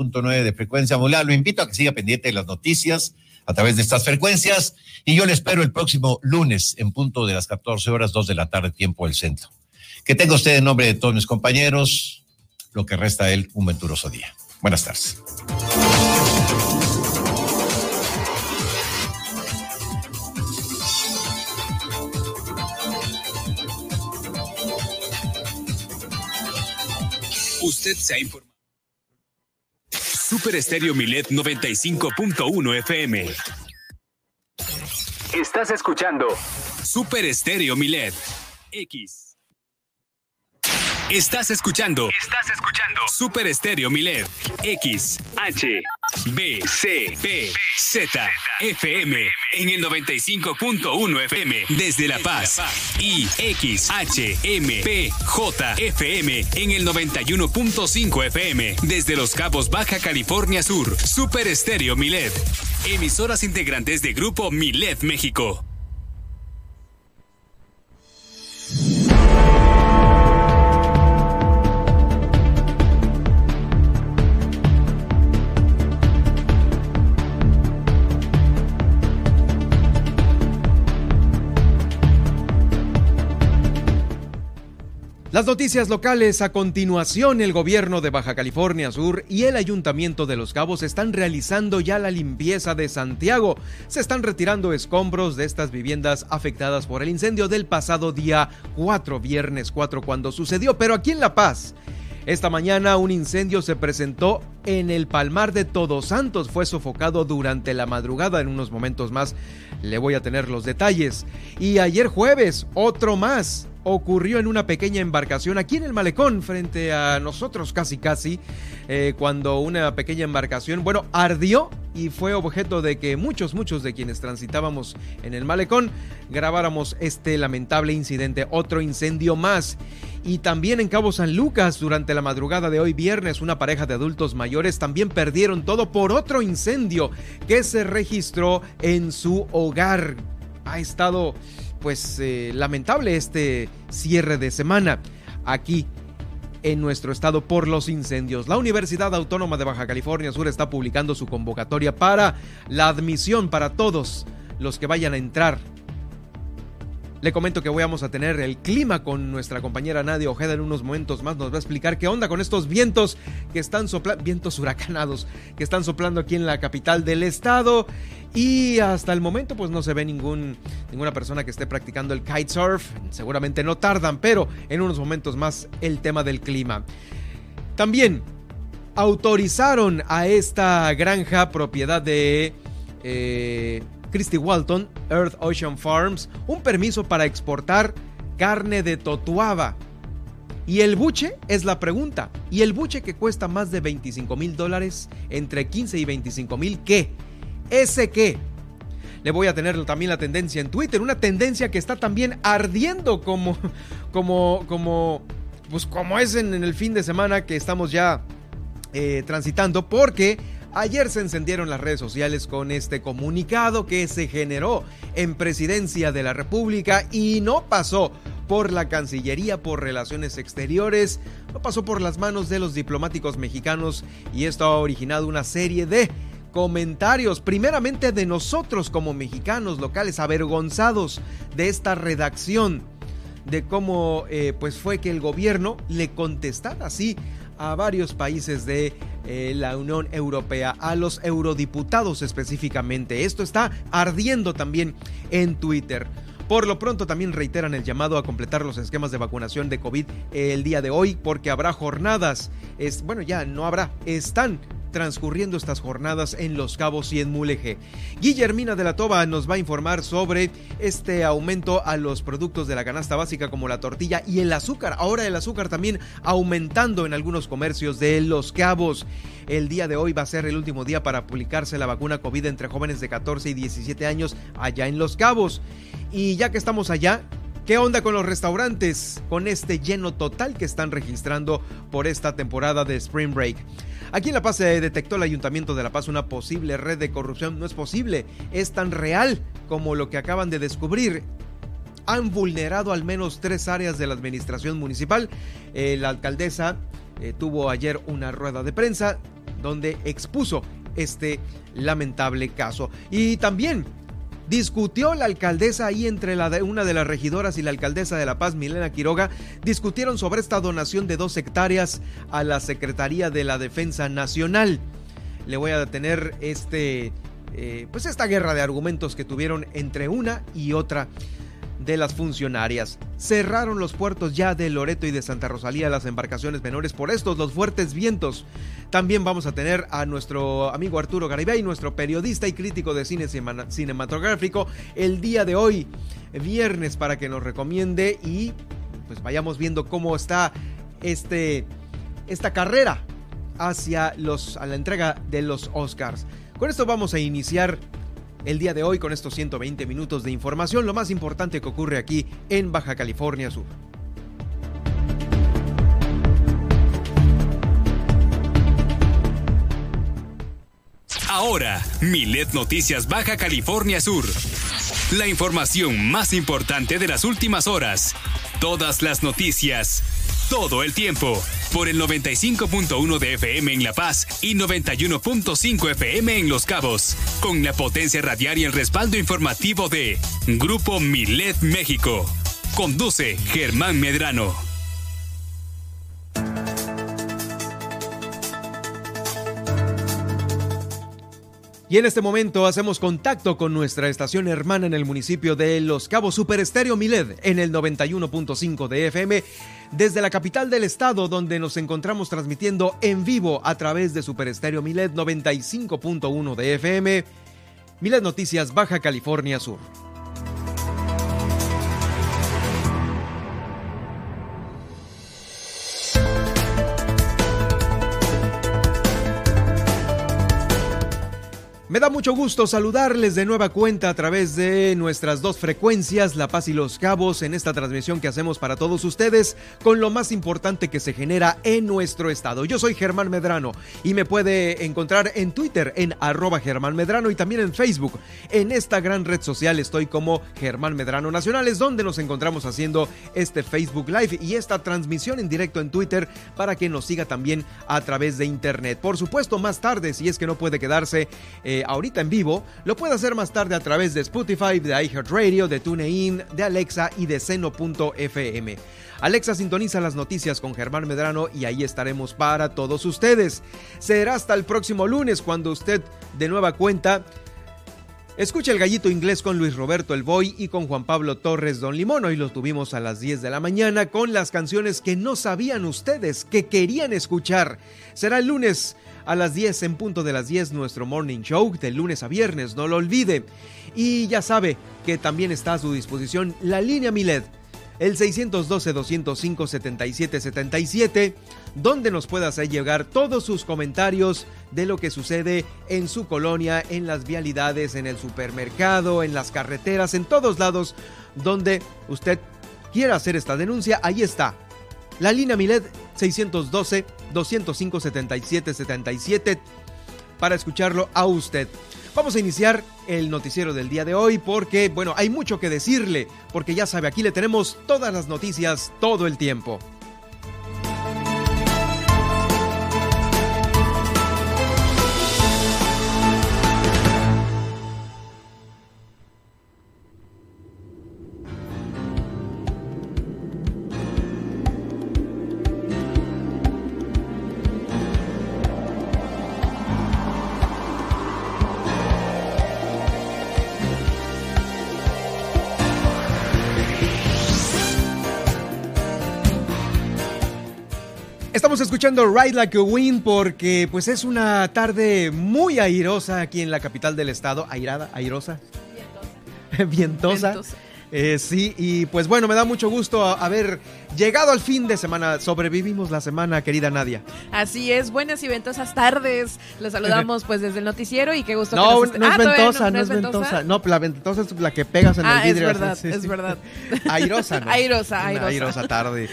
99.9 de frecuencia modulada. Lo invito a que siga pendiente de las noticias a través de estas frecuencias y yo le espero el próximo lunes en punto de las 14 horas, 2 de la tarde, tiempo del centro. Que tenga usted en nombre de todos mis compañeros lo que resta de él un venturoso día. Buenas tardes. Usted se ha informado. Super Estéreo Milet 95.1 FM. Estás escuchando Super Estéreo Milet X. Estás escuchando. Estás escuchando. Super Estéreo Milet. X, H, B, C, Z, FM. En el 95.1 FM. Desde La Paz. Y X, H, M, P, J, FM. En el 91.5 FM. Desde Los Cabos, Baja California Sur. Super Estéreo Milet. Emisoras integrantes de Grupo Milet México. Las noticias locales a continuación, el gobierno de Baja California Sur y el ayuntamiento de Los Cabos están realizando ya la limpieza de Santiago. Se están retirando escombros de estas viviendas afectadas por el incendio del pasado día 4, viernes 4, cuando sucedió. Pero aquí en La Paz, esta mañana un incendio se presentó en el Palmar de Todos Santos. Fue sofocado durante la madrugada. En unos momentos más le voy a tener los detalles. Y ayer jueves, otro más ocurrió en una pequeña embarcación aquí en el malecón, frente a nosotros casi casi, eh, cuando una pequeña embarcación, bueno, ardió y fue objeto de que muchos, muchos de quienes transitábamos en el malecón grabáramos este lamentable incidente, otro incendio más. Y también en Cabo San Lucas, durante la madrugada de hoy viernes, una pareja de adultos mayores también perdieron todo por otro incendio que se registró en su hogar. Ha estado pues eh, lamentable este cierre de semana aquí en nuestro estado por los incendios. La Universidad Autónoma de Baja California Sur está publicando su convocatoria para la admisión para todos los que vayan a entrar le comento que vamos a tener el clima con nuestra compañera Nadia Ojeda en unos momentos más. Nos va a explicar qué onda con estos vientos que están soplando, vientos huracanados que están soplando aquí en la capital del estado. Y hasta el momento pues no se ve ninguna persona que esté practicando el kitesurf. Seguramente no tardan, pero en unos momentos más el tema del clima. También autorizaron a esta granja propiedad de... Eh, Christy Walton, Earth Ocean Farms, un permiso para exportar carne de totuaba. ¿Y el buche? Es la pregunta. ¿Y el buche que cuesta más de 25 mil dólares, entre 15 y 25 mil, qué? ¿Ese qué? Le voy a tener también la tendencia en Twitter, una tendencia que está también ardiendo como, como, como, pues como es en, el fin de semana que estamos ya eh, transitando, porque Ayer se encendieron las redes sociales con este comunicado que se generó en Presidencia de la República y no pasó por la Cancillería, por Relaciones Exteriores, no pasó por las manos de los diplomáticos mexicanos y esto ha originado una serie de comentarios, primeramente de nosotros como mexicanos locales avergonzados de esta redacción, de cómo eh, pues fue que el gobierno le contestara así a varios países de eh, la Unión Europea, a los eurodiputados específicamente. Esto está ardiendo también en Twitter. Por lo pronto también reiteran el llamado a completar los esquemas de vacunación de COVID el día de hoy porque habrá jornadas. Es, bueno, ya no habrá, están transcurriendo estas jornadas en Los Cabos y en Mulegé. Guillermina de la Toba nos va a informar sobre este aumento a los productos de la canasta básica como la tortilla y el azúcar. Ahora el azúcar también aumentando en algunos comercios de Los Cabos. El día de hoy va a ser el último día para aplicarse la vacuna COVID entre jóvenes de 14 y 17 años allá en Los Cabos. Y ya que estamos allá, ¿Qué onda con los restaurantes? Con este lleno total que están registrando por esta temporada de Spring Break. Aquí en La Paz se detectó el Ayuntamiento de La Paz una posible red de corrupción. No es posible, es tan real como lo que acaban de descubrir han vulnerado al menos tres áreas de la administración municipal. Eh, la alcaldesa eh, tuvo ayer una rueda de prensa donde expuso este lamentable caso. Y también discutió la alcaldesa ahí entre una de las regidoras y la alcaldesa de La Paz, Milena Quiroga, discutieron sobre esta donación de dos hectáreas a la Secretaría de la Defensa Nacional. Le voy a tener este, eh, pues esta guerra de argumentos que tuvieron entre una y otra de las funcionarias. Cerraron los puertos ya de Loreto y de Santa Rosalía las embarcaciones menores por estos los fuertes vientos. También vamos a tener a nuestro amigo Arturo Garibay, nuestro periodista y crítico de cine cinematográfico, el día de hoy, viernes, para que nos recomiende y pues vayamos viendo cómo está este, esta carrera hacia los, a la entrega de los Oscars. Con esto vamos a iniciar el día de hoy con estos 120 minutos de información, lo más importante que ocurre aquí en Baja California Sur. Ahora, Milet Noticias Baja California Sur. La información más importante de las últimas horas. Todas las noticias. Todo el tiempo por el 95.1 de FM en La Paz y 91.5 FM en Los Cabos, con la potencia radial y el respaldo informativo de Grupo Milet México. Conduce Germán Medrano. Y en este momento hacemos contacto con nuestra estación hermana en el municipio de Los Cabos, Super Estéreo Miled, en el 91.5 de FM, desde la capital del estado, donde nos encontramos transmitiendo en vivo a través de Super Estéreo Miled 95.1 de FM, Miled Noticias Baja California Sur. Me da mucho gusto saludarles de nueva cuenta a través de nuestras dos frecuencias, La Paz y Los Cabos, en esta transmisión que hacemos para todos ustedes con lo más importante que se genera en nuestro estado. Yo soy Germán Medrano y me puede encontrar en Twitter en arroba Germán Medrano y también en Facebook. En esta gran red social estoy como Germán Medrano Nacionales, donde nos encontramos haciendo este Facebook Live y esta transmisión en directo en Twitter para que nos siga también a través de Internet. Por supuesto, más tarde, si es que no puede quedarse... Eh, ahorita en vivo, lo puede hacer más tarde a través de Spotify, de iHeartRadio, de TuneIn, de Alexa y de Seno.fm. Alexa sintoniza las noticias con Germán Medrano y ahí estaremos para todos ustedes. Será hasta el próximo lunes cuando usted de nueva cuenta Escucha el gallito inglés con Luis Roberto El Boy y con Juan Pablo Torres Don Limón. Hoy los tuvimos a las 10 de la mañana con las canciones que no sabían ustedes que querían escuchar. Será el lunes a las 10 en punto de las 10 nuestro morning show de lunes a viernes, no lo olvide. Y ya sabe que también está a su disposición la línea Milet, el 612-205-7777, donde nos pueda hacer llegar todos sus comentarios de lo que sucede en su colonia, en las vialidades, en el supermercado, en las carreteras, en todos lados donde usted quiera hacer esta denuncia, ahí está. La línea Milet 612-205-7777 para escucharlo a usted. Vamos a iniciar el noticiero del día de hoy porque, bueno, hay mucho que decirle, porque ya sabe, aquí le tenemos todas las noticias todo el tiempo. Estamos escuchando Ride Like a Wind porque pues es una tarde muy airosa aquí en la capital del estado. Airada, airosa. Vientosa. Vientosa. Eh, sí, y pues bueno, me da mucho gusto haber llegado al fin de semana. Sobrevivimos la semana, querida Nadia. Así es, buenas y ventosas tardes. Les saludamos pues desde el noticiero y qué gusto no, que nos No, es ventosa, no, es ventosa. No, la ventosa es la que pegas en ah, el vidrio. es verdad, es verdad. Airosa, ¿no? Airosa, airosa. airosa tarde.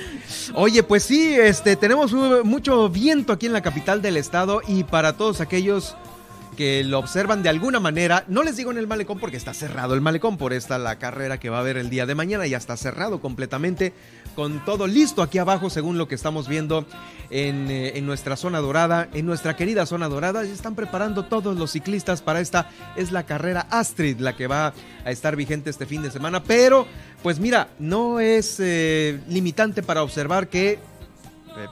Oye, pues sí, este, tenemos mucho viento aquí en la capital del estado y para todos aquellos que lo observan de alguna manera. No les digo en el malecón porque está cerrado el malecón por esta la carrera que va a haber el día de mañana. Ya está cerrado completamente con todo listo aquí abajo según lo que estamos viendo en, eh, en nuestra zona dorada, en nuestra querida zona dorada. Ya están preparando todos los ciclistas para esta. Es la carrera Astrid la que va a estar vigente este fin de semana. Pero, pues mira, no es eh, limitante para observar que eh,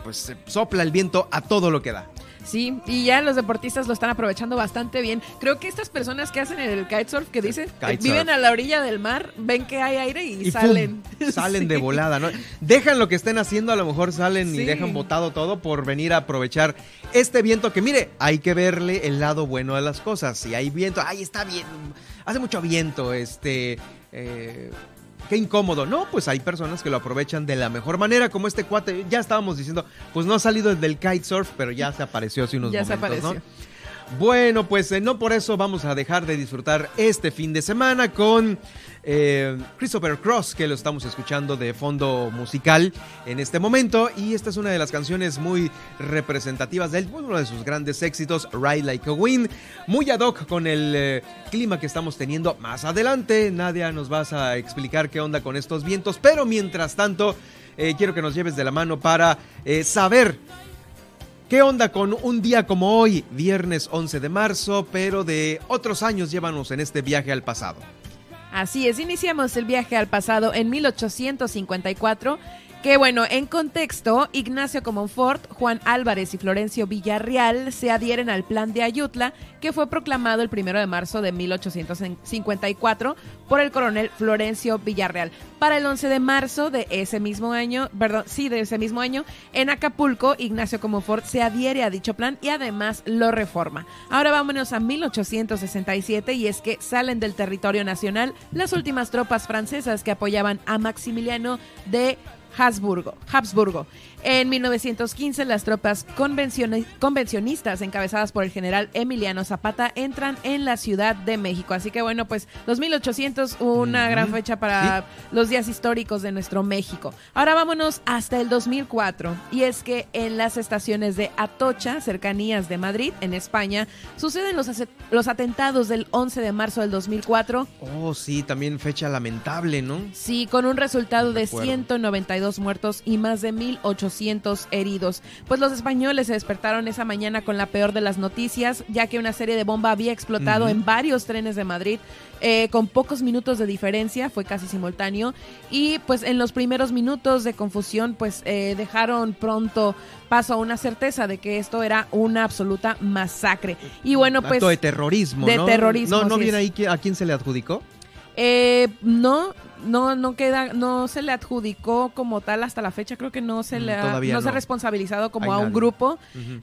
pues sopla el viento a todo lo que da. Sí, y ya los deportistas lo están aprovechando bastante bien. Creo que estas personas que hacen el kitesurf, que dicen, Kitesurf. viven a la orilla del mar, ven que hay aire y, Y salen. ¡pum! salen de volada, ¿no? Dejan lo que estén haciendo, a lo mejor salen y dejan botado todo por venir a aprovechar este viento que mire, hay que verle el lado bueno de las cosas. Si hay viento, ay, está bien, hace mucho viento, este, eh, qué incómodo. No, pues hay personas que lo aprovechan de la mejor manera, como este cuate, ya estábamos diciendo, pues no ha salido del kitesurf, pero ya se apareció hace unos Ya se momentos, ¿no? Bueno, pues eh, no por eso vamos a dejar de disfrutar este fin de semana con eh, Christopher Cross, que lo estamos escuchando de fondo musical en este momento. Y esta es una de las canciones muy representativas de él, uno de sus grandes éxitos, Ride Like a Wind. Muy ad hoc con el eh, clima que estamos teniendo más adelante. Nadia, nos vas a explicar qué onda con estos vientos, pero mientras tanto, quiero que nos lleves de la mano para saber ¿Qué onda con un día como hoy, viernes 11 de marzo, pero de otros años llévanos en este viaje al pasado? Así es, iniciamos el viaje al pasado en 1854. Que bueno, en contexto, Ignacio Comonfort, Juan Álvarez y Florencio Villarreal se adhieren al plan de Ayutla, que fue proclamado el primero de marzo de 1854 por el coronel Florencio Villarreal. Para el 11 de marzo de ese mismo año, perdón, sí, de ese mismo año, en Acapulco, Ignacio Comonfort se adhiere a dicho plan y además lo reforma. Ahora vámonos a 1867 y es que salen del territorio nacional las últimas tropas francesas que apoyaban a Maximiliano de Habsburgo. Habsburgo. En 1915, las tropas convencioni- convencionistas encabezadas por el general Emiliano Zapata entran en la Ciudad de México. Así que bueno, pues 2800, una Ujú. gran fecha para los días históricos de nuestro México. Ahora vámonos hasta el 2004. Y es que en las estaciones de Atocha, cercanías de Madrid, en España, suceden los, los atentados del 11 de marzo del 2004 Oh, sí, también fecha lamentable, ¿no? Sí, con un resultado de Recuerdo. 192 muertos y más de 1.800 heridos. Pues los españoles se despertaron esa mañana con la peor de las noticias, ya que una serie de bomba había explotado en varios trenes de Madrid. eh, con pocos minutos de diferencia, fue casi simultáneo, y pues en los primeros minutos de confusión, pues eh, dejaron pronto paso a una certeza de que esto era una absoluta masacre. Y bueno, pues... Acto de terrorismo, de ¿no? terrorismo, No, viene ahí a quién se le adjudicó. Eh, no, no, no queda, no se le adjudicó como tal hasta la fecha. Creo que no se Mm, le ha, no se ha responsabilizado como Hay a un nadie. grupo.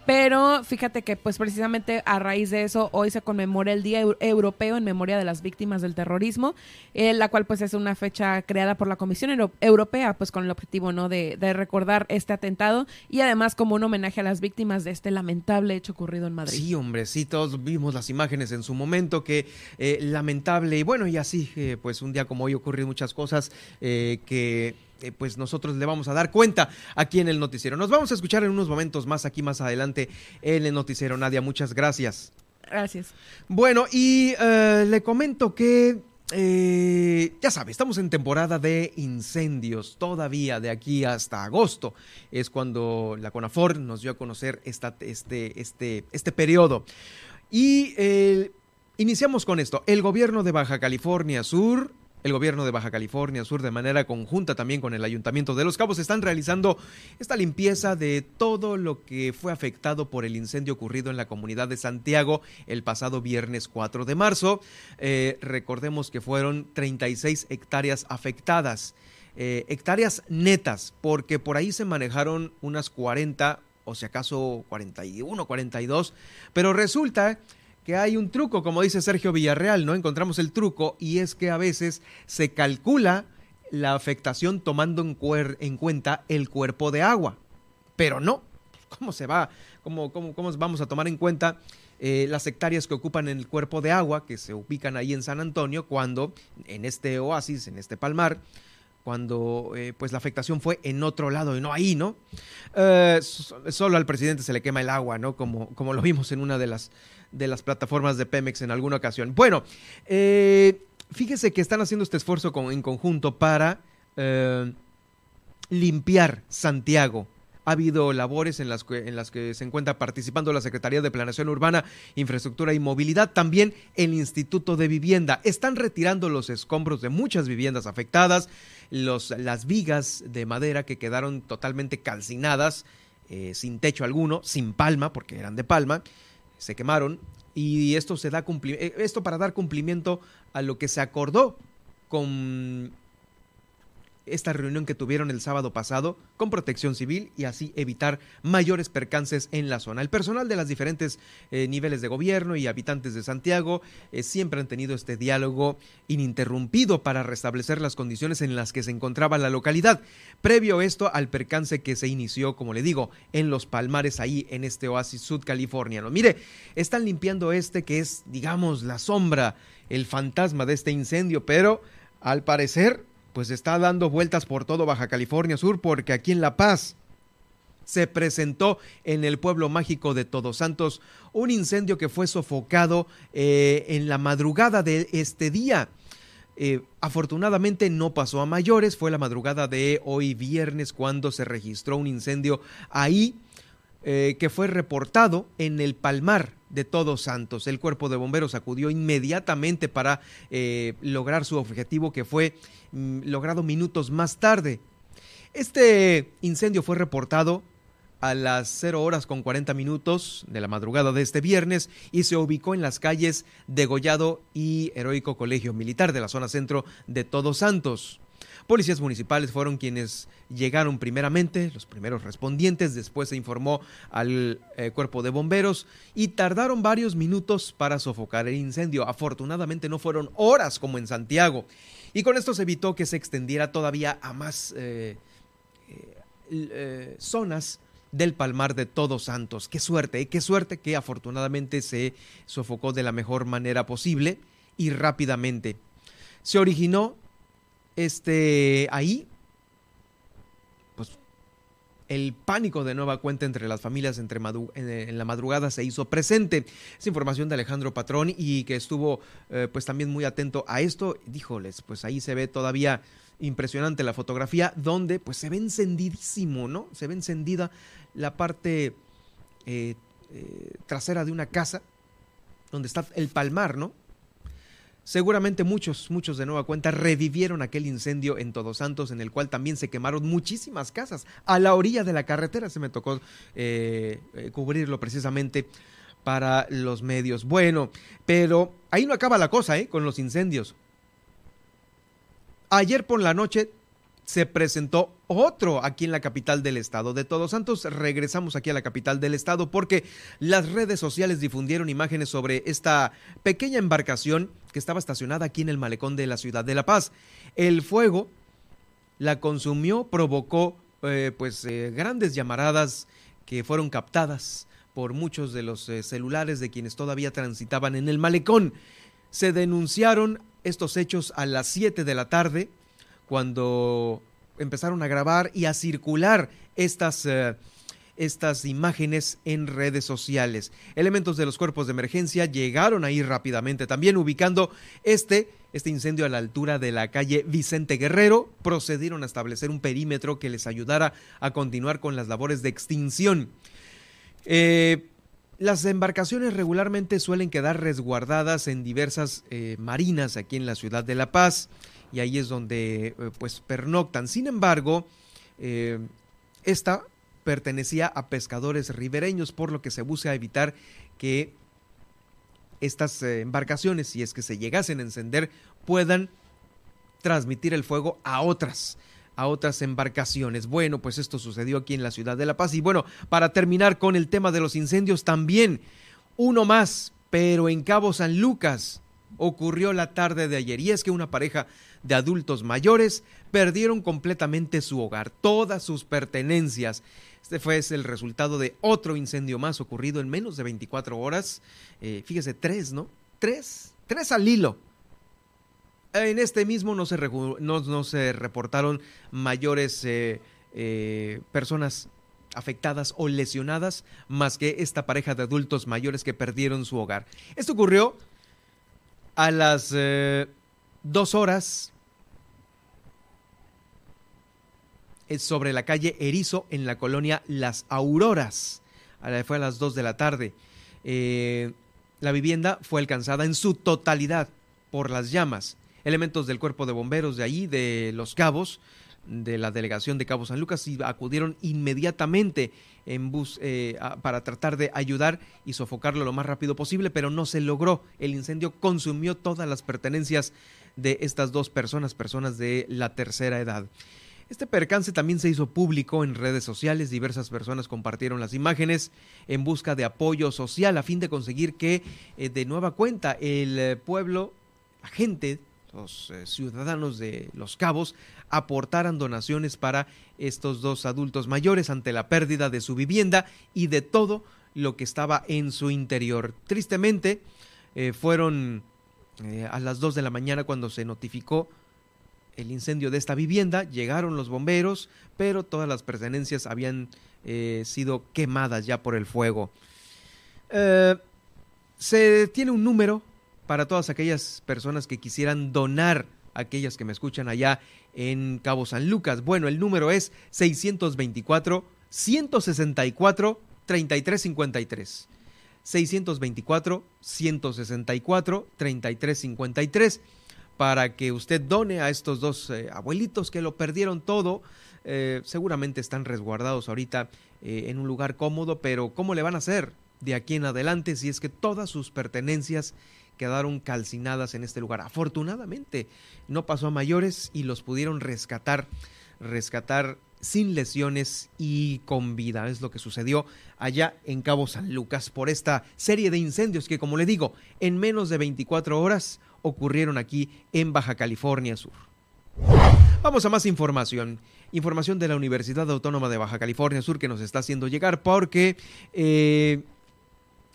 Pero fíjate que, pues precisamente a raíz de eso, hoy se conmemora el Día Eu- Europeo en memoria de las víctimas del terrorismo, eh, la cual pues es una fecha creada por la Comisión Euro- Europea, pues con el objetivo no de, de recordar este atentado y además como un homenaje a las víctimas de este lamentable hecho ocurrido en Madrid. Sí, hombre, sí, todos vimos las imágenes en su momento, que eh, lamentable, y bueno, y así, eh, pues un día como hoy ocurrieron muchas cosas eh, que eh, pues nosotros le vamos a dar cuenta aquí en el noticiero. Nos vamos a escuchar en unos momentos más aquí más adelante en el noticiero. Nadia, muchas gracias. Gracias. Bueno, y eh, le comento que, eh, ya sabe, estamos en temporada de incendios todavía de aquí hasta agosto. Es cuando la CONAFOR nos dio a conocer esta, este, este, este periodo. Y eh, iniciamos con esto. El gobierno de Baja California Sur el gobierno de Baja California Sur, de manera conjunta también con el Ayuntamiento de Los Cabos, están realizando esta limpieza de todo lo que fue afectado por el incendio ocurrido en la comunidad de Santiago el pasado viernes 4 de marzo. Eh, recordemos que fueron 36 hectáreas afectadas, eh, hectáreas netas, porque por ahí se manejaron unas 40 o si acaso 41, 42, pero resulta que hay un truco, como dice Sergio Villarreal, ¿no? Encontramos el truco y es que a veces se calcula la afectación tomando en, en cuenta el cuerpo de agua, pero no. ¿Cómo se va? ¿Cómo, cómo, cómo vamos a tomar en cuenta eh, las hectáreas que ocupan el cuerpo de agua que se ubican ahí en San Antonio cuando en este oasis, en este palmar, cuando eh, pues la afectación fue en otro lado y no ahí, ¿no? Eh, so- solo al presidente se le quema el agua, ¿no? Como, como lo vimos en una de las de las plataformas de Pemex en alguna ocasión. Bueno, eh, fíjese que están haciendo este esfuerzo en conjunto para eh, limpiar Santiago. Ha habido labores en las, que, en las que se encuentra participando la Secretaría de Planeación Urbana, Infraestructura y Movilidad, también el Instituto de Vivienda. Están retirando los escombros de muchas viviendas afectadas, los, las vigas de madera que quedaron totalmente calcinadas, eh, sin techo alguno, sin palma, porque eran de palma, se quemaron. Y esto, se da eh, esto para dar cumplimiento a lo que se acordó con esta reunión que tuvieron el sábado pasado con protección civil y así evitar mayores percances en la zona. El personal de los diferentes eh, niveles de gobierno y habitantes de Santiago eh, siempre han tenido este diálogo ininterrumpido para restablecer las condiciones en las que se encontraba la localidad. Previo esto al percance que se inició, como le digo, en los palmares ahí en este oasis sudcaliforniano. Mire, están limpiando este que es, digamos, la sombra, el fantasma de este incendio, pero al parecer pues está dando vueltas por todo Baja California Sur porque aquí en La Paz se presentó en el pueblo mágico de Todos Santos un incendio que fue sofocado eh, en la madrugada de este día. Eh, afortunadamente no pasó a mayores, fue la madrugada de hoy viernes cuando se registró un incendio ahí eh, que fue reportado en el Palmar de Todos Santos. El cuerpo de bomberos acudió inmediatamente para eh, lograr su objetivo que fue mm, logrado minutos más tarde. Este incendio fue reportado a las 0 horas con 40 minutos de la madrugada de este viernes y se ubicó en las calles de Gollado y Heroico Colegio Militar de la zona centro de Todos Santos. Policías municipales fueron quienes llegaron primeramente, los primeros respondientes, después se informó al eh, cuerpo de bomberos y tardaron varios minutos para sofocar el incendio. Afortunadamente no fueron horas como en Santiago y con esto se evitó que se extendiera todavía a más eh, eh, zonas del Palmar de Todos Santos. Qué suerte, qué suerte que afortunadamente se sofocó de la mejor manera posible y rápidamente. Se originó este, ahí, pues el pánico de nueva cuenta entre las familias entre en, la madrugada se hizo presente. Es información de Alejandro Patrón y que estuvo eh, pues también muy atento a esto. Díjoles, pues ahí se ve todavía impresionante la fotografía donde pues se ve encendidísimo, ¿no? Se ve encendida la parte eh, eh, trasera de una casa donde está el palmar, ¿no? Seguramente muchos, muchos de nueva cuenta revivieron aquel incendio en Todos Santos, en el cual también se quemaron muchísimas casas. A la orilla de la carretera se me tocó eh, eh, cubrirlo precisamente para los medios. Bueno, pero ahí no acaba la cosa, ¿eh? Con los incendios. Ayer por la noche se presentó otro aquí en la capital del estado. De Todos Santos regresamos aquí a la capital del estado porque las redes sociales difundieron imágenes sobre esta pequeña embarcación que estaba estacionada aquí en el malecón de la ciudad de La Paz. El fuego la consumió, provocó eh, pues eh, grandes llamaradas que fueron captadas por muchos de los eh, celulares de quienes todavía transitaban en el malecón. Se denunciaron estos hechos a las 7 de la tarde cuando empezaron a grabar y a circular estas, eh, estas imágenes en redes sociales. Elementos de los cuerpos de emergencia llegaron ahí rápidamente, también ubicando este, este incendio a la altura de la calle Vicente Guerrero, procedieron a establecer un perímetro que les ayudara a continuar con las labores de extinción. Eh, las embarcaciones regularmente suelen quedar resguardadas en diversas eh, marinas aquí en la ciudad de La Paz y ahí es donde eh, pues pernoctan. Sin embargo, eh, esta pertenecía a pescadores ribereños, por lo que se busca evitar que estas eh, embarcaciones, si es que se llegasen a encender, puedan transmitir el fuego a otras a otras embarcaciones. Bueno, pues esto sucedió aquí en la ciudad de La Paz. Y bueno, para terminar con el tema de los incendios, también uno más, pero en Cabo San Lucas ocurrió la tarde de ayer. Y es que una pareja de adultos mayores perdieron completamente su hogar, todas sus pertenencias. Este fue el resultado de otro incendio más ocurrido en menos de 24 horas. Eh, fíjese, tres, ¿no? Tres, tres al hilo. En este mismo no se, reportaron mayores eh, eh, personas afectadas o lesionadas más que esta pareja de adultos mayores que perdieron su hogar. Esto ocurrió a las eh, dos horas sobre la calle Erizo en la colonia Las Auroras. Fue a las dos de la tarde. Eh, la vivienda fue alcanzada en su totalidad por las llamas. Elementos del cuerpo de bomberos de allí, de Los Cabos, de la delegación de Cabo San Lucas acudieron inmediatamente en bus eh, para tratar de ayudar y sofocarlo lo más rápido posible, pero no se logró. El incendio consumió todas las pertenencias de estas dos personas, personas de la tercera edad. Este percance también se hizo público en redes sociales, diversas personas compartieron las imágenes en busca de apoyo social a fin de conseguir que eh, de nueva cuenta el eh, pueblo, la gente, los eh, ciudadanos de Los Cabos aportaran donaciones para estos dos adultos mayores ante la pérdida de su vivienda y de todo lo que estaba en su interior. Tristemente, fueron a las 2 de la mañana cuando se notificó el incendio de esta vivienda, llegaron los bomberos, pero todas las pertenencias habían eh, sido quemadas ya por el fuego. Eh, se tiene un número para todas aquellas personas que quisieran donar, aquellas que me escuchan allá en Cabo San Lucas. Bueno, el número es 624 164 3353. 624 164 3353 para que usted done a estos dos eh, abuelitos que lo perdieron todo. Eh, seguramente están resguardados ahorita eh, en un lugar cómodo, pero ¿cómo le van a hacer de aquí en adelante si es que todas sus pertenencias quedaron calcinadas en este lugar? Afortunadamente no pasó a mayores y los pudieron rescatar, rescatar sin lesiones y con vida. Es lo que sucedió allá en Cabo San Lucas por esta serie de incendios que, como le digo, en menos de 24 horas ocurrieron aquí en Baja California Sur. Vamos a más información. Información de la Universidad Autónoma de Baja California Sur que nos está haciendo llegar porque eh,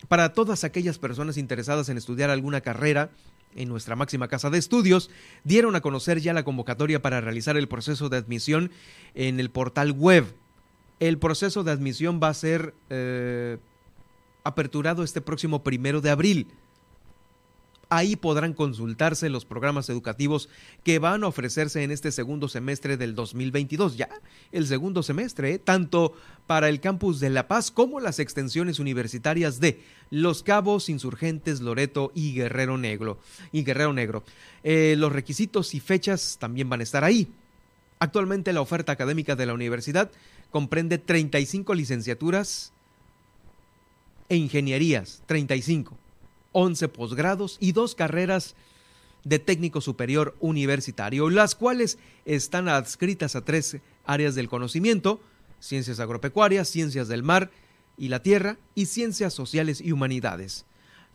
para todas aquellas personas interesadas en estudiar alguna carrera en nuestra máxima casa de estudios, dieron a conocer ya la convocatoria para realizar el proceso de admisión en el portal web. El proceso de admisión va a ser eh, aperturado este próximo primero de abril. Ahí podrán consultarse los programas educativos que van a ofrecerse en este segundo semestre del 2022. Ya el segundo semestre, ¿eh? tanto para el campus de La Paz como las extensiones universitarias de Los Cabos, Insurgentes, Loreto y Guerrero Negro. Y Guerrero Negro. Eh, los requisitos y fechas también van a estar ahí. Actualmente la oferta académica de la universidad comprende 35 licenciaturas e ingenierías, 35 11 posgrados y dos carreras de técnico superior universitario, las cuales están adscritas a tres áreas del conocimiento, ciencias agropecuarias, ciencias del mar y la tierra y ciencias sociales y humanidades.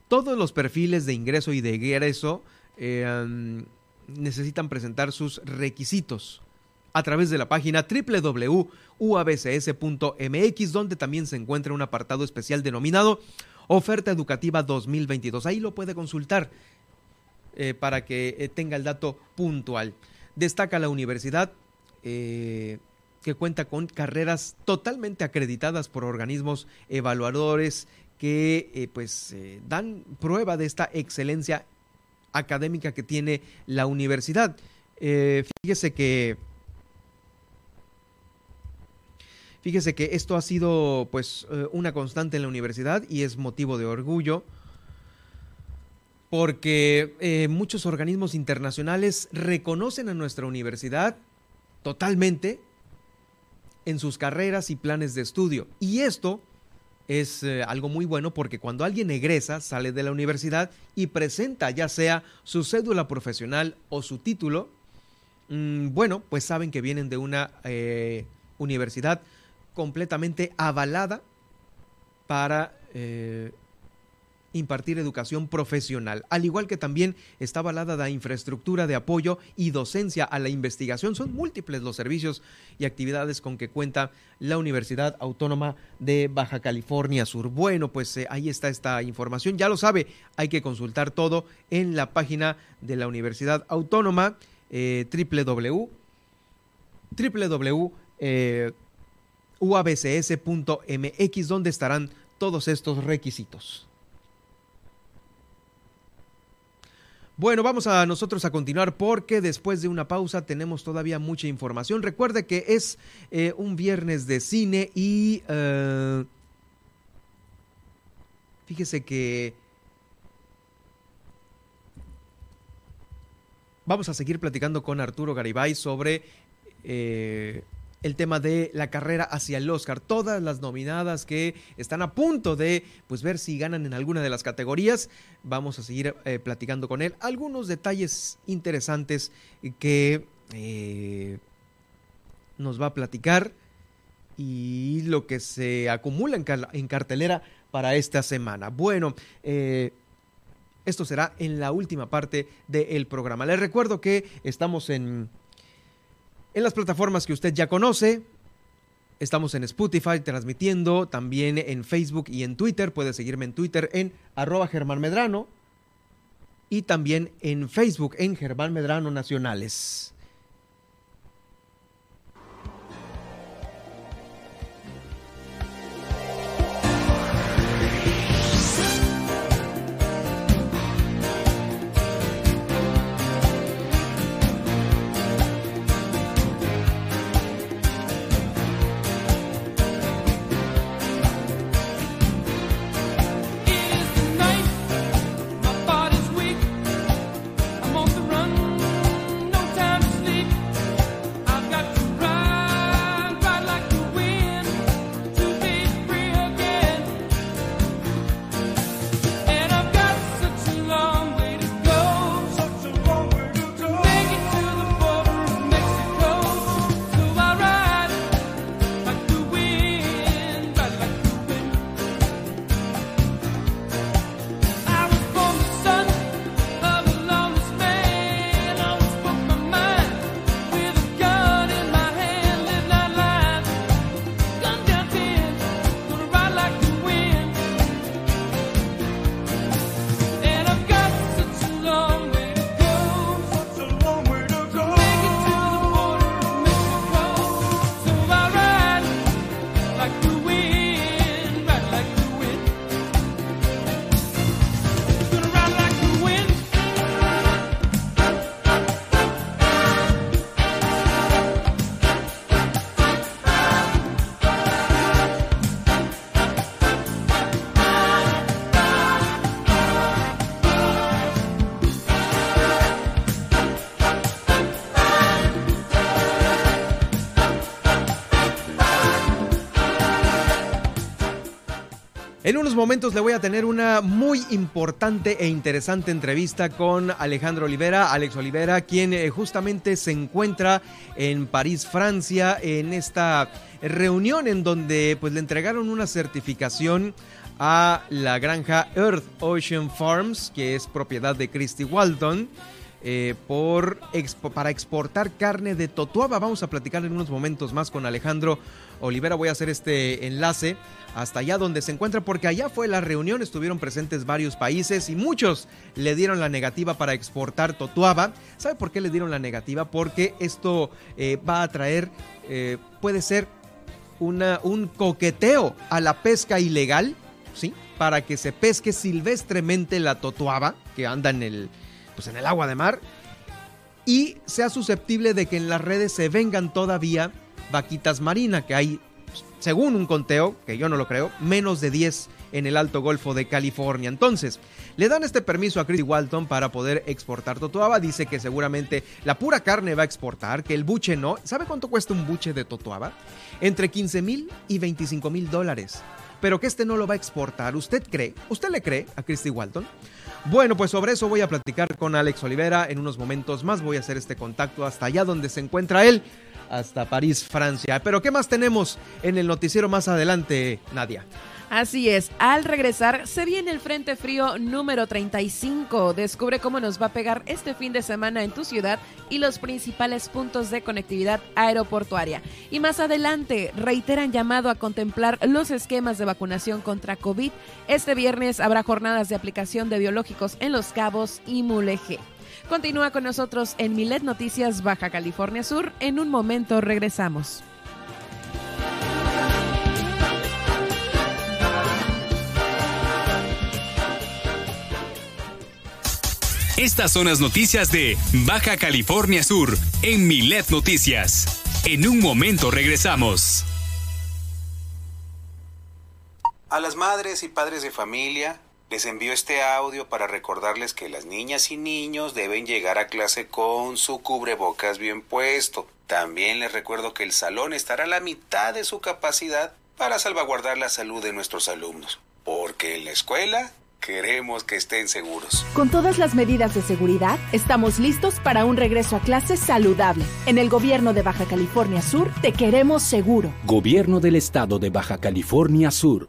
Todos los perfiles de ingreso y de egreso eh, necesitan presentar sus requisitos a través de la página www.uabcs.mx, donde también se encuentra un apartado especial denominado Oferta Educativa 2022. Ahí lo puede consultar eh, para que eh, tenga el dato puntual. Destaca la universidad eh, que cuenta con carreras totalmente acreditadas por organismos evaluadores que pues dan prueba de esta excelencia académica que tiene la universidad. fíjese que Fíjese que esto ha sido pues eh, una constante en la universidad y es motivo de orgullo porque eh, muchos organismos internacionales reconocen a nuestra universidad totalmente en sus carreras y planes de estudio. Y esto es eh, algo muy bueno porque cuando alguien egresa, sale de la universidad y presenta ya sea su cédula profesional o su título, mm, bueno, pues saben que vienen de una universidad completamente avalada para eh, impartir educación profesional, al igual que también está avalada la infraestructura de apoyo y docencia a la investigación. Son múltiples los servicios y actividades con que cuenta la Universidad Autónoma de Baja California Sur. Bueno, pues eh, ahí está esta información. Ya lo sabe, hay que consultar todo en la página de la Universidad Autónoma eh, www, www uabcs.mx, donde estarán todos estos requisitos. Bueno, vamos a nosotros a continuar porque después de una pausa tenemos todavía mucha información. Recuerde que es eh, un viernes de cine y eh, fíjese que vamos a seguir platicando con Arturo Garibay sobre eh, el tema de la carrera hacia el Oscar. Todas las nominadas que están a punto de pues, ver si ganan en alguna de las categorías. Vamos a seguir eh, platicando con él. Algunos detalles interesantes que eh, nos va a platicar y lo que se acumula en, cartelera para esta semana. Bueno, eh, esto será en la última parte del programa. Les recuerdo que estamos en en las plataformas que usted ya conoce. Estamos en Spotify transmitiendo, también en Facebook y en Twitter. Puede seguirme en Twitter en arroba Germán Medrano y también en Facebook en Germán Medrano Nacionales. En unos momentos le voy a tener una muy importante e interesante entrevista con Alejandro Olivera, Alex Olivera, quien eh, justamente se encuentra en París, Francia, en esta reunión en donde pues le entregaron una certificación a la granja Earth Ocean Farms, que es propiedad de Christy Walton. Eh, por para exportar carne de Totuaba. Vamos a platicar en unos momentos más con Alejandro Olivera. Voy a hacer este enlace hasta allá donde se encuentra, porque allá fue la reunión, estuvieron presentes varios países y muchos le dieron la negativa para exportar totuaba. ¿Sabe por qué le dieron la negativa? Porque esto eh, va a traer, eh, puede ser un coqueteo a la pesca ilegal, ¿sí? Para que se pesque silvestremente la totuaba que anda en el, pues en el agua de mar y sea susceptible de que en las redes se vengan todavía vaquitas marinas, que hay según un conteo, que yo no lo creo, menos de 10 en el Alto Golfo de California. Entonces, le dan este permiso a Chris Walton para poder exportar totoaba. Dice que seguramente la pura carne va a exportar, que el buche no. ¿Sabe cuánto cuesta un buche de totoaba? Entre 15 mil y 25 mil dólares. Pero que este no lo va a exportar. ¿Usted cree? ¿Usted le cree a Christy Walton? Bueno, pues sobre eso voy a platicar con Alex Olivera en unos momentos más. Voy a hacer este contacto hasta allá donde se encuentra él hasta París, Francia. Pero ¿qué más tenemos en el noticiero más adelante, Nadia? Así es, al regresar se viene el Frente Frío número 35. Descubre cómo nos va a pegar este fin de semana en tu ciudad y los principales puntos de conectividad aeroportuaria. Y más adelante reiteran llamado a contemplar los esquemas de vacunación contra COVID. Este viernes habrá jornadas de aplicación de biológicos en Los Cabos y Mulegé. Continúa con nosotros en Milet Noticias Baja California Sur. En un momento regresamos. Estas son las noticias de Baja California Sur en Milet Noticias. En un momento regresamos. A las madres y padres de familia les envío este audio para recordarles que las niñas y niños deben llegar a clase con su cubrebocas bien puesto. También les recuerdo que el salón estará a la mitad de su capacidad para salvaguardar la salud de nuestros alumnos. Porque en la escuela queremos que estén seguros. Con todas las medidas de seguridad, estamos listos para un regreso a clases saludable. En el gobierno de Baja California Sur, te queremos seguro. Gobierno del estado de Baja California Sur.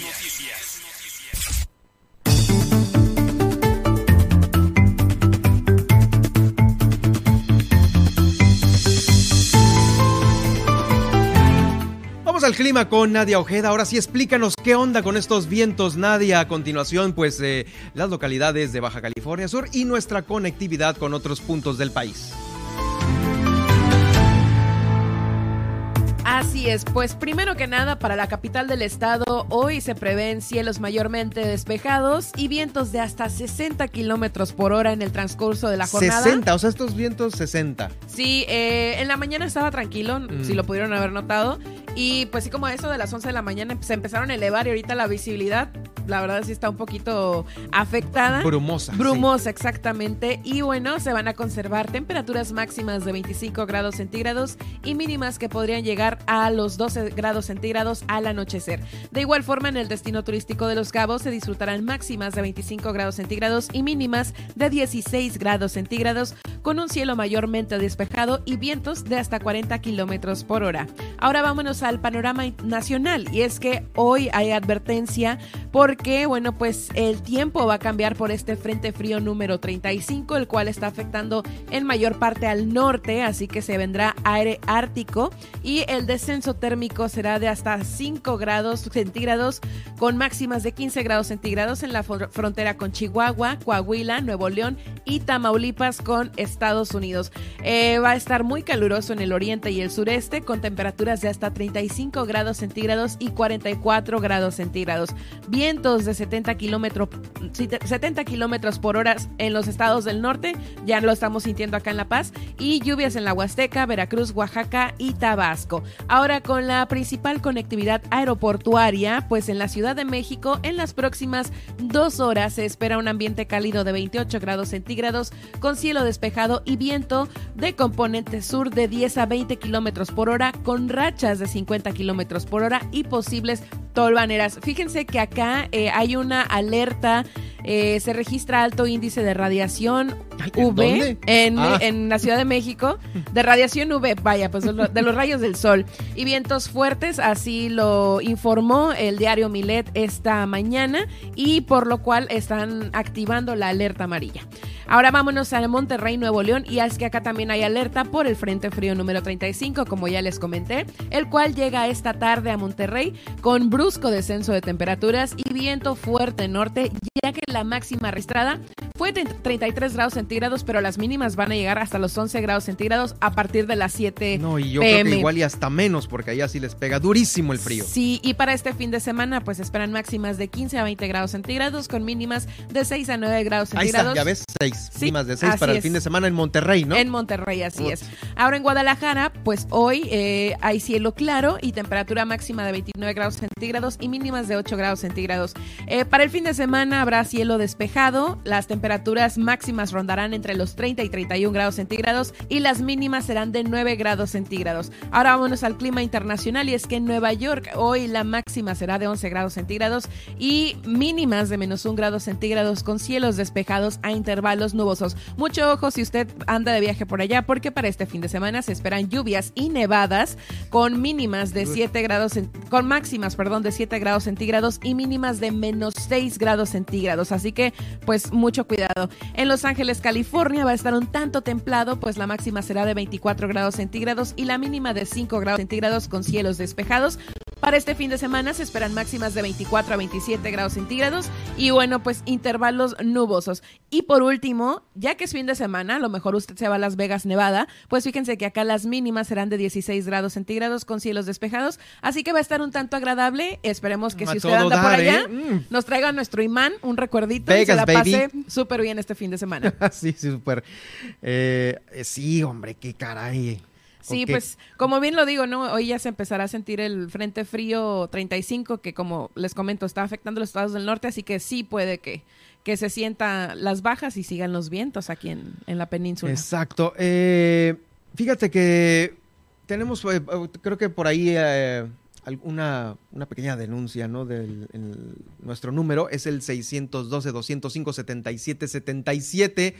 Al clima con Nadia Ojeda. Ahora sí, explícanos qué onda con estos vientos, Nadia. A continuación, pues eh, las localidades de Baja California Sur y nuestra conectividad con otros puntos del país. Así es, pues primero que nada para la capital del estado hoy se prevén cielos mayormente despejados y vientos de hasta 60 kilómetros por hora en el transcurso de la jornada. 60, o sea, estos vientos 60. Sí, eh, en la mañana estaba tranquilo, Mm. si lo pudieron haber notado. Y pues sí, como eso de las 11 de la mañana se empezaron a elevar y ahorita la visibilidad, la verdad sí está un poquito afectada. Brumosa. Brumosa, exactamente. Y bueno, se van a conservar temperaturas máximas de 25 grados centígrados y mínimas que podrían llegar a los 12 grados centígrados al anochecer. De igual forma, en el destino turístico de Los Cabos se disfrutarán máximas de 25 grados centígrados y mínimas de 16 grados centígrados, con un cielo mayormente despejado y vientos de hasta 40 kilómetros por hora. Ahora vámonos al panorama nacional, y es que hoy hay advertencia porque, bueno, pues el tiempo va a cambiar por este frente frío número 35, el cual está afectando en mayor parte al norte, así que se vendrá aire ártico y el descenso térmico será de hasta 5 grados centígrados con máximas de 15 grados centígrados en la fr- frontera con Chihuahua, Coahuila, Nuevo León y Tamaulipas con Estados Unidos. Eh, va a estar muy caluroso en el oriente y el sureste con temperaturas de hasta 35 grados centígrados y 44 grados centígrados. Vientos de 70 kilómetros 70 kilómetros por hora en los estados del norte, ya lo estamos sintiendo acá en La Paz, y lluvias en la Huasteca, Veracruz, Oaxaca y Tabasco. Ahora con la principal conectividad aeroportuaria, pues en la Ciudad de México, en las próximas dos horas se espera un ambiente cálido de 28 grados centígrados, con cielo despejado y viento de componente sur de 10 a 20 kilómetros por hora, con rachas de 50 kilómetros por hora y posibles tolvaneras. Fíjense que acá eh, hay una alerta, eh, se registra alto índice de radiación ¿en UV en, Ah. en la Ciudad de México, de radiación UV, vaya, pues de los rayos del sol y vientos fuertes, así lo informó el diario Milet esta mañana y por lo cual están activando la alerta amarilla. Ahora vámonos a Monterrey, Nuevo León, y es que acá también hay alerta por el Frente Frío número 35, como ya les comenté, el cual llega esta tarde a Monterrey con brusco descenso de temperaturas y viento fuerte norte, ya que la máxima registrada fue de 33 grados centígrados, pero las mínimas van a llegar hasta los 11 grados centígrados a partir de las 7 No, y yo creo que igual y hasta menos, porque allá sí les pega durísimo el frío. Sí, y para este fin de semana, pues esperan máximas de 15 a 20 grados centígrados, con mínimas de 6 a 9 grados Ahí centígrados. está, ya ves, 6. Sí, mínimas de 6 así para el es. fin de semana en Monterrey, ¿no? En Monterrey, así es. Ahora en Guadalajara, pues hoy eh, hay cielo claro y temperatura máxima de 29 grados centígrados y mínimas de 8 grados centígrados. Eh, para el fin de semana habrá cielo despejado, las temperaturas máximas rondarán entre los 30 y 31 grados centígrados y las mínimas serán de 9 grados centígrados. Ahora vámonos al clima internacional y es que en Nueva York hoy la máxima será de 11 grados centígrados y mínimas de menos 1 grado centígrados con cielos despejados a intervalos nubosos. Mucho ojo si usted anda de viaje por allá porque para este fin de semana se esperan lluvias y nevadas con mínimas de 7 grados, con máximas, perdón, de 7 grados centígrados y mínimas de menos 6 grados centígrados. Así que, pues, mucho cuidado. En Los Ángeles, California, va a estar un tanto templado, pues la máxima será de 24 grados centígrados y la mínima de 5 grados centígrados con cielos despejados. Para este fin de semana se esperan máximas de 24 a 27 grados centígrados y bueno, pues intervalos nubosos. Y por último, ya que es fin de semana, a lo mejor usted se va a Las Vegas, Nevada, pues fíjense que acá las mínimas serán de 16 grados centígrados con cielos despejados, así que va a estar un tanto agradable. Esperemos que A si usted anda por allá, ¿eh? Mm. nos traiga nuestro imán, un recuerdito y se Vegas, la pase súper bien este fin de semana. sí, sí, súper. Eh, eh, sí, hombre, qué caray. Sí, pues como bien lo digo, ¿no? Hoy ya se empezará a sentir el frente frío 35 que como les comento está afectando los estados del norte, así que sí puede que, que se sienta las bajas y sigan los vientos aquí en, en la península. Exacto. Eh, fíjate que tenemos, eh, creo que por ahí eh, alguna una pequeña denuncia, ¿no? Del el- nuestro número es el 612-205-7777.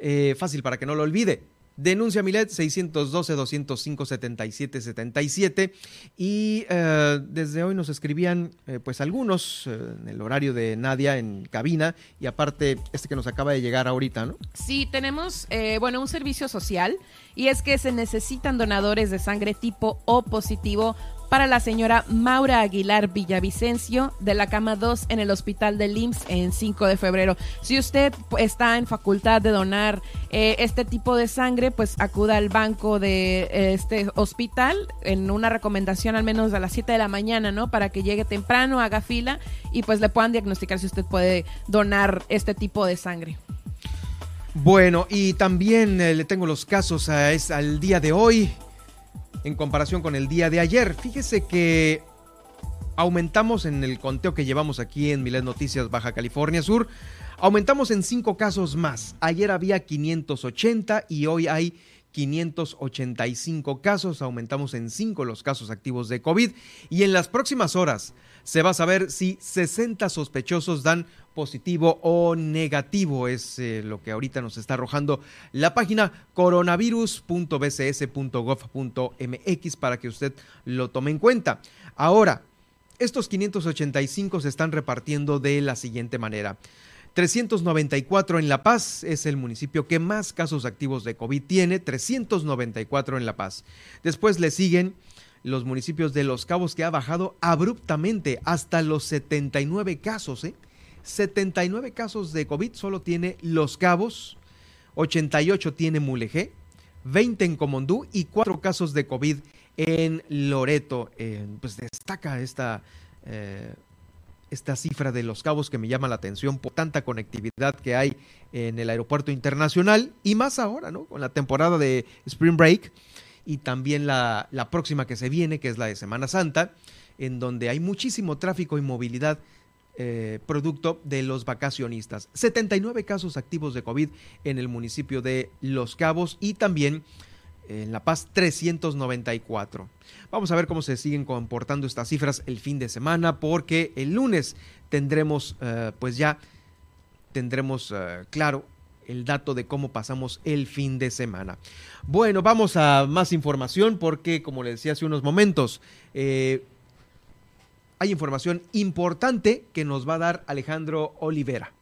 Eh, fácil para que no lo olvide. Denuncia Milet 612-205-7777 y eh, desde hoy nos escribían eh, pues algunos eh, en el horario de Nadia en cabina y aparte este que nos acaba de llegar ahorita, ¿no? Sí, tenemos, bueno, un servicio social y es que se necesitan donadores de sangre tipo O positivo para la señora Maura Aguilar Villavicencio de la cama 2 en el hospital del IMSS en 5 de febrero. Si usted pues, está en facultad de donar eh, este tipo de sangre, pues acuda al banco de eh, este hospital en una recomendación al menos a las 7 de la mañana, ¿no? Para que llegue temprano, haga fila y pues le puedan diagnosticar si usted puede donar este tipo de sangre. Bueno, y también eh, le tengo los casos a, es, al día de hoy en comparación con el día de ayer. Fíjese que aumentamos en el conteo que llevamos aquí en Milet Noticias Baja California Sur, aumentamos en cinco casos más. Ayer había 580 y hoy hay 585 casos, aumentamos en 5 los casos activos de COVID y en las próximas horas se va a saber si 60 sospechosos dan positivo o negativo. Es eh, lo que ahorita nos está arrojando la página coronavirus.bcs.gov.mx para que usted lo tome en cuenta. Ahora, estos 585 se están repartiendo de la siguiente manera. 394 en La Paz es el municipio que más casos activos de COVID tiene, 394 en La Paz. Después le siguen los municipios de Los Cabos que ha bajado abruptamente hasta los 79 casos, ¿eh? 79 casos de COVID solo tiene Los Cabos, 88 tiene Mulegé, 20 en Comondú y 4 casos de COVID en Loreto. Eh, pues destaca esta, eh, esta cifra de Los Cabos que me llama la atención por tanta conectividad que hay en el aeropuerto internacional y más ahora, ¿no? Con la temporada de Spring Break y también la, la próxima que se viene, que es la de Semana Santa, en donde hay muchísimo tráfico y movilidad eh, producto de los vacacionistas. 79 casos activos de COVID en el municipio de Los Cabos y también en La Paz 394. Vamos a ver cómo se siguen comportando estas cifras el fin de semana porque el lunes tendremos eh, pues ya tendremos eh, claro el dato de cómo pasamos el fin de semana. Bueno, vamos a más información porque como les decía hace unos momentos, eh, hay información importante que nos va a dar Alejandro Olivera.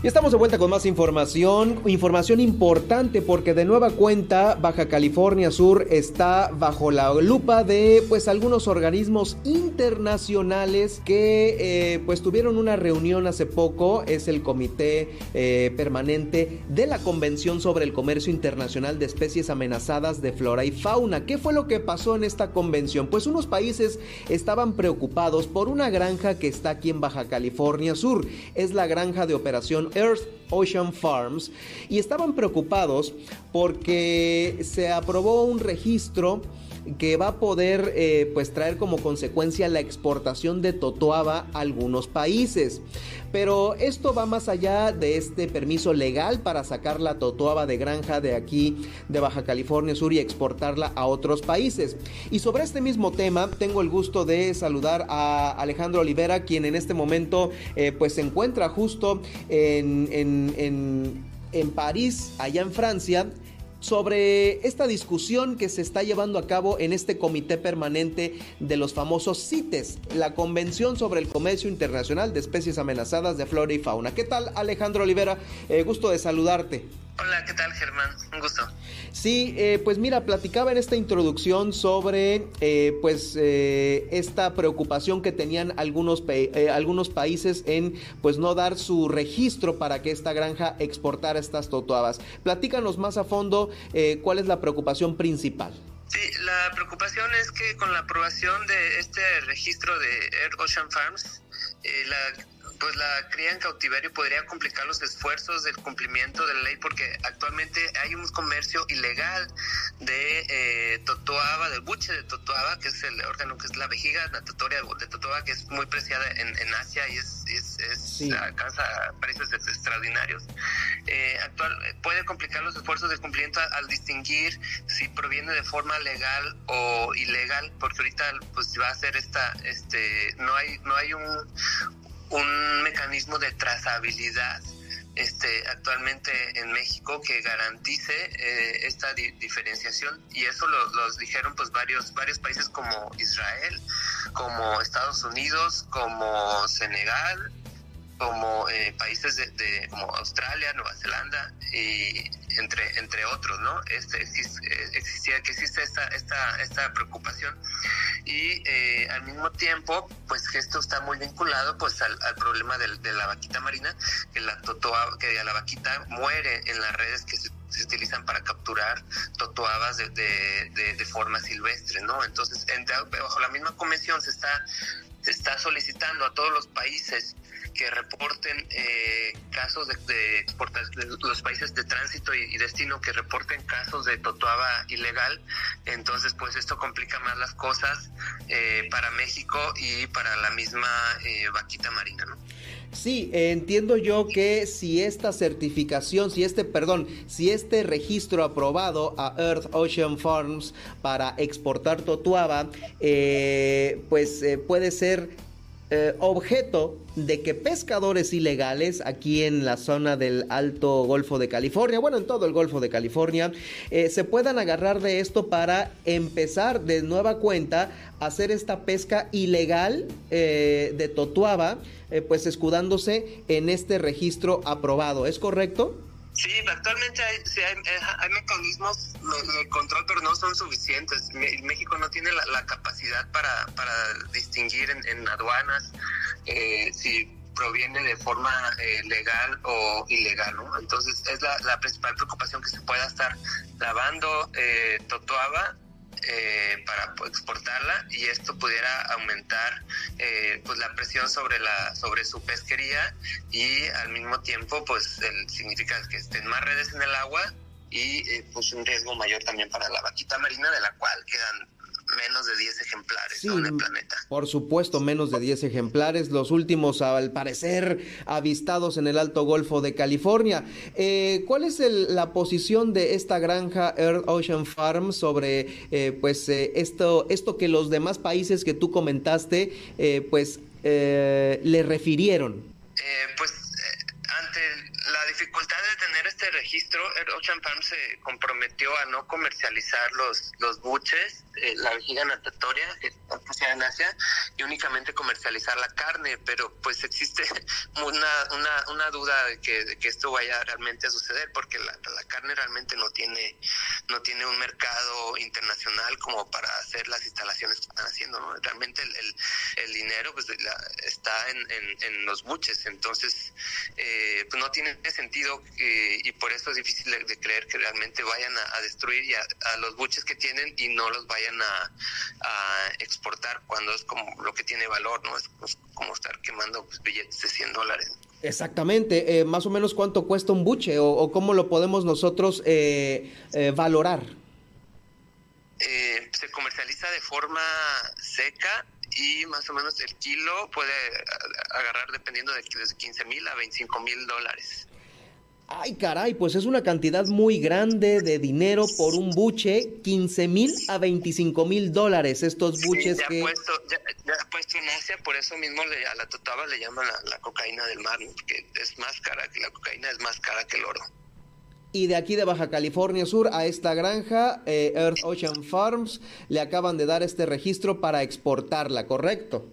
Y estamos de vuelta con más información, información importante porque de nueva cuenta Baja California Sur está bajo la lupa de pues algunos organismos internacionales que eh, pues tuvieron una reunión hace poco, es el Comité eh, Permanente de la Convención sobre el Comercio Internacional de Especies Amenazadas de Flora y Fauna. ¿Qué fue lo que pasó en esta convención? Pues unos países estaban preocupados por una granja que está aquí en Baja California Sur, es la granja de operación Earth Ocean Farms y estaban preocupados porque se aprobó un registro que va a poder eh, pues traer como consecuencia la exportación de totoaba a algunos países. Pero esto va más allá de este permiso legal para sacar la totoaba de granja de aquí de Baja California Sur y exportarla a otros países. Y sobre este mismo tema tengo el gusto de saludar a Alejandro Olivera, quien en este momento eh, pues se encuentra justo en, en, en París, allá en Francia sobre esta discusión que se está llevando a cabo en este comité permanente de los famosos CITES, la Convención sobre el Comercio Internacional de Especies Amenazadas de Flora y Fauna. ¿Qué tal Alejandro Olivera? Eh, gusto de saludarte. Hola, ¿qué tal Germán? Un gusto. Sí, eh, pues mira, platicaba en esta introducción sobre eh, pues eh, esta preocupación que tenían algunos, algunos países en pues no dar su registro para que esta granja exportara estas totoabas. Platícanos más a fondo cuál es la preocupación principal. Sí, la preocupación es que con la aprobación de este registro de Air Ocean Farms, la pues la cría en cautiverio podría complicar los esfuerzos del cumplimiento de la ley porque actualmente hay un comercio ilegal de eh, totoaba, del buche de totoaba, que es el órgano que es la vejiga natatoria de totoaba, que es muy preciada en, Asia y es, es, alcanza precios extraordinarios. Eh, actual, puede complicar los esfuerzos de cumplimiento al, distinguir si proviene de forma legal o ilegal, porque ahorita pues va a ser esta, este, no hay, no hay un, un mecanismo de trazabilidad este, actualmente en México que garantice eh, esta diferenciación. Y eso lo, los dijeron pues varios varios países como Israel, como Estados Unidos, como Senegal, como eh, países de, como Australia, Nueva Zelanda y entre entre otros, ¿no? Este eh, existía que existe esta esta esta preocupación y eh, al mismo tiempo, pues que esto está muy vinculado pues al, problema de, la vaquita marina, que la totoa, que la vaquita muere en las redes que se, utilizan para capturar totoabas de, de, forma silvestre, ¿no? Entonces, bajo la misma convención se está se está solicitando a todos los países que reporten eh, casos de, de, los países de tránsito y, destino que reporten casos de totoaba ilegal. Entonces, pues esto complica más las cosas eh, para México y para la misma eh, vaquita marina, ¿no? Sí, entiendo yo que si esta certificación, si este, perdón, si este registro aprobado a Earth Ocean Farms para exportar totuaba, eh, pues eh, puede ser eh, objeto de que pescadores ilegales aquí en la zona del Alto Golfo de California, bueno, en todo el Golfo de California, eh, se puedan agarrar de esto para empezar de nueva cuenta a hacer esta pesca ilegal de Totuaba, pues escudándose en este registro aprobado. ¿Es correcto? Sí, actualmente hay, hay, mecanismos de control, pero no son suficientes. México no tiene la, capacidad para, distinguir en, aduanas eh, si proviene de forma eh, legal o ilegal, ¿no? Entonces es la, la, principal preocupación que se pueda estar lavando eh, totoaba eh, para exportarla y esto pudiera aumentar eh, pues la presión sobre la sobre su pesquería y al mismo tiempo pues el, significa que estén más redes en el agua y eh, pues un riesgo mayor también para la vaquita marina de la cual quedan menos de 10 ejemplares en el planeta. Por supuesto, menos de 10 ejemplares, los últimos al parecer avistados en el Alto Golfo de California. Eh, ¿Cuál es la posición de esta granja Earth Ocean Farm sobre eh, pues eh, esto, esto que los demás países que tú comentaste pues le refirieron? pues ante la dificultad de este registro, Ocean Farm se comprometió a no comercializar los, los buches, eh, la vejiga natatoria que está en Asia, y únicamente comercializar la carne, pero pues existe una, una, una duda de que, que, esto vaya realmente a suceder, porque la, la, carne realmente no tiene, no tiene un mercado internacional como para hacer las instalaciones que están haciendo, ¿no? Realmente el, el, dinero pues, está en, en, los buches, entonces eh, pues no tiene sentido eh, y por eso es difícil de, creer que realmente vayan a, destruir a, los buches que tienen y no los vayan a, exportar cuando es como lo que tiene valor, ¿no? Es, como estar quemando pues, billetes de 100 dólares. Exactamente, eh, más o menos cuánto cuesta un buche o, cómo lo podemos nosotros eh, valorar. se comercializa de forma seca y más o menos el kilo puede agarrar dependiendo de desde 15 mil a 25 mil dólares. Ay, caray, pues es una cantidad muy grande de dinero por un buche, 15 mil a 25 mil dólares, estos buches ya que... Puesto, ya, puesto en Asia, por eso mismo le, a la totaba le llaman la, cocaína del mar, porque es más cara que la cocaína, es más cara que el oro. Y de aquí de Baja California Sur a esta granja, eh, Earth Ocean Farms, le acaban de dar este registro para exportarla, ¿correcto?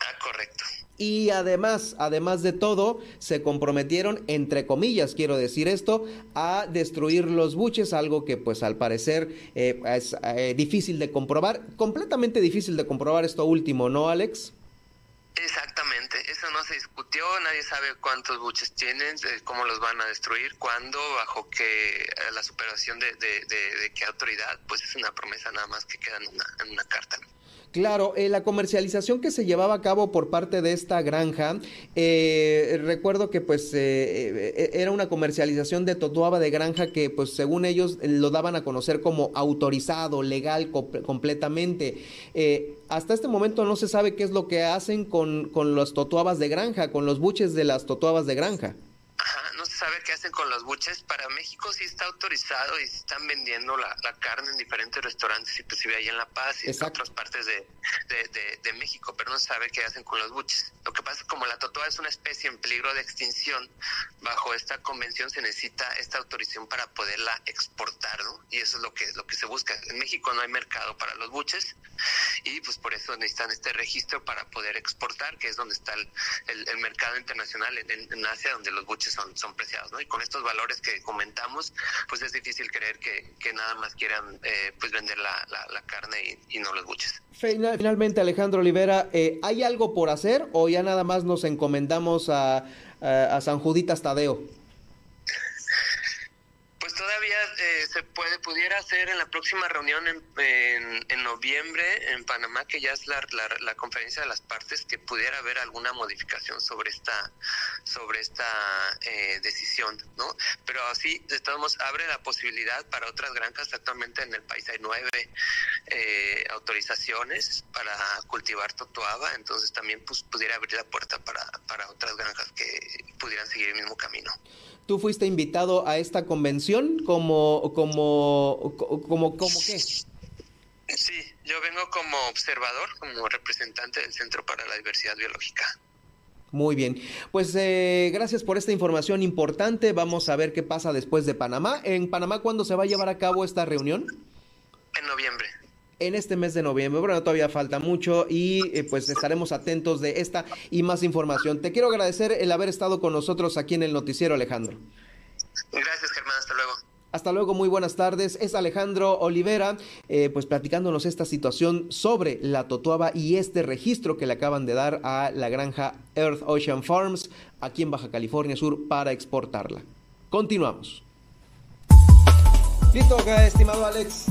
Ah, correcto. Y además, además de todo, se comprometieron, entre comillas, quiero decir esto, a destruir los buches, algo que pues al parecer eh, es eh, difícil de comprobar, completamente difícil de comprobar esto último, ¿no, Alex? Exactamente, eso no se discutió, nadie sabe cuántos buches tienen, cómo los van a destruir, cuándo, bajo qué, eh, la superación de, de, qué autoridad, pues es una promesa nada más que queda en una, en una carta. Claro, eh, la comercialización que se llevaba a cabo por parte de esta granja, eh, recuerdo que pues eh, era una comercialización de totuaba de granja que pues según ellos lo daban a conocer como autorizado, legal completamente. hasta este momento no se sabe qué es lo que hacen con, con los totuabas de granja, con los buches de las totuabas de granja sabe qué hacen con los buches. Para México sí está autorizado y están vendiendo la, carne en diferentes restaurantes, inclusive ahí en La Paz y en otras partes de, de, México, pero no sabe qué hacen con los buches. Lo que pasa es que como la totoa es una especie en peligro de extinción, bajo esta convención se necesita esta autorización para poderla exportar, ¿no? Y eso es lo que, lo que se busca. En México no hay mercado para los buches y pues por eso necesitan este registro para poder exportar, que es donde está el, el, mercado internacional en, en Asia, donde los buches son, son Y con estos valores que comentamos, pues es difícil creer que, nada más quieran eh, pues vender la, la, carne y, no los buches. Finalmente, Alejandro Olivera, eh, ¿hay algo por hacer o ya nada más nos encomendamos a, a, a San Juditas Tadeo? Todavía eh, se puede pudiera hacer en la próxima reunión en, en, noviembre en Panamá, que ya es la, la, conferencia de las partes, que pudiera haber alguna modificación sobre esta sobre esta eh, decisión, ¿no? Pero así, modos, abre la posibilidad para otras granjas. Actualmente en el país hay nueve eh, autorizaciones para cultivar totoaba, entonces también pues, pudiera abrir la puerta para, para otras granjas que pudieran seguir el mismo camino. ¿Tú fuiste invitado a esta convención como, como, como, como qué? Sí, yo vengo como observador, como representante del Centro para la Diversidad Biológica. Muy bien, pues eh, gracias por esta información importante. Vamos a ver qué pasa después de Panamá. ¿En Panamá cuándo se va a llevar a cabo esta reunión? En noviembre en este mes de noviembre. Bueno, todavía falta mucho y eh, pues estaremos atentos de esta y más información. Te quiero agradecer el haber estado con nosotros aquí en el noticiero, Alejandro. Gracias, Germán. Hasta luego. Hasta luego, muy buenas tardes. Es Alejandro Olivera, eh, pues platicándonos esta situación sobre la totuaba y este registro que le acaban de dar a la granja Earth Ocean Farms aquí en Baja California Sur para exportarla. Continuamos. Listo, estimado Alex.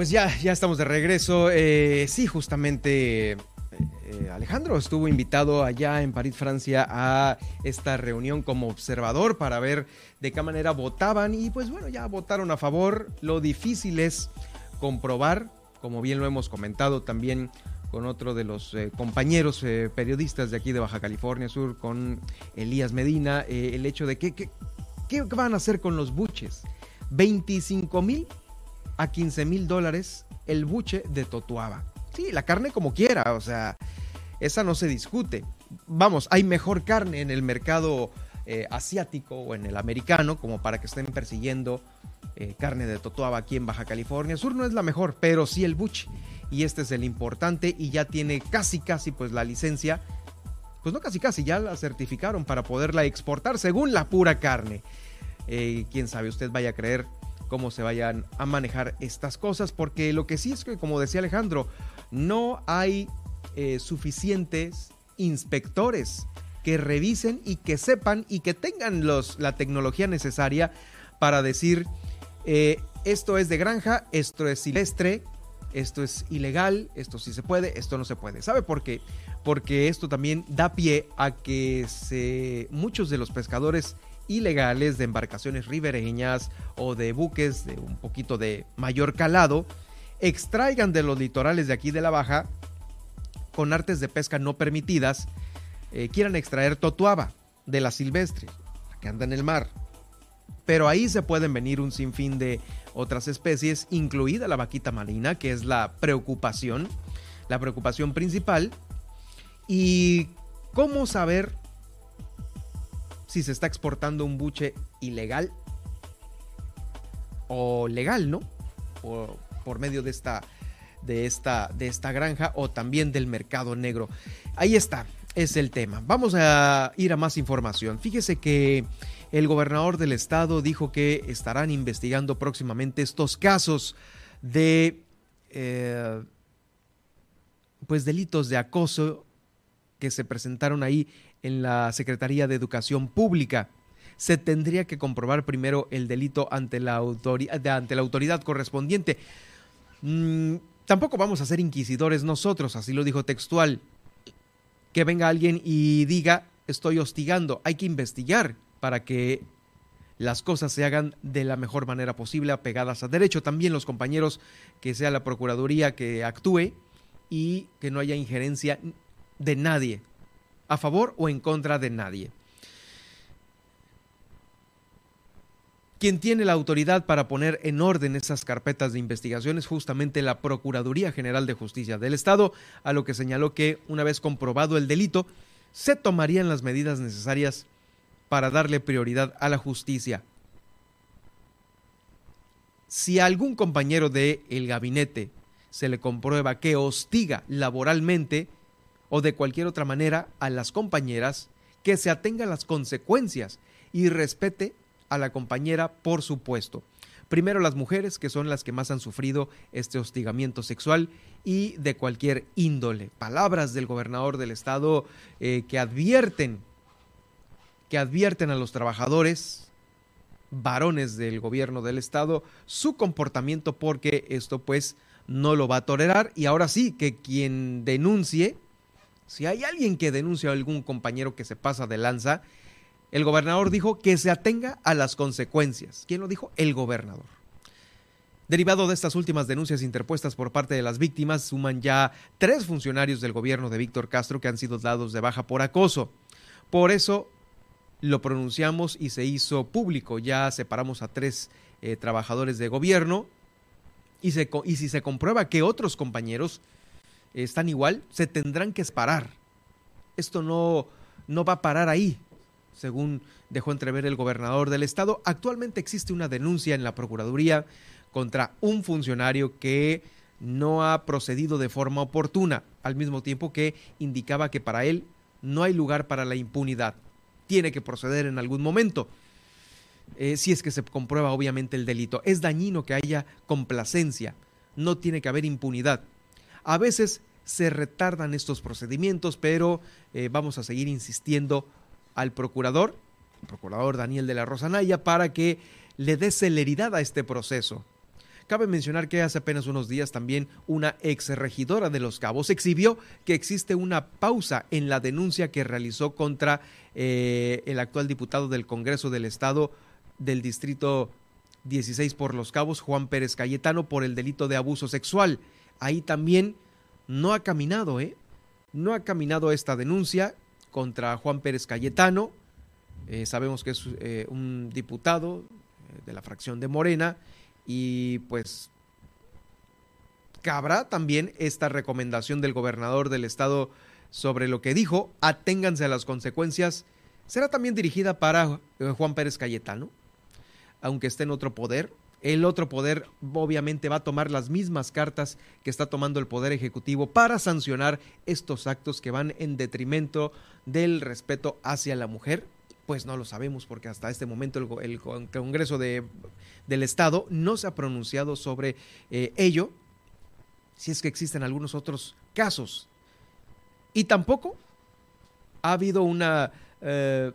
Pues ya, ya estamos de regreso. Eh, sí, justamente eh, Alejandro estuvo invitado allá en París, Francia, a esta reunión como observador para ver de qué manera votaban y pues bueno, ya votaron a favor. Lo difícil es comprobar, como bien lo hemos comentado también con otro de los eh, compañeros eh, periodistas de aquí de Baja California Sur, con Elías Medina, el hecho de que, ¿qué van a hacer con los buches? 25 mil a 15 mil dólares el buche de Totuaba. Sí, la carne como quiera, o sea, esa no se discute. Vamos, hay mejor carne en el mercado eh, asiático o en el americano como para que estén persiguiendo eh, carne de totuaba aquí en Baja California Sur. No es la mejor, pero sí el buche. Y este es el importante y ya tiene casi, casi pues la licencia. Pues no casi, casi, ya la certificaron para poderla exportar según la pura carne. Eh, quién sabe, usted vaya a creer cómo se vayan a manejar estas cosas, porque lo que sí es que, como decía Alejandro, no hay eh, suficientes inspectores que revisen y que sepan y que tengan los, la tecnología necesaria para decir eh, esto es de granja, esto es silvestre, esto es ilegal, esto sí se puede, esto no se puede. ¿Sabe por qué? Porque esto también da pie a que muchos de los pescadores ilegales de embarcaciones ribereñas o de buques de un poquito de mayor calado extraigan de los litorales de aquí de la Baja, con artes de pesca no permitidas, eh, quieran extraer totuaba de la silvestre, que anda en el mar. Pero ahí se pueden venir un sinfín de otras especies, incluida la vaquita marina, que es la preocupación, la preocupación principal. ¿Y cómo saber si se está exportando un buche ilegal o legal, ¿no? Por medio de esta, de esta, de esta granja o también del mercado negro. Ahí está, es el tema. Vamos a ir a más información. Fíjese que el gobernador del estado dijo que estarán investigando próximamente estos casos de eh, pues delitos de acoso que se presentaron ahí en la Secretaría de Educación Pública se tendría que comprobar primero el delito ante la, ante la autoridad correspondiente. Mm, tampoco vamos a ser inquisidores nosotros, así lo dijo textual. Que venga alguien y diga, estoy hostigando, hay que investigar para que las cosas se hagan de la mejor manera posible, apegadas a derecho. También los compañeros, que sea la Procuraduría que actúe y que no haya injerencia de nadie, a favor o en contra de nadie. Quien tiene la autoridad para poner en orden esas carpetas de investigación es justamente la Procuraduría General de Justicia del Estado, a lo que señaló que, una vez comprobado el delito, se tomarían las medidas necesarias para darle prioridad a la justicia. Si a algún compañero del el gabinete se le comprueba que hostiga laboralmente o de cualquier otra manera a las compañeras, que se atenga a las consecuencias y respete a la compañera, por supuesto. Primero las mujeres, que son las que más han sufrido este hostigamiento sexual y de cualquier índole. Palabras del gobernador del estado eh, que advierten, que advierten a los trabajadores, varones del gobierno del estado, su comportamiento porque esto pues no lo va a tolerar y ahora sí que quien denuncie, si hay alguien que denuncia a algún compañero que se pasa de lanza, el gobernador dijo que se atenga a las consecuencias. ¿Quién lo dijo? El gobernador. Derivado de estas últimas denuncias interpuestas por parte de las víctimas, suman ya tres funcionarios del gobierno de Víctor Castro que han sido dados de baja por acoso. Por eso lo pronunciamos y se hizo público. Ya separamos a tres eh, trabajadores de gobierno y, y si se comprueba que otros compañeros están igual, se tendrán que parar. Esto no, no va a parar ahí según dejó entrever el gobernador del estado. Actualmente existe una denuncia en la Procuraduría contra un funcionario que no ha procedido de forma oportuna, al mismo tiempo que indicaba que para él no hay lugar para la impunidad. Tiene que proceder en algún momento. Eh, si es que se comprueba obviamente el delito. Es dañino que haya complacencia, no tiene que haber impunidad. A veces se retardan estos procedimientos, pero eh, vamos a seguir insistiendo al procurador, el procurador Daniel de la Rosanaya, para que le dé celeridad a este proceso. Cabe mencionar que hace apenas unos días también una ex regidora de Los Cabos exhibió que existe una pausa en la denuncia que realizó contra eh, el actual diputado del Congreso del Estado del Distrito 16 por Los Cabos, Juan Pérez Cayetano, por el delito de abuso sexual. Ahí también no ha caminado, ¿eh? No ha caminado esta denuncia contra Juan Pérez Cayetano. Eh, sabemos que es eh, un diputado de la fracción de Morena y pues cabrá también esta recomendación del gobernador del estado sobre lo que dijo, aténganse a las consecuencias, será también dirigida para eh, Juan Pérez Cayetano, aunque esté en otro poder. El otro poder obviamente va a tomar las mismas cartas que está tomando el Poder Ejecutivo para sancionar estos actos que van en detrimento del respeto hacia la mujer, pues no lo sabemos porque hasta este momento el, Congreso de, del Estado no se ha pronunciado sobre eh, ello, si es que existen algunos otros casos. Y tampoco ha habido una, eh,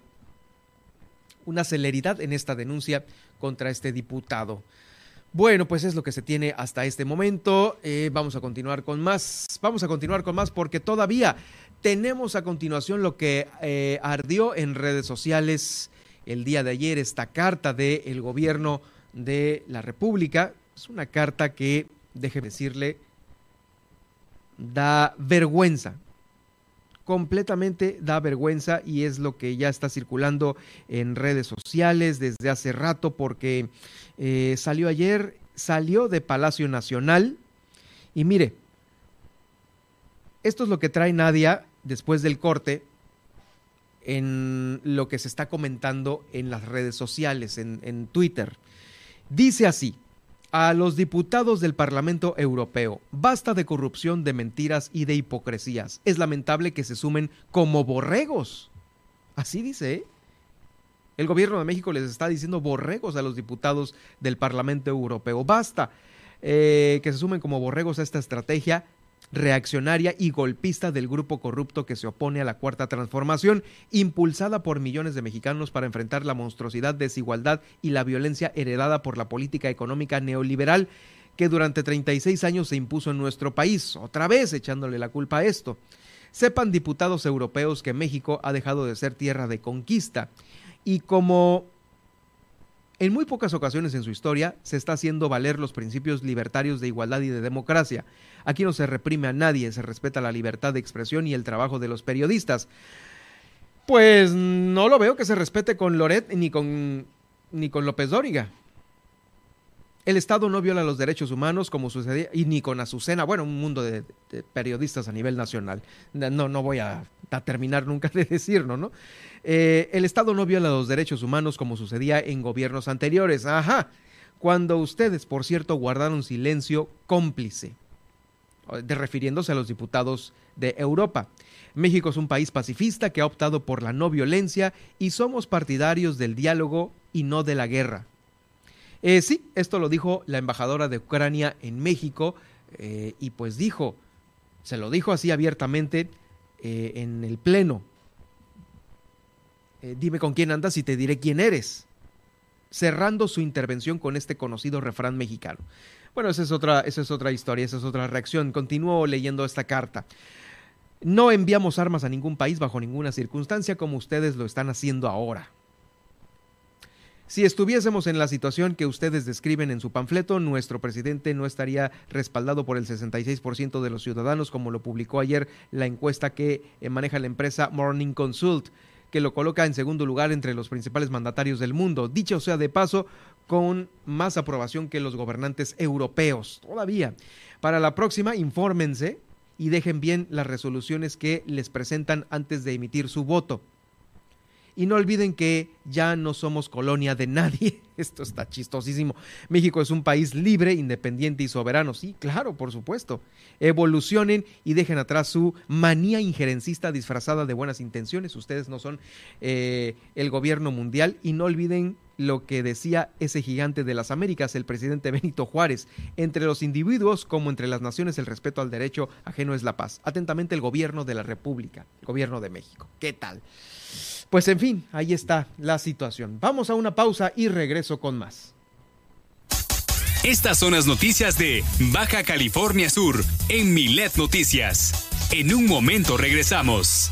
una celeridad en esta denuncia contra este diputado. Bueno, pues es lo que se tiene hasta este momento. Eh, vamos a continuar con más. Vamos a continuar con más porque todavía tenemos a continuación lo que eh, ardió en redes sociales el día de ayer, esta carta del gobierno de la República. Es una carta que, déjeme decirle, da vergüenza. Completamente da vergüenza y es lo que ya está circulando en redes sociales desde hace rato porque eh, salió ayer, salió de Palacio Nacional y mire, esto es lo que trae Nadia después del corte en lo que se está comentando en las redes sociales, en, Twitter. Dice así, a los diputados del Parlamento Europeo, basta de corrupción, de mentiras y de hipocresías. Es lamentable que se sumen como borregos. Así dice, ¿eh? El gobierno de México les está diciendo borregos a los diputados del Parlamento Europeo. Basta eh, que se sumen como borregos a esta estrategia reaccionaria y golpista del grupo corrupto que se opone a la cuarta transformación, impulsada por millones de mexicanos para enfrentar la monstruosidad, desigualdad y la violencia heredada por la política económica neoliberal que durante 36 años se impuso en nuestro país, otra vez echándole la culpa a esto. Sepan diputados europeos que México ha dejado de ser tierra de conquista y como en muy pocas ocasiones en su historia se está haciendo valer los principios libertarios de igualdad y de democracia. Aquí no se reprime a nadie, se respeta la libertad de expresión y el trabajo de los periodistas. Pues no lo veo que se respete con Loret ni con, ni con López Dóriga. El Estado no viola los derechos humanos como sucedía, y ni con Azucena, bueno, un mundo de, periodistas a nivel nacional. No, no voy a, terminar nunca de decirlo, ¿no? Eh, el Estado no viola los derechos humanos como sucedía en gobiernos anteriores. Ajá. Cuando ustedes, por cierto, guardaron silencio cómplice, refiriéndose a los diputados de Europa. México es un país pacifista que ha optado por la no violencia y somos partidarios del diálogo y no de la guerra. Eh, sí, esto lo dijo la embajadora de Ucrania en México eh, y pues dijo, se lo dijo así abiertamente eh, en el Pleno. dime con quién andas y te diré quién eres. Cerrando su intervención con este conocido refrán mexicano. Bueno, esa es otra, esa es otra historia, esa es otra reacción. Continúo leyendo esta carta. No enviamos armas a ningún país bajo ninguna circunstancia como ustedes lo están haciendo ahora. Si estuviésemos en la situación que ustedes describen en su panfleto, nuestro presidente no estaría respaldado por el 66% de los ciudadanos, como lo publicó ayer la encuesta que eh, maneja la empresa Morning Consult que lo coloca en segundo lugar entre los principales mandatarios del mundo. Dicho sea de paso, con más aprobación que los gobernantes europeos. Todavía. Para la próxima, infórmense y dejen bien las resoluciones que les presentan antes de emitir su voto. Y no olviden que ya no somos colonia de nadie. Esto está chistosísimo. México es un país libre, independiente y soberano. Sí, claro, por supuesto. Evolucionen y dejen atrás su manía injerencista disfrazada de buenas intenciones. Ustedes no son eh, el gobierno mundial y no olviden lo que decía ese gigante de las Américas, el presidente Benito Juárez. Entre los individuos como entre las naciones el respeto al derecho ajeno es la paz. Atentamente el gobierno de la República, el gobierno de México. ¿Qué tal? Pues en fin, ahí está la situación. Vamos a una pausa y regreso con más. Estas son las noticias de Baja California Sur en Milet Noticias. En un momento regresamos.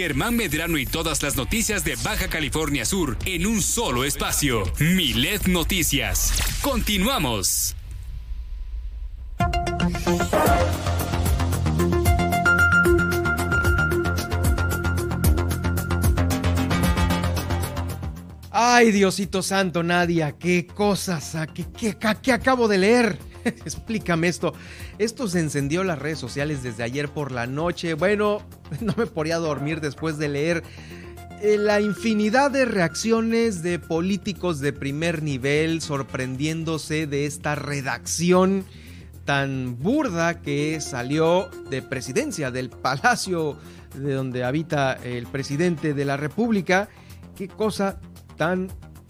Germán Medrano y todas las noticias de Baja California Sur en un solo espacio. Milet Noticias. Continuamos. Ay, Diosito Santo, Nadia, qué cosas, qué, qué, qué acabo de leer. Explícame esto. Esto se encendió en las redes sociales desde ayer por la noche. Bueno, no me podía dormir después de leer eh, la infinidad de reacciones de políticos de primer nivel sorprendiéndose de esta redacción tan burda que salió de presidencia del palacio de donde habita el presidente de la República. Qué cosa tan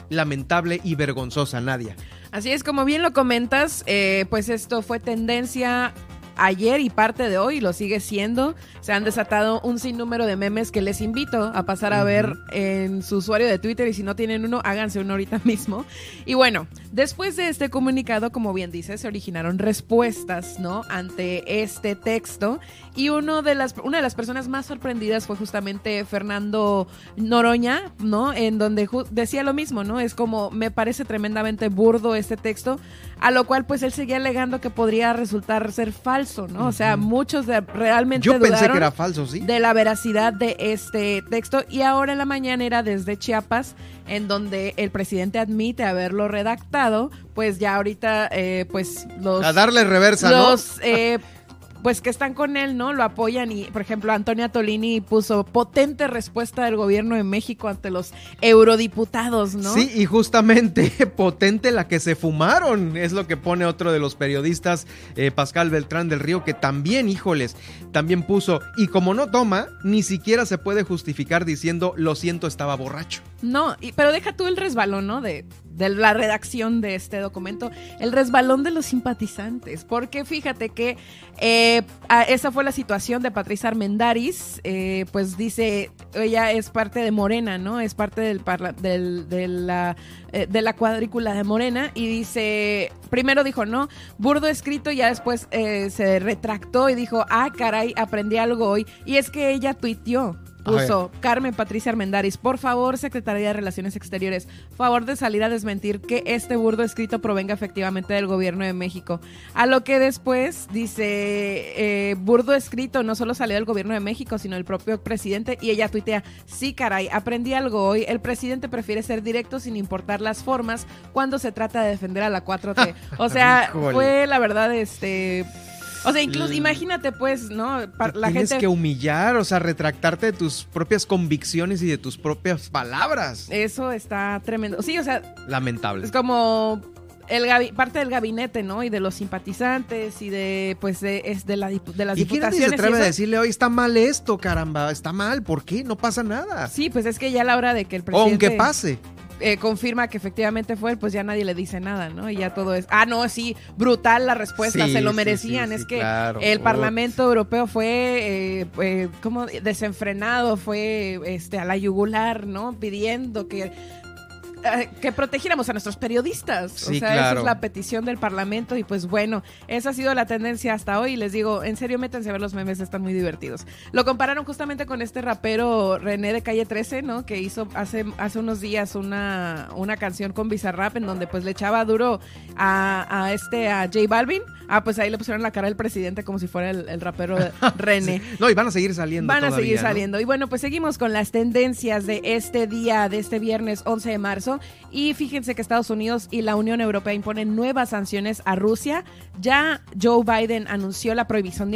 lamentable y vergonzosa, Nadia. Así es, como bien lo comentas, eh, pues esto fue tendencia ayer y parte de hoy lo sigue siendo. Se han desatado un sinnúmero de memes que les invito a pasar a ver en su usuario de Twitter y si no tienen uno, háganse uno ahorita mismo. Y bueno, después de este comunicado, como bien dice, se originaron respuestas, ¿no? Ante este texto y uno de las, una de las personas más sorprendidas fue justamente Fernando Noroña, ¿no? En donde decía lo mismo, ¿no? Es como, me parece tremendamente burdo este texto, a lo cual pues él seguía alegando que podría resultar ser falso, ¿no? O sea, muchos de, realmente Yo pensé que era falso, sí. De la veracidad de este texto y ahora en la mañana era desde Chiapas en donde el presidente admite haberlo redactado, pues ya ahorita, eh, pues los... A darle reversa, los, ¿no? Eh, pues que están con él, ¿no? Lo apoyan y, por ejemplo, Antonia Tolini puso potente respuesta del gobierno de México ante los eurodiputados, ¿no? Sí, y justamente potente la que se fumaron, es lo que pone otro de los periodistas, eh, Pascal Beltrán del Río, que también, híjoles, también puso, y como no toma, ni siquiera se puede justificar diciendo, lo siento, estaba borracho. No, pero deja tú el resbalón, ¿no? De, de la redacción de este documento, el resbalón de los simpatizantes, porque fíjate que eh, esa fue la situación de Patricia Armendaris, eh, pues dice, ella es parte de Morena, ¿no? Es parte del, del de, la, eh, de la cuadrícula de Morena y dice, primero dijo, no, burdo escrito, ya después se retractó y dijo, ah, caray, aprendí algo hoy, y es que ella tuiteó puso Carmen Patricia Armendaris, por favor, Secretaría de Relaciones Exteriores, favor de salir a desmentir que este burdo escrito provenga efectivamente del gobierno de México. A lo que después dice, eh, burdo escrito no solo salió del gobierno de México, sino del propio presidente, y ella tuitea, sí caray, aprendí algo hoy, el presidente prefiere ser directo sin importar las formas cuando se trata de defender a la 4T. O sea, fue la verdad, este O sea, incluso, imagínate, pues, ¿no? la tienes que humillar, o sea, retractarte de tus propias convicciones y de tus propias palabras. Eso está tremendo. Sí, o sea. Lamentable. Es como el parte del gabinete, ¿no? Y de los simpatizantes y de, pues, de, es de, la, de las ¿Y diputaciones. se atreve a decirle, hoy está mal esto, caramba, está mal, ¿por qué? No pasa nada. Sí, pues es que ya a la hora de que el presidente... Aunque pase. Eh, confirma que efectivamente fue él, pues ya nadie le dice nada, ¿no? Y ya todo es, ah, no, sí, brutal la respuesta, se lo merecían. es que el Parlamento Europeo fue, eh, eh, como desenfrenado, fue este, a la yugular, ¿no? Pidiendo que que protegiéramos a nuestros periodistas. o sea, esa es la petición del Parlamento y pues bueno, esa ha sido la tendencia hasta hoy. Les digo, en serio, métanse a ver los memes, están muy divertidos. Lo compararon justamente con este rapero René de Calle 13, ¿no? Que hizo hace, hace unos días una, una canción con Bizarrap en donde pues le echaba duro a, este, a J Balvin. Ah, pues ahí le pusieron la cara del presidente como si fuera el, rapero René. No, y van a seguir saliendo. Van a seguir saliendo. Y bueno, pues seguimos con las tendencias de este día, de este viernes 11 de marzo. Y fíjense que Estados Unidos y la Unión Europea imponen nuevas sanciones a Rusia. Ya Joe Biden anunció la prohibición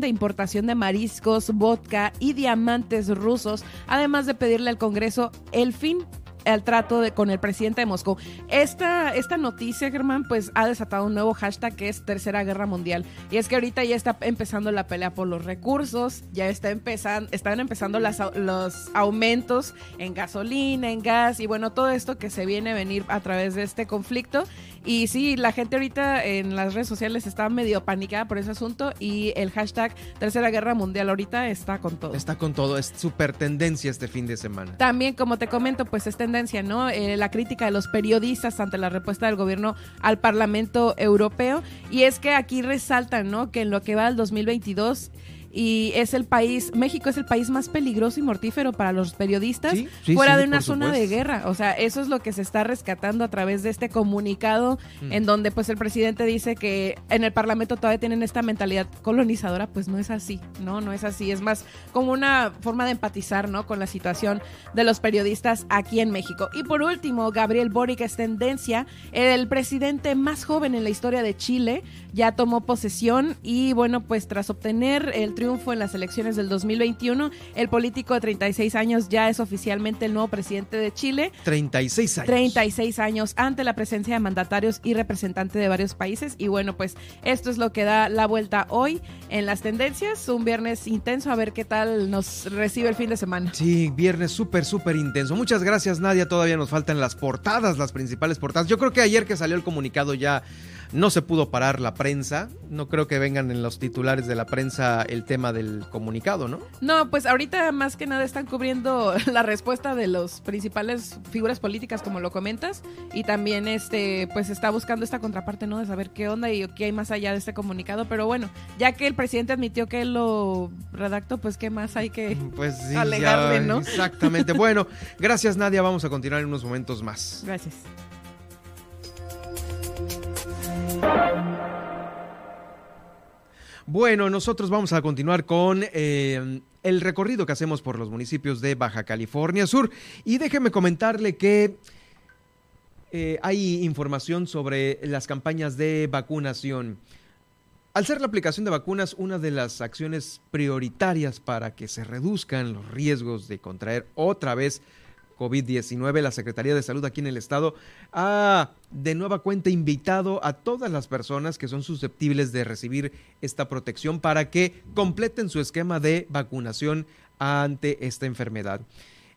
de, importación de mariscos, vodka y diamantes rusos, además de pedirle al Congreso el fin el trato de, con el presidente de Moscú. Esta, esta noticia, Germán, pues ha desatado un nuevo hashtag que es Tercera Guerra Mundial. Y es que ahorita ya está empezando la pelea por los recursos, ya está empezando, están empezando las, los aumentos en gasolina, en gas y bueno, todo esto que se viene a venir a través de este conflicto. Y sí, la gente ahorita en las redes sociales está medio panicada por ese asunto y el hashtag Tercera Guerra Mundial ahorita está con todo. Está con todo, es súper tendencia este fin de semana. También, como te comento, pues es tendencia, ¿no? Eh, la crítica de los periodistas ante la respuesta del gobierno al Parlamento Europeo. Y es que aquí resaltan, ¿no? Que en lo que va al 2022 y es el país, México es el país más peligroso y mortífero para los periodistas fuera de una zona de guerra. O sea, eso es lo que se está rescatando a través de este comunicado mm. en donde pues el presidente dice que en el Parlamento todavía tienen esta mentalidad colonizadora, pues no es así, ¿no? No es así, es más como una forma de empatizar, ¿no? Con la situación de los periodistas aquí en México. Y por último, Gabriel Boric es tendencia, el presidente más joven en la historia de Chile, ya tomó posesión y bueno, pues tras obtener el triunfo en las elecciones del 2021, el político de 36 años ya es oficialmente el nuevo presidente de Chile. 36 años. 36 años ante la presencia de mandatarios y representantes de varios países y bueno, pues esto es lo que da la vuelta hoy en las tendencias, un viernes intenso, a ver qué tal nos recibe el fin de semana. Sí, viernes súper, súper intenso. Muchas gracias Nadia, todavía nos faltan las portadas, las principales portadas. Yo creo que ayer que salió el comunicado ya no se pudo parar la prensa. No creo que vengan en los titulares de la prensa el tema del comunicado, ¿no? No, pues ahorita más que nada están cubriendo la respuesta de los principales figuras políticas, como lo comentas, y también este, pues está buscando esta contraparte, ¿no? De saber qué onda y qué hay más allá de este comunicado. Pero bueno, ya que el presidente admitió que él lo redactó, pues qué más hay que pues alegarle, ¿no? Exactamente. bueno, gracias Nadia. Vamos a continuar en unos momentos más. Gracias. Bueno, nosotros vamos a continuar con eh, el recorrido que hacemos por los municipios de Baja California Sur. Y déjeme comentarle que eh, hay información sobre las campañas de vacunación. Al ser la aplicación de vacunas una de las acciones prioritarias para que se reduzcan los riesgos de contraer otra vez COVID-19, la Secretaría de Salud aquí en el estado ha de nueva cuenta invitado a todas las personas que son susceptibles de recibir esta protección para que completen su esquema de vacunación ante esta enfermedad.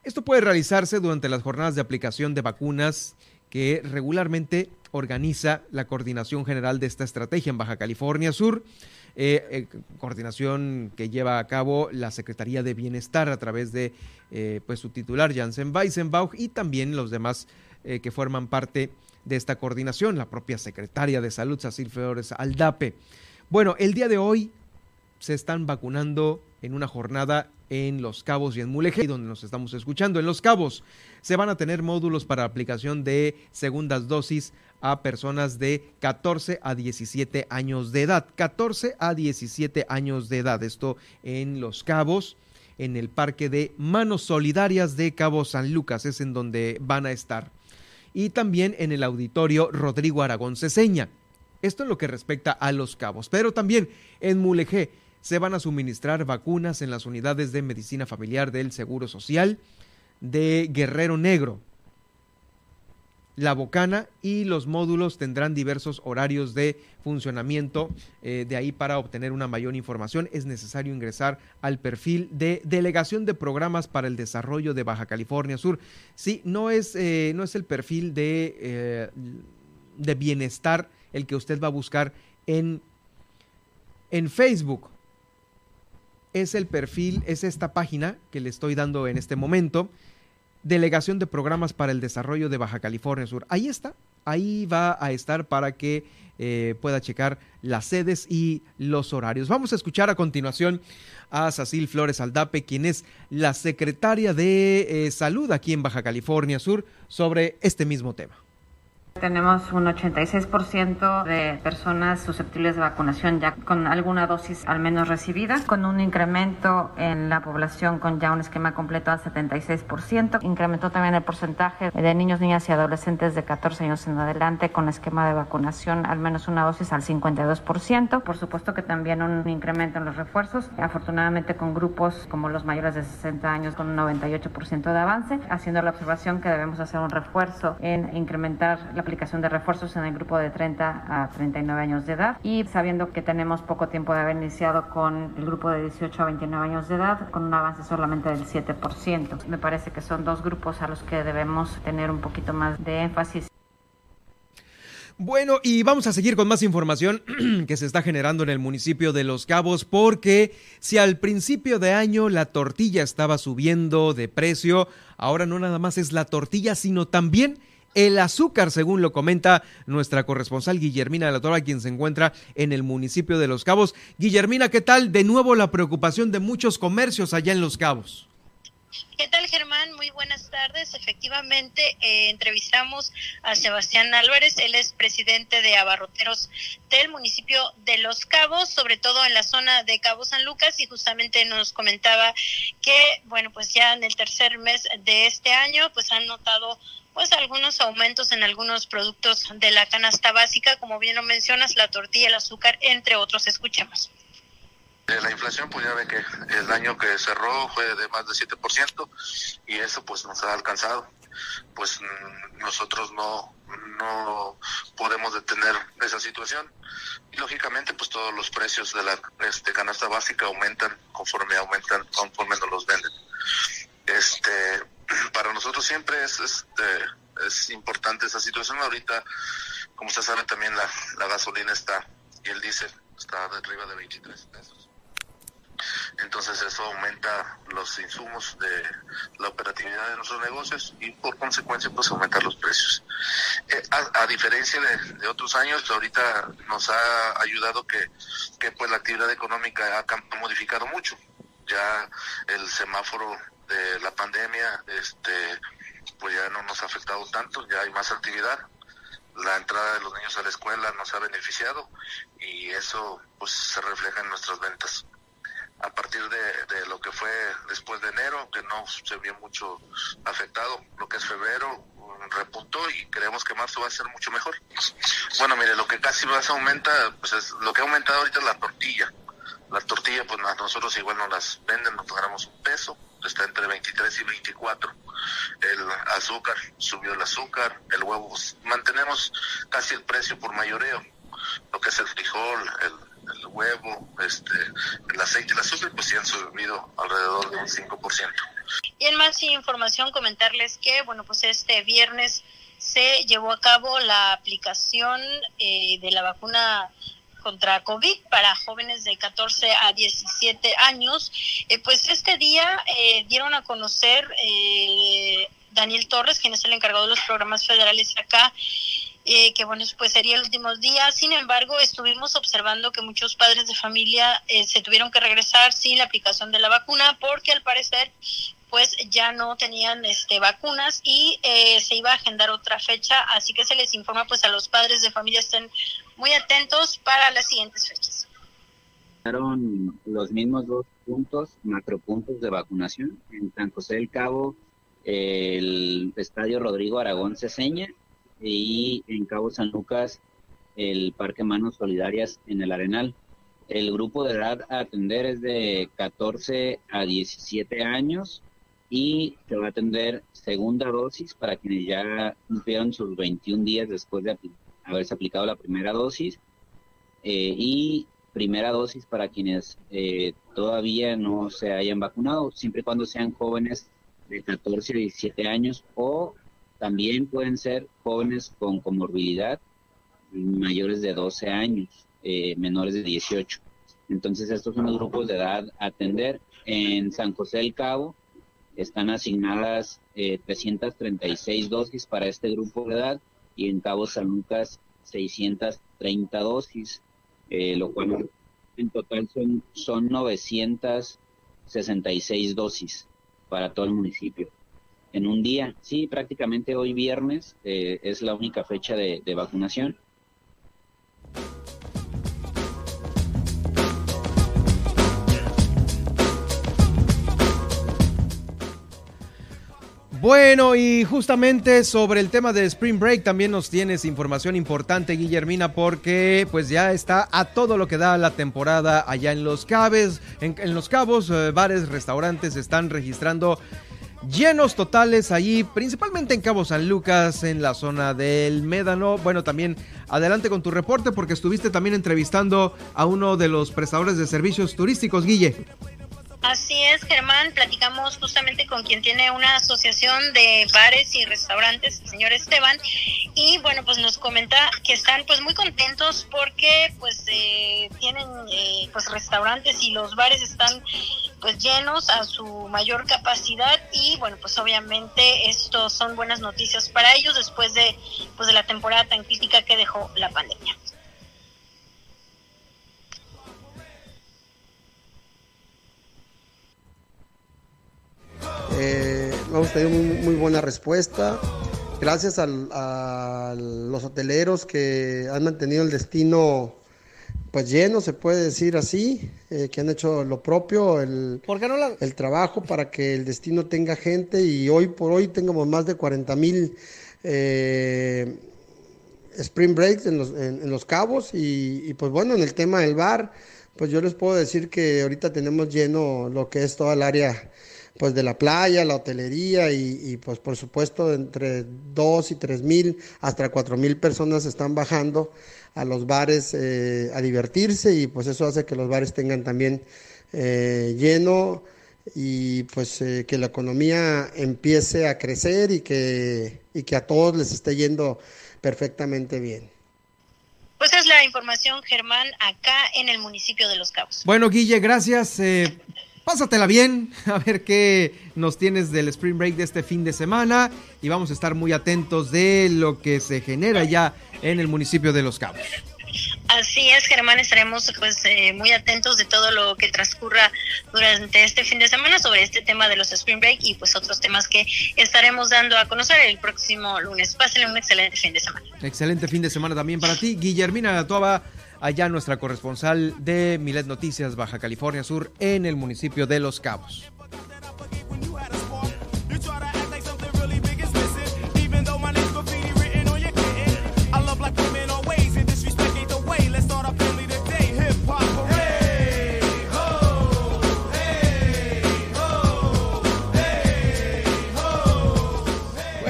Esto puede realizarse durante las jornadas de aplicación de vacunas que regularmente organiza la Coordinación General de esta estrategia en Baja California Sur. Eh, eh, coordinación que lleva a cabo la Secretaría de Bienestar a través de eh, pues su titular Jansen Weissenbach y también los demás que forman parte de esta coordinación, la propia secretaria de Salud, Cecil Flores Aldape. Bueno, el día de hoy se están vacunando en una jornada en Los Cabos y en Mulegé, donde nos estamos escuchando. En Los Cabos se van a tener módulos para aplicación de segundas dosis a personas de 14 a 17 años de edad. 14 a 17 años de edad. Esto en Los Cabos, en el Parque de Manos Solidarias de Cabo San Lucas. Es en donde van a estar. Y también en el Auditorio Rodrigo Aragón Ceseña. Esto en lo que respecta a los cabos. Pero también en Mulegé se van a suministrar vacunas en las unidades de medicina familiar del Seguro Social de Guerrero Negro. La Bocana y los módulos tendrán diversos horarios de funcionamiento. Eh, de ahí para obtener una mayor información es necesario ingresar al perfil de Delegación de Programas para el Desarrollo de Baja California Sur. Sí, no es, eh, no es el perfil de, eh, de bienestar el que usted va a buscar en, en Facebook. Es el perfil, es esta página que le estoy dando en este momento Delegación de Programas para el Desarrollo de Baja California Sur. Ahí está, ahí va a estar para que eh, pueda checar las sedes y los horarios. Vamos a escuchar a continuación a Sacil Flores Aldape, quien es la secretaria de eh, Salud aquí en Baja California Sur, sobre este mismo tema. Tenemos un 86% de personas susceptibles de vacunación ya con alguna dosis al menos recibida, con un incremento en la población con ya un esquema completo al 76%. Incrementó también el porcentaje de niños, niñas y adolescentes de 14 años en adelante con esquema de vacunación al menos una dosis al 52%. Por supuesto que también un incremento en los refuerzos, afortunadamente con grupos como los mayores de 60 años con un 98% de avance, haciendo la observación que debemos hacer un refuerzo en incrementar la aplicación de refuerzos en el grupo de 30 a 39 años de edad y sabiendo que tenemos poco tiempo de haber iniciado con el grupo de 18 a 29 años de edad con un avance solamente del 7%. Me parece que son dos grupos a los que debemos tener un poquito más de énfasis. Bueno, y vamos a seguir con más información que se está generando en el municipio de Los Cabos, porque si al principio de año la tortilla estaba subiendo de precio, ahora no nada más es la tortilla, sino también el azúcar, según lo comenta nuestra corresponsal Guillermina de la Torre, quien se encuentra en el municipio de Los Cabos. Guillermina, ¿qué tal? De nuevo la preocupación de muchos comercios allá en Los Cabos. ¿Qué tal, Germán? Muy buenas tardes. Efectivamente, eh, entrevistamos a Sebastián Álvarez. Él es presidente de abarroteros del municipio de Los Cabos, sobre todo en la zona de Cabo San Lucas, y justamente nos comentaba que, bueno, pues ya en el tercer mes de este año, pues han notado pues algunos aumentos en algunos productos de la canasta básica, como bien lo mencionas, la tortilla, el azúcar, entre otros. Escuchemos. La inflación, pues ya ve que el año que cerró fue de más de 7% y eso pues nos ha alcanzado. Pues mm, nosotros no, no podemos detener esa situación y lógicamente pues todos los precios de la este, canasta básica aumentan conforme aumentan, conforme nos los venden. Este, para nosotros siempre es, este, es importante esa situación. Ahorita, como usted sabe, también la, la gasolina está y el diésel está de arriba de 23 pesos. Entonces eso aumenta los insumos de la operatividad de nuestros negocios y por consecuencia pues aumenta los precios. Eh, a, diferencia de, otros años, ahorita nos ha ayudado que, que pues la actividad económica ha modificado mucho. Ya el semáforo de la pandemia, este, pues ya no nos ha afectado tanto, ya hay más actividad. La entrada de los niños a la escuela nos ha beneficiado y eso pues se refleja en nuestras ventas. A partir de, lo que fue después de enero, que no se vio mucho afectado, lo que es febrero repuntó y creemos que marzo va a ser mucho mejor. Bueno, mire, lo que casi más aumenta, pues es lo que ha aumentado ahorita es la tortilla. La tortilla, pues nosotros igual no las venden, nos pagamos un peso, está entre 23 y 24. El azúcar, subió el azúcar, el huevo, mantenemos casi el precio por mayoreo, lo que es el frijol, el, huevo, este, el aceite y el azúcar, pues sí han subido alrededor de un 5%. Y en más información comentarles que, bueno, pues este viernes se llevó a cabo la aplicación eh, de la vacuna contra COVID para jóvenes de 14 a 17 años. Eh, pues este día eh, dieron a conocer eh, Daniel Torres, quien es el encargado de los programas federales acá, que bueno, pues sería el último día. Sin embargo, estuvimos observando que muchos padres de familia se tuvieron que regresar sin la aplicación de la vacuna porque al parecer pues ya no tenían este vacunas y se iba a agendar otra fecha, así que se les informa pues a los padres de familia estén muy atentos para las siguientes fechas. Los mismos dos puntos, macropuntos de vacunación. En San José del Cabo, el Estadio Rodrigo Aragón Ceseña y en Cabo San Lucas, el Parque Manos Solidarias en el Arenal. El grupo de edad a atender es de 14 a 17 años y se va a atender segunda dosis para quienes ya cumplieron sus 21 días después de haberse aplicado la primera dosis eh, y primera dosis para quienes eh, todavía no se hayan vacunado, siempre y cuando sean jóvenes de 14 a 17 años o también pueden ser jóvenes con comorbilidad mayores de 12 años, eh, menores de 18. Entonces estos son los grupos de edad a atender. En San José del Cabo están asignadas 336 dosis para este grupo de edad y en Cabo San Lucas 630 dosis. Eh, lo cual en total son, son 966 dosis para todo el municipio. En un día, sí, prácticamente hoy viernes eh, es la única fecha de vacunación Bueno, y justamente sobre el tema de Spring Break también nos tienes información importante, Guillermina, porque pues ya está a todo lo que da la temporada allá en Los Cabos. En, Los Cabos, eh, bares, restaurantes están registrando llenos totales allí, principalmente en Cabo San Lucas, en la zona del Médano. Bueno, también adelante con tu reporte porque estuviste también entrevistando a uno de los prestadores de servicios turísticos, Guille. Así es, Germán. Platicamos justamente con quien tiene una asociación de bares y restaurantes, el señor Esteban, y bueno, pues nos comenta que están pues muy contentos porque pues eh, tienen eh, pues restaurantes y los bares están pues llenos a su mayor capacidad y bueno, pues obviamente esto son buenas noticias para ellos después de pues de la temporada tan crítica que dejó la pandemia. Eh, hemos tenido muy, buena respuesta. Gracias a los hoteleros que han mantenido el destino pues lleno, se puede decir así, eh, que han hecho lo propio, el, el trabajo para que el destino tenga gente y hoy por hoy tengamos más de 40 mil eh, spring breaks en los, en, los cabos y, y, pues bueno, en el tema del bar, pues yo les puedo decir que ahorita tenemos lleno lo que es toda el área pues de la playa, la hotelería y, pues por supuesto entre dos y tres mil hasta cuatro mil personas están bajando a los bares eh, a divertirse y pues eso hace que los bares tengan también eh, lleno y pues eh, que la economía empiece a crecer y que, y que a todos les esté yendo perfectamente bien. Pues es la información, Germán, acá en el municipio de Los Cabos. Bueno, Guille, gracias pásatela bien, a ver qué nos tienes del Spring Break de este fin de semana y vamos a estar muy atentos de lo que se genera ya en el municipio de Los Cabos. Así es, Germán, estaremos pues eh, muy atentos de todo lo que transcurra durante este fin de semana sobre este tema de los Spring Break y pues otros temas que estaremos dando a conocer el próximo lunes. Pásenle un excelente fin de semana. Excelente fin de semana también para ti. Guillermina Tuaba allá nuestra corresponsal de Milet Noticias Baja California Sur en el municipio de Los Cabos.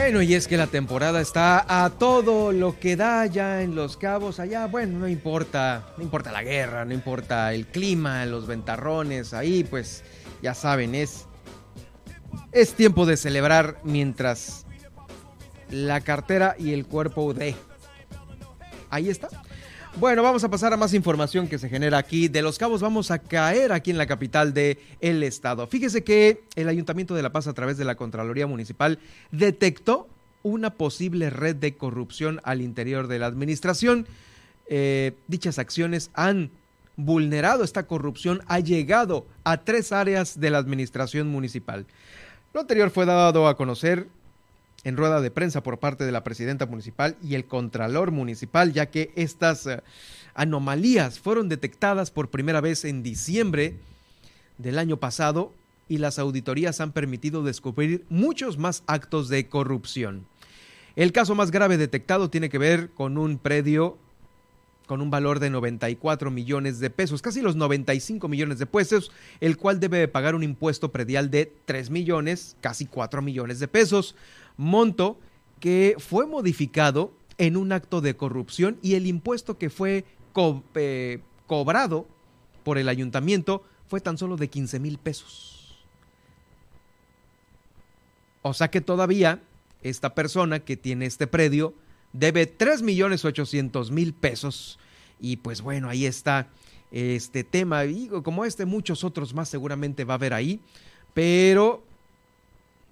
Bueno, y es que la temporada está a todo lo que da ya en Los Cabos, allá, bueno, no importa, no importa la guerra, no importa el clima, los ventarrones, ahí pues ya saben, es, es tiempo de celebrar mientras la cartera y el cuerpo de... Ahí está. Bueno, vamos a pasar a más información que se genera aquí. De Los Cabos vamos a caer aquí en la capital del el estado. Fíjese que el Ayuntamiento de La Paz a través de la Contraloría Municipal detectó una posible red de corrupción al interior de la administración. Eh, dichas acciones han vulnerado esta corrupción, ha llegado a tres áreas de la administración municipal. Lo anterior fue dado a conocer en rueda de prensa por parte de la presidenta municipal y el contralor municipal, ya que estas eh, anomalías fueron detectadas por primera vez en diciembre del año pasado y las auditorías han permitido descubrir muchos más actos de corrupción. El caso más grave detectado tiene que ver con un predio con un valor de 94 millones de pesos, casi los 95 millones de pesos, el cual debe pagar un impuesto predial de 3 millones, casi 4 millones de pesos, monto que fue modificado en un acto de corrupción y el impuesto que fue eh, cobrado por el ayuntamiento fue tan solo de 15 mil pesos. O sea que todavía esta persona que tiene este predio debe 3 millones 800 mil pesos. Y pues bueno, ahí está este tema. Y como este, muchos otros más seguramente va a haber ahí. Pero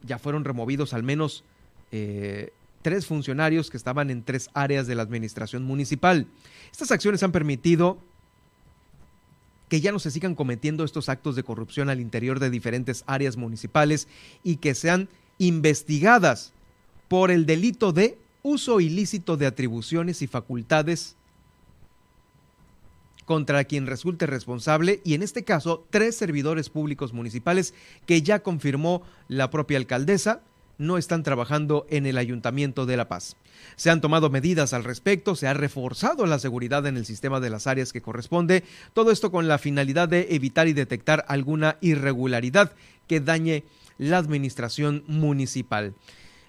ya fueron removidos al menos eh, tres funcionarios que estaban en tres áreas de la administración municipal. Estas acciones han permitido que ya no se sigan cometiendo estos actos de corrupción al interior de diferentes áreas municipales y que sean investigadas por el delito de uso ilícito de atribuciones y facultades contra quien resulte responsable y en este caso tres servidores públicos municipales que ya confirmó la propia alcaldesa no están trabajando en el Ayuntamiento de La Paz. Se han tomado medidas al respecto, se ha reforzado la seguridad en el sistema de las áreas que corresponde, todo esto con la finalidad de evitar y detectar alguna irregularidad que dañe la administración municipal.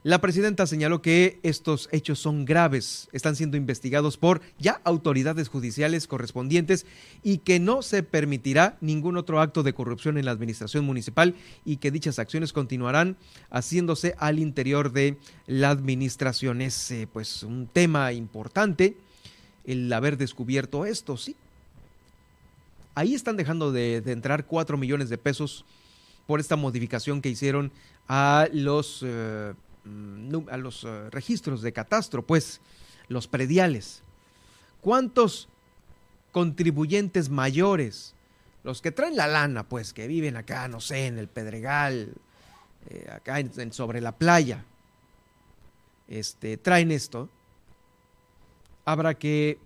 La presidenta señaló que estos hechos son graves, están siendo investigados por ya autoridades judiciales correspondientes y que no se permitirá ningún otro acto de corrupción en la administración municipal y que dichas acciones continuarán haciéndose al interior de la administración. Es eh, pues un tema importante el haber descubierto esto, sí. Ahí están dejando de, entrar cuatro millones de pesos por esta modificación que hicieron a los... Eh, a los eh, registros de catastro, pues los prediales. ¿Cuántos contribuyentes mayores, los que traen la lana, pues que viven acá, no sé, en el Pedregal, eh, acá en, sobre la playa, este, traen esto? Habrá que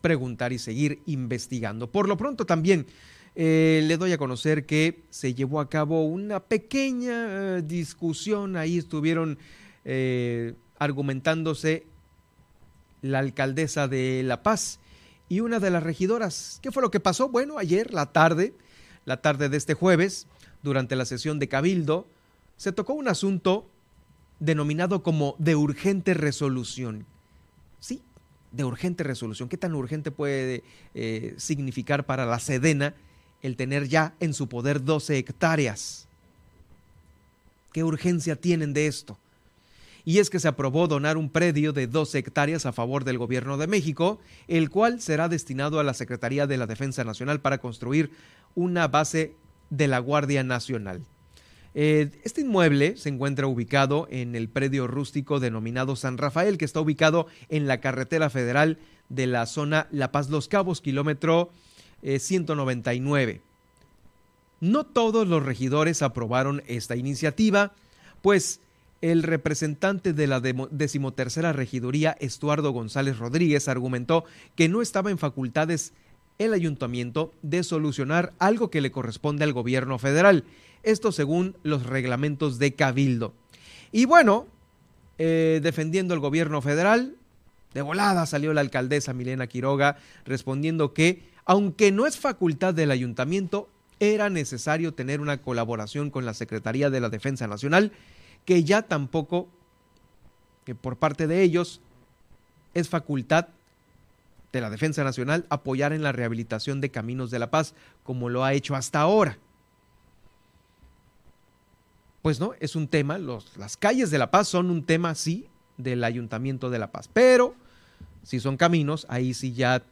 preguntar y seguir investigando. Por lo pronto también eh, le doy a conocer que se llevó a cabo una pequeña eh, discusión, ahí estuvieron eh, argumentándose la alcaldesa de La Paz y una de las regidoras. ¿Qué fue lo que pasó? Bueno, ayer, la tarde, la tarde de este jueves, durante la sesión de Cabildo, se tocó un asunto denominado como de urgente resolución. Sí, de urgente resolución. ¿Qué tan urgente puede significar para la Sedena el tener ya en su poder 12 hectáreas. ¿Qué urgencia tienen de esto? Y es que se aprobó donar un predio de 12 hectáreas a favor del gobierno de México, el cual será destinado a la Secretaría de la Defensa Nacional para construir una base de la Guardia Nacional. Eh, este inmueble se encuentra ubicado en el predio rústico denominado San Rafael, que está ubicado en la carretera federal de la zona La Paz Los Cabos, kilómetro 199. Eh, no todos los regidores aprobaron esta iniciativa, pues el representante de la decimotercera regiduría, Estuardo González Rodríguez, argumentó que no estaba en facultades el ayuntamiento de solucionar algo que le corresponde al gobierno federal. Esto según los reglamentos de Cabildo. Y bueno, eh, defendiendo el gobierno federal, de volada salió la alcaldesa Milena Quiroga respondiendo que aunque no es facultad del ayuntamiento, era necesario tener una colaboración con la Secretaría de la Defensa Nacional, que ya tampoco, que por parte de ellos, es facultad de la Defensa Nacional apoyar en la rehabilitación de caminos de la paz, como lo ha hecho hasta ahora. Pues no, es un tema, las calles de la paz son un tema, sí, del Ayuntamiento de la Paz, pero si son caminos, ahí sí ya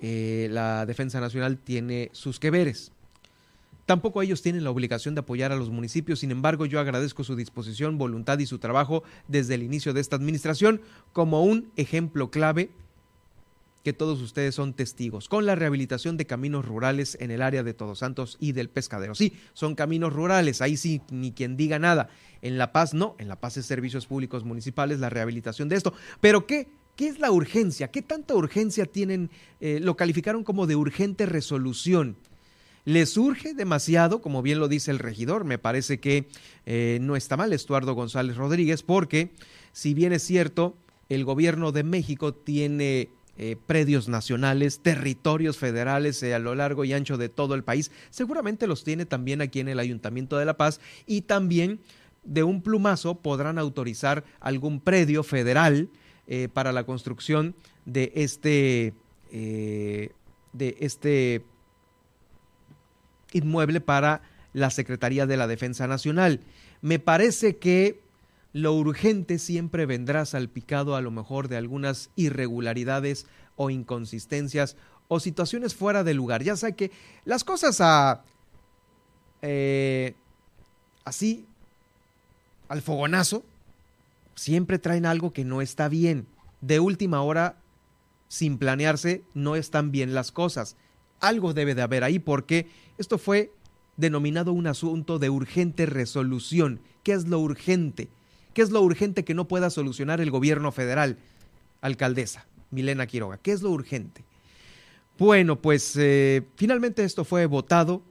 eh, la Defensa Nacional tiene sus que veres. Tampoco ellos tienen la obligación de apoyar a los municipios, sin embargo yo agradezco su disposición, voluntad y su trabajo desde el inicio de esta administración como un ejemplo clave que todos ustedes son testigos, con la rehabilitación de caminos rurales en el área de Todos Santos y del Pescadero. Sí, son caminos rurales, ahí sí, ni quien diga nada. En La Paz no, en La Paz es servicios públicos municipales, la rehabilitación de esto. Pero ¿qué? ¿Qué es la urgencia? ¿Qué tanta urgencia tienen? Eh, lo calificaron como de urgente resolución. Les urge demasiado, como bien lo dice el regidor, me parece que eh, no está mal Estuardo González Rodríguez, porque si bien es cierto, el gobierno de México tiene eh, predios nacionales, territorios federales a lo largo y ancho de todo el país. Seguramente los tiene también aquí en el Ayuntamiento de La Paz y también de un plumazo podrán autorizar algún predio federal eh, para la construcción de este, de este inmueble para la Secretaría de la Defensa Nacional. Me parece que lo urgente siempre vendrá salpicado a lo mejor de algunas irregularidades o inconsistencias o situaciones fuera de lugar. Ya sé que las cosas a, eh, así, al fogonazo, siempre traen algo que no está bien. De última hora, sin planearse, no están bien las cosas. Algo debe de haber ahí porque esto fue denominado un asunto de urgente resolución. ¿Qué es lo urgente? ¿Qué es lo urgente que no pueda solucionar el gobierno federal? Alcaldesa Milena Quiroga, ¿qué es lo urgente? Bueno, pues eh, finalmente esto fue votado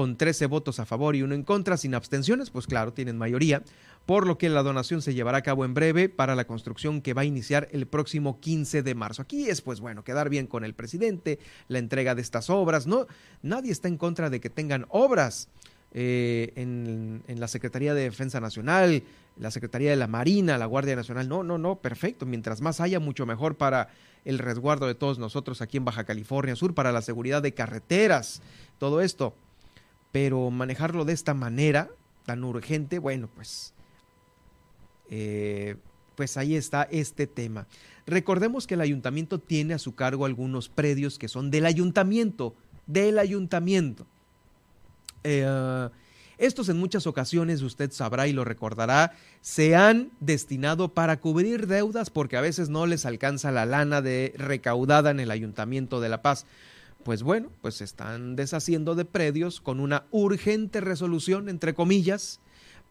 con 13 votos a favor y uno en contra, sin abstenciones, pues claro, tienen mayoría, por lo que la donación se llevará a cabo en breve para la construcción que va a iniciar el próximo 15 de marzo. Aquí es, pues bueno, quedar bien con el presidente, la entrega de estas obras, ¿no? Nadie está en contra de que tengan obras. Eh, en, la Secretaría de Defensa Nacional, la Secretaría de la Marina, la Guardia Nacional. No, no, no, perfecto. Mientras más haya, mucho mejor para el resguardo de todos nosotros aquí en Baja California Sur, para la seguridad de carreteras, todo esto. Pero manejarlo de esta manera tan urgente, bueno, pues, eh, pues ahí está este tema. Recordemos que el ayuntamiento tiene a su cargo algunos predios que son del ayuntamiento, del ayuntamiento. Eh, estos en muchas ocasiones, usted sabrá y lo recordará, se han destinado para cubrir deudas porque a veces no les alcanza la lana de recaudada en el Ayuntamiento de La Paz. Pues bueno, pues se están deshaciendo de predios con una urgente resolución, entre comillas,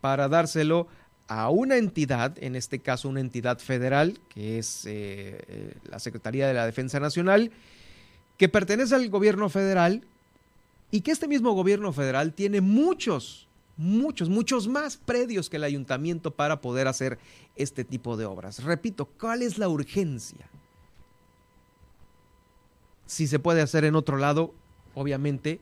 para dárselo a una entidad, en este caso una entidad federal, que es eh, eh, la Secretaría de la Defensa Nacional, que pertenece al gobierno federal, y que este mismo gobierno federal tiene muchos, muchos, muchos más predios que el ayuntamiento para poder hacer este tipo de obras. Repito, ¿cuál es la urgencia? Si se puede hacer en otro lado, obviamente,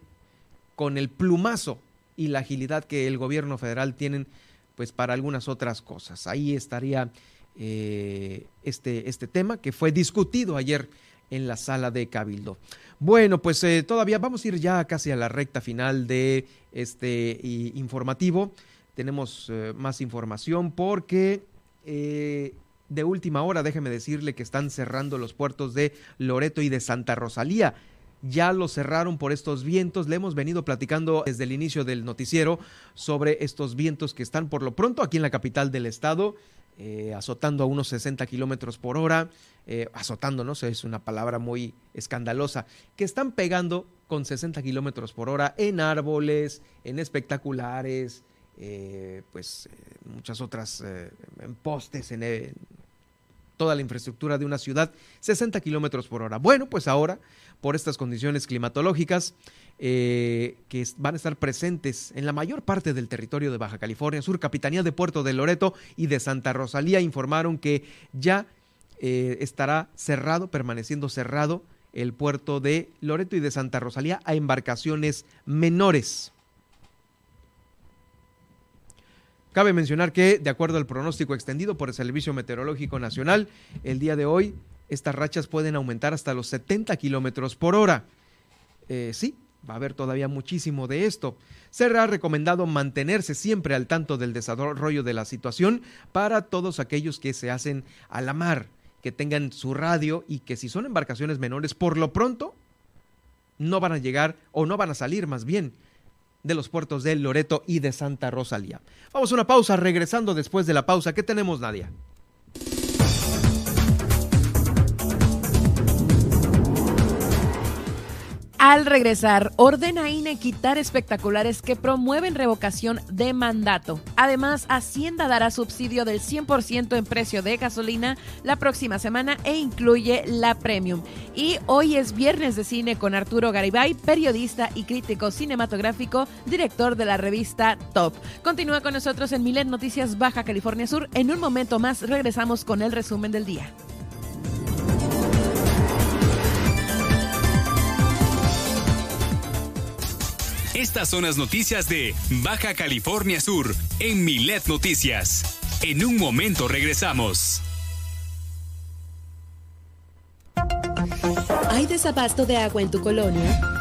con el plumazo y la agilidad que el gobierno federal tienen, pues para algunas otras cosas. Ahí estaría eh, este, este tema que fue discutido ayer en la sala de Cabildo. Bueno, pues eh, todavía vamos a ir ya casi a la recta final de este informativo. Tenemos eh, más información porque eh, de última hora, déjeme decirle que están cerrando los puertos de Loreto y de Santa Rosalía. Ya lo cerraron por estos vientos. Le hemos venido platicando desde el inicio del noticiero sobre estos vientos que están por lo pronto aquí en la capital del estado. Eh, azotando a unos 60 kilómetros por hora, eh, azotando, ¿no? es una palabra muy escandalosa, que están pegando con 60 kilómetros por hora en árboles, en espectaculares, eh, pues muchas otras, en postes, en, toda la infraestructura de una ciudad, 60 kilómetros por hora. Bueno, pues ahora, por estas condiciones climatológicas, eh, que van a estar presentes en la mayor parte del territorio de Baja California Sur. Capitanía de Puerto de Loreto y de Santa Rosalía informaron que ya eh, estará cerrado, permaneciendo cerrado el puerto de Loreto y de Santa Rosalía a embarcaciones menores. Cabe mencionar que, de acuerdo al pronóstico extendido por el Servicio Meteorológico Nacional, el día de hoy estas rachas pueden aumentar hasta los 70 kilómetros por hora. Eh, sí, va a haber todavía muchísimo de esto. Será recomendado mantenerse siempre al tanto del desarrollo de la situación para todos aquellos que se hacen a la mar, que tengan su radio y que si son embarcaciones menores, por lo pronto no van a llegar o no van a salir más bien de los puertos de Loreto y de Santa Rosalía. Vamos a una pausa, regresando después de la pausa. ¿Qué tenemos, Nadia? Al regresar, ordena INE quitar espectaculares que promueven revocación de mandato. Además, Hacienda dará subsidio del 100% en precio de gasolina la próxima semana e incluye la premium. Y hoy es viernes de cine con Arturo Garibay, periodista y crítico cinematográfico, director de la revista Top. Continúa con nosotros en Milet Noticias Baja California Sur. En un momento más regresamos con el resumen del día. Estas son las noticias de Baja California Sur en Milet Noticias. En un momento regresamos. ¿Hay desabasto de agua en tu colonia?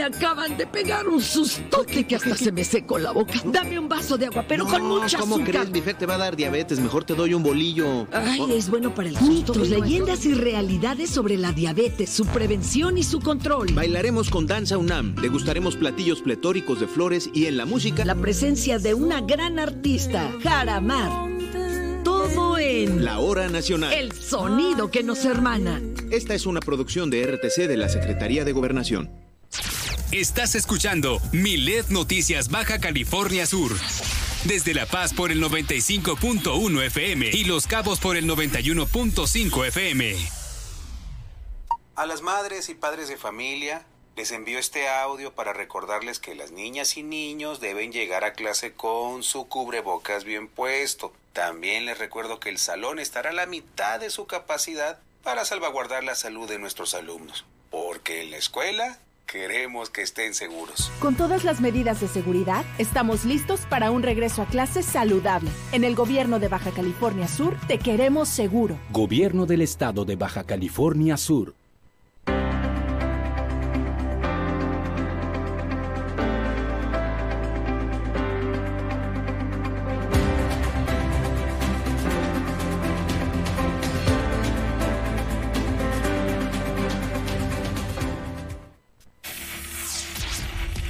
Me acaban de pegar un sustote que hasta se me secó la boca. Dame un vaso de agua, pero con mucha ¿cómo azúcar. crees? Bifer te va a dar diabetes. Mejor te doy un bolillo. Ay, Oh, es bueno para el susto. Mitos, leyendas y realidades sobre la diabetes, su prevención y su control. Bailaremos con Danza UNAM, degustaremos platillos pletóricos de flores y en la música... La presencia de una gran artista, Jaramar. Todo en La Hora Nacional. el sonido que nos hermana. Esta es una producción de RTC de la Secretaría de Gobernación. Estás escuchando Milet Noticias Baja California Sur. Desde La Paz por el 95.1 FM y Los Cabos por el 91.5 FM. A las madres y padres de familia les envío este audio para recordarles que las niñas y niños deben llegar a clase con su cubrebocas bien puesto. También les recuerdo que el salón estará a la mitad de su capacidad para salvaguardar la salud de nuestros alumnos. Porque en la escuela queremos que estén seguros. Con todas las medidas de seguridad, estamos listos para un regreso a clases saludable. En el gobierno de Baja California Sur, te queremos seguro. Gobierno del Estado de Baja California Sur.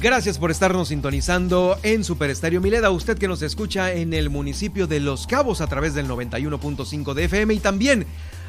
Gracias por estarnos sintonizando en Super Estéreo Mileda. Usted que nos escucha en el municipio de Los Cabos a través del 91.5 de FM y también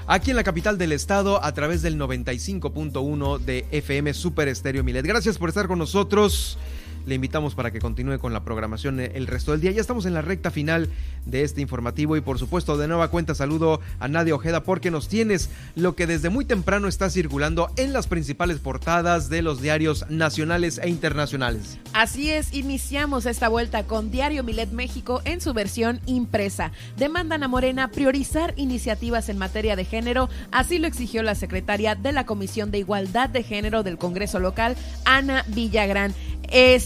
aquí en la capital del estado a través del 95.1 de FM Super Estéreo Milet. Gracias por estar con nosotros. Le invitamos para que continúe con la programación el resto del día. Ya estamos en la recta final de este informativo y por supuesto de nueva cuenta saludo a Nadia Ojeda porque nos tienes lo que desde muy temprano está circulando en las principales portadas de los diarios nacionales e internacionales. Así es, iniciamos esta vuelta con Diario Milet México en su versión impresa. Demandan a Morena priorizar iniciativas en materia de género, así lo exigió la secretaria de la Comisión de Igualdad de Género del Congreso local, Ana Villagrán. Eh,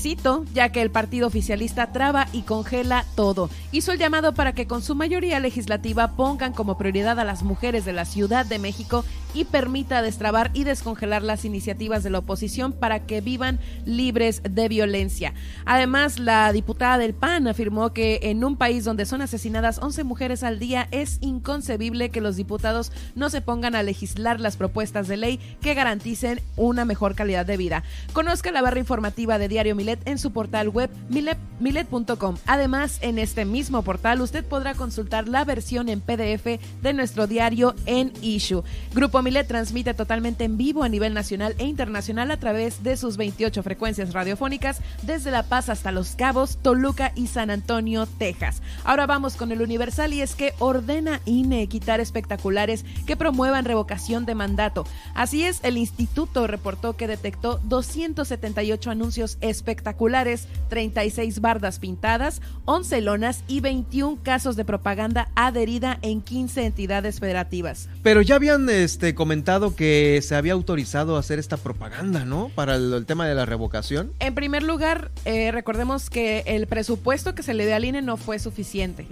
ya que el partido oficialista traba y congela todo. Hizo el llamado para que con su mayoría legislativa pongan como prioridad a las mujeres de la Ciudad de México y permita destrabar y descongelar las iniciativas de la oposición para que vivan libres de violencia. Además, la diputada del PAN afirmó que en un país donde son asesinadas 11 mujeres al día es inconcebible que los diputados no se pongan a legislar las propuestas de ley que garanticen una mejor calidad de vida. Conozca la barra informativa de Diario Milet en su portal web milet- milet.com. Además, en este mismo portal usted podrá consultar la versión en PDF de nuestro diario en Issue. Grupo Transmite totalmente en vivo a nivel nacional e internacional a través de sus 28 frecuencias radiofónicas desde La Paz hasta Los Cabos, Toluca y San Antonio, Texas. Ahora vamos con el Universal y es que ordena INE quitar espectaculares que promuevan revocación de mandato. Así es, el instituto reportó que detectó 278 anuncios espectaculares, 36 bardas pintadas, 11 lonas y 21 casos de propaganda adherida en 15 entidades federativas. Pero ya habían este, comentado que se había autorizado a hacer esta propaganda, ¿no? Para el, el tema de la revocación. En primer lugar, eh, recordemos que el presupuesto que se le dio al INE no fue suficiente.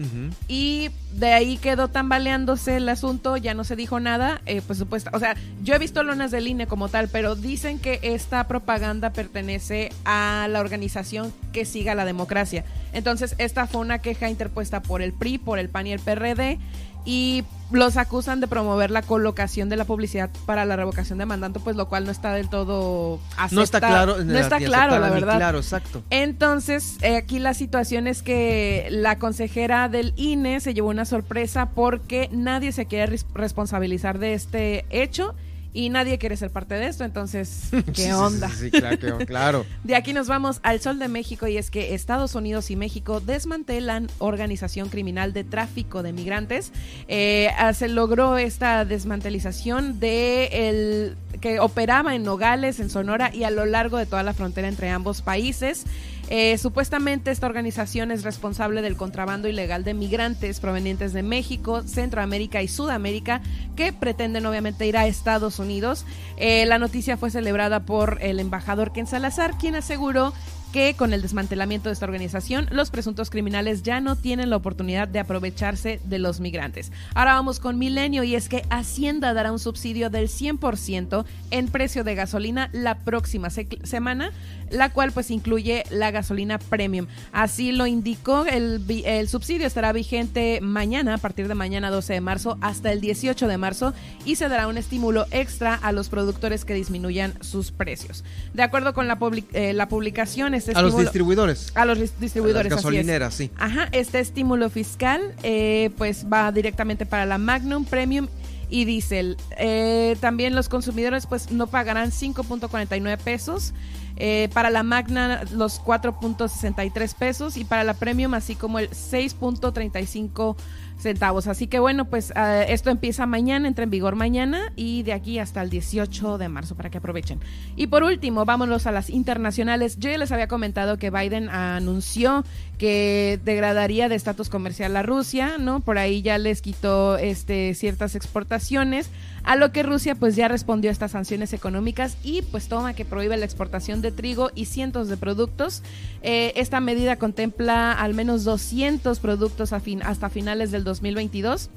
Y de ahí quedó tambaleándose el asunto, ya no se dijo nada. Eh, pues supuesto, o sea, yo he visto lonas del INE como tal, pero dicen que esta propaganda pertenece a la organización que siga la democracia. Entonces, esta fue una queja interpuesta por el PRI, por el PAN y el PRD y los acusan de promover la colocación de la publicidad para la revocación de mandato, pues lo cual no está del todo aceptado. No está claro, no está claro, la verdad. Claro, exacto. Entonces, eh, aquí la situación es que la consejera del INE se llevó una sorpresa porque nadie se quiere res- responsabilizar de este hecho y nadie quiere ser parte de esto, entonces, ¿qué onda? Sí, sí, claro, claro. De aquí nos vamos al Sol de México y es que Estados Unidos y México desmantelan organización criminal de tráfico de migrantes. Eh, ah, se logró esta desmantelización de el que operaba en Nogales, en Sonora y a lo largo de toda la frontera entre ambos países. Eh, supuestamente esta organización es responsable del contrabando ilegal de migrantes provenientes de México, Centroamérica y Sudamérica que pretenden obviamente ir a Estados Unidos. Eh, la noticia fue celebrada por el embajador Ken Salazar, quien aseguró que con el desmantelamiento de esta organización, los presuntos criminales ya no tienen la oportunidad de aprovecharse de los migrantes. Ahora vamos con Milenio y es que Hacienda dará un subsidio del 100% en precio de gasolina la próxima se- semana, la cual pues incluye la gasolina premium. Así lo indicó, el, el subsidio estará vigente mañana, a partir de mañana 12 de marzo hasta el 18 de marzo y se dará un estímulo extra a los productores que disminuyan sus precios. De acuerdo con la, eh, la publicación, este A los distribuidores. A los dis- distribuidores. A las así es. gasolineras, sí. Ajá, este estímulo fiscal eh, pues va directamente para la Magnum Premium y Diesel. Eh, también los consumidores pues no pagarán 5.49 pesos. eh, para la Magna los 4.63 pesos y para la Premium así como el 6.35 centavos. Así que bueno, pues eh, esto empieza mañana, entra en vigor mañana y de aquí hasta el 18 de marzo para que aprovechen. Y por último, vámonos a las internacionales. Yo ya les había comentado que Biden anunció que degradaría de estatus comercial a Rusia, ¿no? Por ahí ya les quitó este ciertas exportaciones, a lo que Rusia pues ya respondió a estas sanciones económicas y pues toma que prohíbe la exportación de trigo y cientos de productos. Eh, esta medida contempla al menos 200 productos a fin- hasta finales del 2022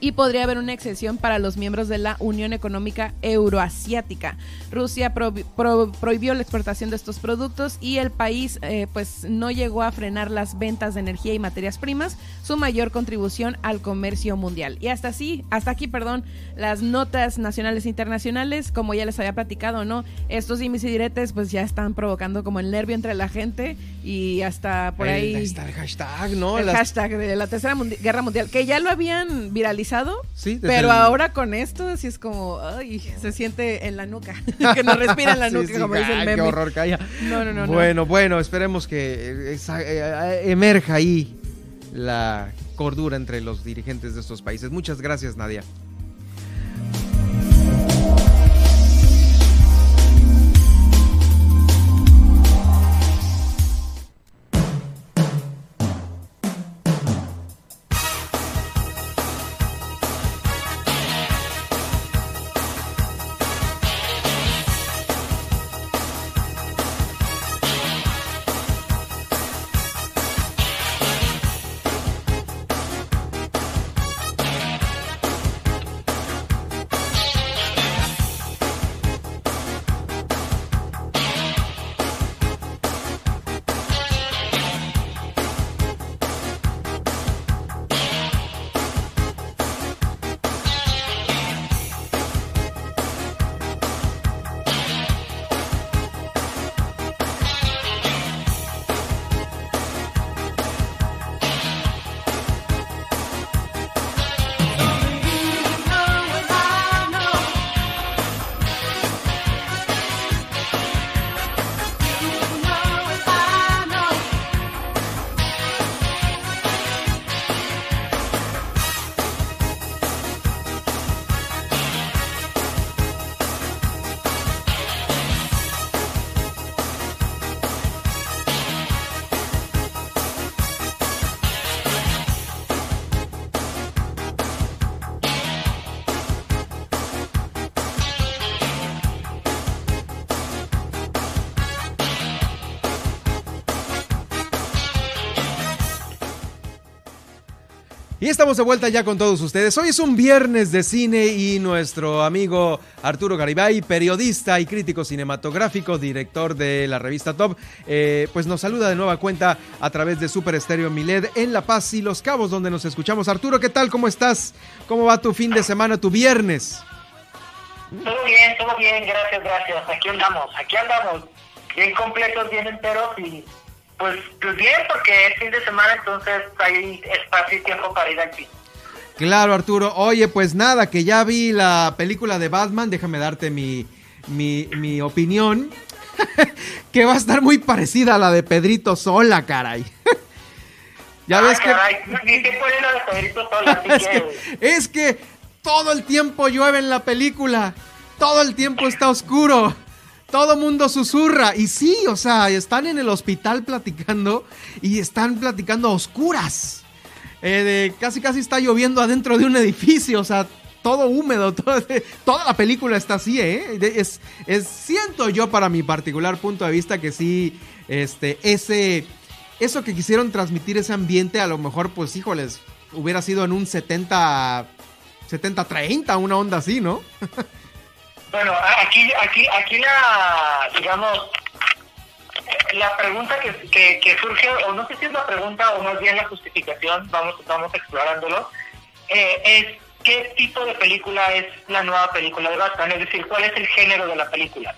y podría haber una excepción para los miembros de la Unión Económica Euroasiática. Rusia prohi- pro- prohibió la exportación de estos productos y el país eh, pues no llegó a frenar las ventas de energía y materias primas, su mayor contribución al comercio mundial. Y hasta así, hasta aquí, perdón, las notas nacionales e internacionales, como ya les había platicado, ¿no? Estos y diretes pues ya están provocando como el nervio entre la gente y hasta por ahí Ahí está el hashtag, ¿no? el Las- hashtag de la Tercera Mundi- Guerra Mundial, que ya lo habían viralizado, Sí, pero el- ahora con esto sí es como, ay, se siente en la nuca, que no respira en la nuca, sí, como dice el meme. Qué horror, calla. No, no, no, no. Bueno, bueno, esperemos que eh, esa- eh, emerja ahí la cordura entre los dirigentes de estos países. Muchas gracias, Nadia. Y estamos de vuelta ya con todos ustedes. Hoy es un viernes de cine y nuestro amigo Arturo Garibay, periodista y crítico cinematográfico, director de la revista Top, eh, pues nos saluda de nueva cuenta a través de Super Estéreo Miled en La Paz y Los Cabos, donde nos escuchamos. Arturo, ¿qué tal? ¿Cómo estás? ¿Cómo va tu fin de semana, tu viernes? Todo bien, todo bien, gracias, gracias. Aquí andamos, aquí andamos, bien completos, bien enteros y pues, pues, bien, porque es fin de semana, entonces hay espacio y tiempo para ir al cine. Claro, Arturo. Oye, pues nada, que ya vi la película de Batman, déjame darte mi, mi, opinión, que va a estar muy parecida a la de Pedrito Sola, caray. ya ves que... Ni te la de Pedrito Sola, es, que... es que todo el tiempo llueve en la película, todo el tiempo está oscuro todo mundo susurra. Y sí, o sea, están en el hospital platicando y están platicando a oscuras. Eh, casi casi está lloviendo adentro de un edificio, o sea, todo húmedo, toda la película está así, ¿eh? Es, es, siento yo para mi particular punto de vista que sí, este, ese, eso que quisieron transmitir ese ambiente, a lo mejor, pues, híjoles, hubiera sido en un 70, 70-30, una onda así, ¿no? Bueno, aquí, aquí, aquí la, digamos, la pregunta que, que, surge, o no sé si es la pregunta o más bien la justificación, vamos, vamos explorándolo, eh, es qué tipo de película es la nueva película de Batman, es decir, cuál es el género de la película.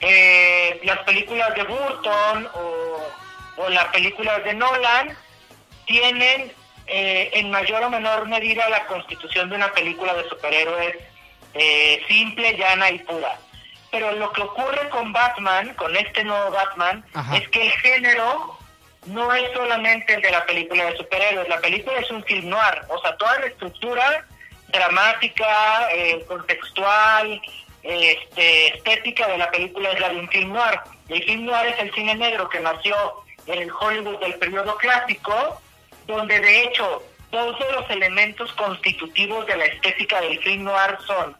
Eh, las películas de Burton o, o las películas de Nolan tienen eh, en mayor o menor medida la constitución de una película de superhéroes eh, simple, llana y pura. Pero lo que ocurre con Batman, con este nuevo Batman, es que el género no es solamente el de la película de superhéroes, la película es un film noir, o sea, toda la estructura dramática, eh, contextual, este, estética de la película es la de un film noir. El film noir es el cine negro que nació en el Hollywood del periodo clásico, donde de hecho todos los elementos constitutivos de la estética del film noir son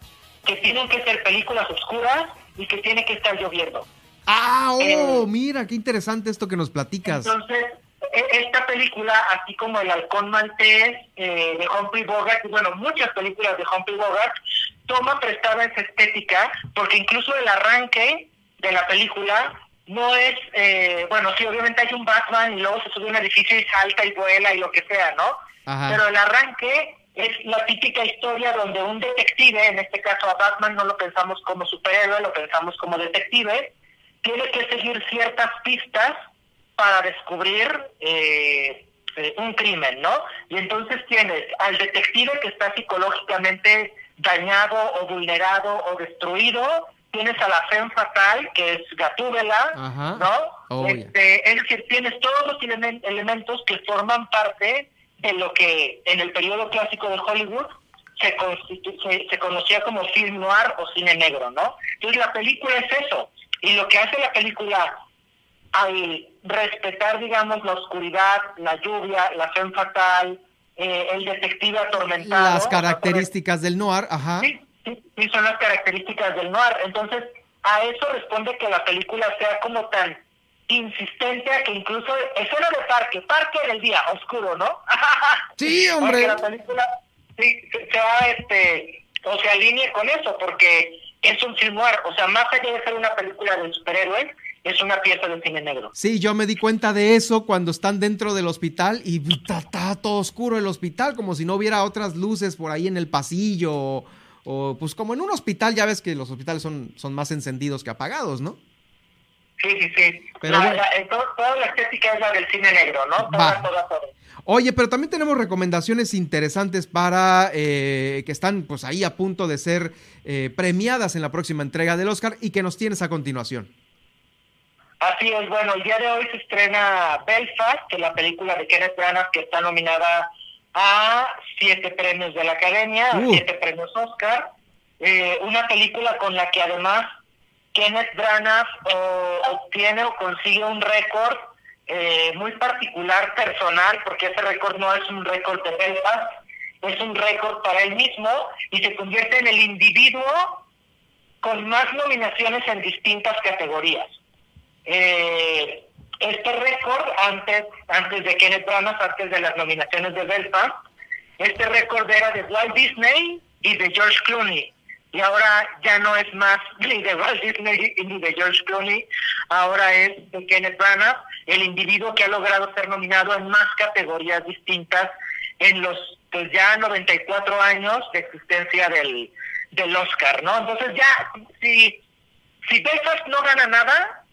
que tienen que ser películas oscuras y que tiene que estar lloviendo. Ah, oh, eh, mira, qué interesante esto que nos platicas. Entonces, e, esta película, así como El Halcón Maltés eh, de Humphrey Bogart, y bueno, muchas películas de Humphrey Bogart, toma prestada esa estética, porque incluso el arranque de la película no es, eh, bueno, sí, obviamente hay un Batman y luego se sube a un edificio y salta y vuela y lo que sea, ¿no? Pero el arranque es la típica historia donde un detective, en este caso a Batman no lo pensamos como superhéroe, lo pensamos como detective, tiene que seguir ciertas pistas para descubrir eh, eh, un crimen, ¿no? Y entonces tienes al detective que está psicológicamente dañado o vulnerado o destruido, tienes a la femme fatal, que es Gatúbela, ¿no? Oh, este, Es decir, tienes todos los elementos que forman parte en lo que en el periodo clásico de Hollywood se, se, conocía como film noir o cine negro, ¿no? Entonces la película es eso. Y lo que hace la película al respetar, digamos, la oscuridad, la lluvia, la fe fatal, eh, el detective atormentado. Las características del noir, ajá. Sí, sí, sí, son las características del noir. Entonces, a eso responde que la película sea como tan insistente a que incluso escena de parque, parque en el día, oscuro, ¿no? Sí, hombre. Porque la película sí, se va, este, o se alinea con eso, porque es un film noir, o sea, más allá de ser una película de superhéroes, es una pieza de cine negro. Sí, yo me di cuenta de eso cuando están dentro del hospital y está, todo oscuro el hospital, como si no hubiera otras luces por ahí en el pasillo, o, o, pues como en un hospital, ya ves que los hospitales son, son más encendidos que apagados, ¿no? Sí, sí, sí. Eh, toda la estética es la del cine negro, ¿no? Toda, toda, toda. Oye, pero también tenemos recomendaciones interesantes para eh, que están pues ahí a punto de ser eh, premiadas en la próxima entrega del Oscar y que nos tienes a continuación. Así es, bueno, el día de hoy se estrena Belfast, que es la película de Kenneth Branagh que está nominada a siete premios de la Academia, a uh. siete premios Oscar. una película con la que además Kenneth Branagh obtiene o consigue un récord eh, muy particular, personal, porque ese récord no es un récord de Belfast, es un récord para él mismo y se convierte en el individuo con más nominaciones en distintas categorías. Eh, este récord, antes, antes de Kenneth Branagh, antes de las nominaciones de Belfast, Este récord era de Walt Disney y de George Clooney. Y ahora ya no es más ni de Walt Disney ni de George Clooney, ahora es de Kenneth Branagh, el individuo que ha logrado ser nominado en más categorías distintas en los pues ya 94 años de existencia del, del Oscar, ¿no? Entonces ya, si, si Belfast no gana nada,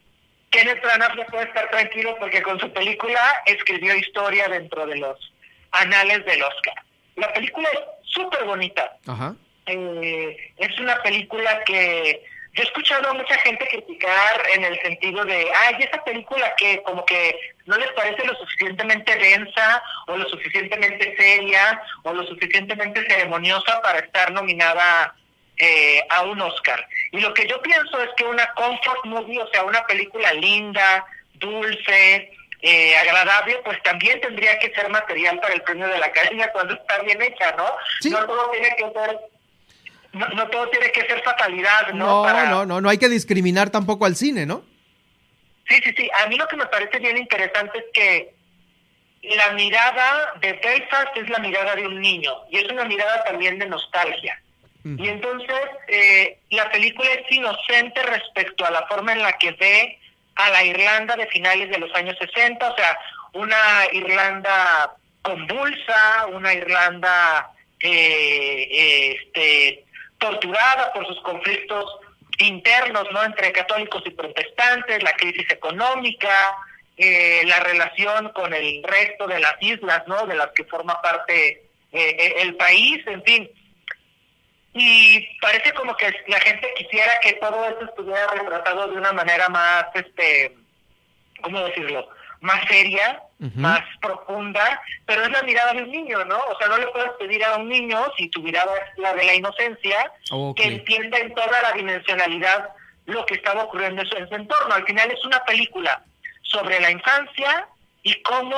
Kenneth Branagh ya puede estar tranquilo porque con su película escribió historia dentro de los anales del Oscar. La película es súper bonita. Ajá. Eh, es una película que yo he escuchado a mucha gente criticar en el sentido de, ay, esa película que como que no les parece lo suficientemente densa o lo suficientemente seria o lo suficientemente ceremoniosa para estar nominada eh, a un Oscar. Y lo que yo pienso es que una comfort movie, o sea, una película linda, dulce, eh, agradable, pues también tendría que ser material para el premio de la academia cuando está bien hecha, ¿no? No todo tiene que ser no, todo tiene que ser fatalidad, ¿no? No, no, no, no hay que discriminar tampoco al cine, ¿no? Sí, sí, sí. A mí lo que me parece bien interesante es que la mirada de Belfast es la mirada de un niño y es una mirada también de nostalgia. Y entonces eh, la película es inocente respecto a la forma en la que ve a la Irlanda de finales de los años 60, o sea, una Irlanda convulsa, una Irlanda eh, este, torturada por sus conflictos internos, ¿no? Entre católicos y protestantes, la crisis económica, eh, la relación con el resto de las islas, ¿no? De las que forma parte eh, el país, en fin. Y parece como que la gente quisiera que todo eso estuviera retratado de una manera más, este, ¿cómo decirlo? Más seria, más profunda, pero es la mirada de un niño, ¿no? O sea, no le puedes pedir a un niño, si tu mirada es la de la inocencia, que entienda en toda la dimensionalidad lo que estaba ocurriendo en su entorno. Al final es una película sobre la infancia y cómo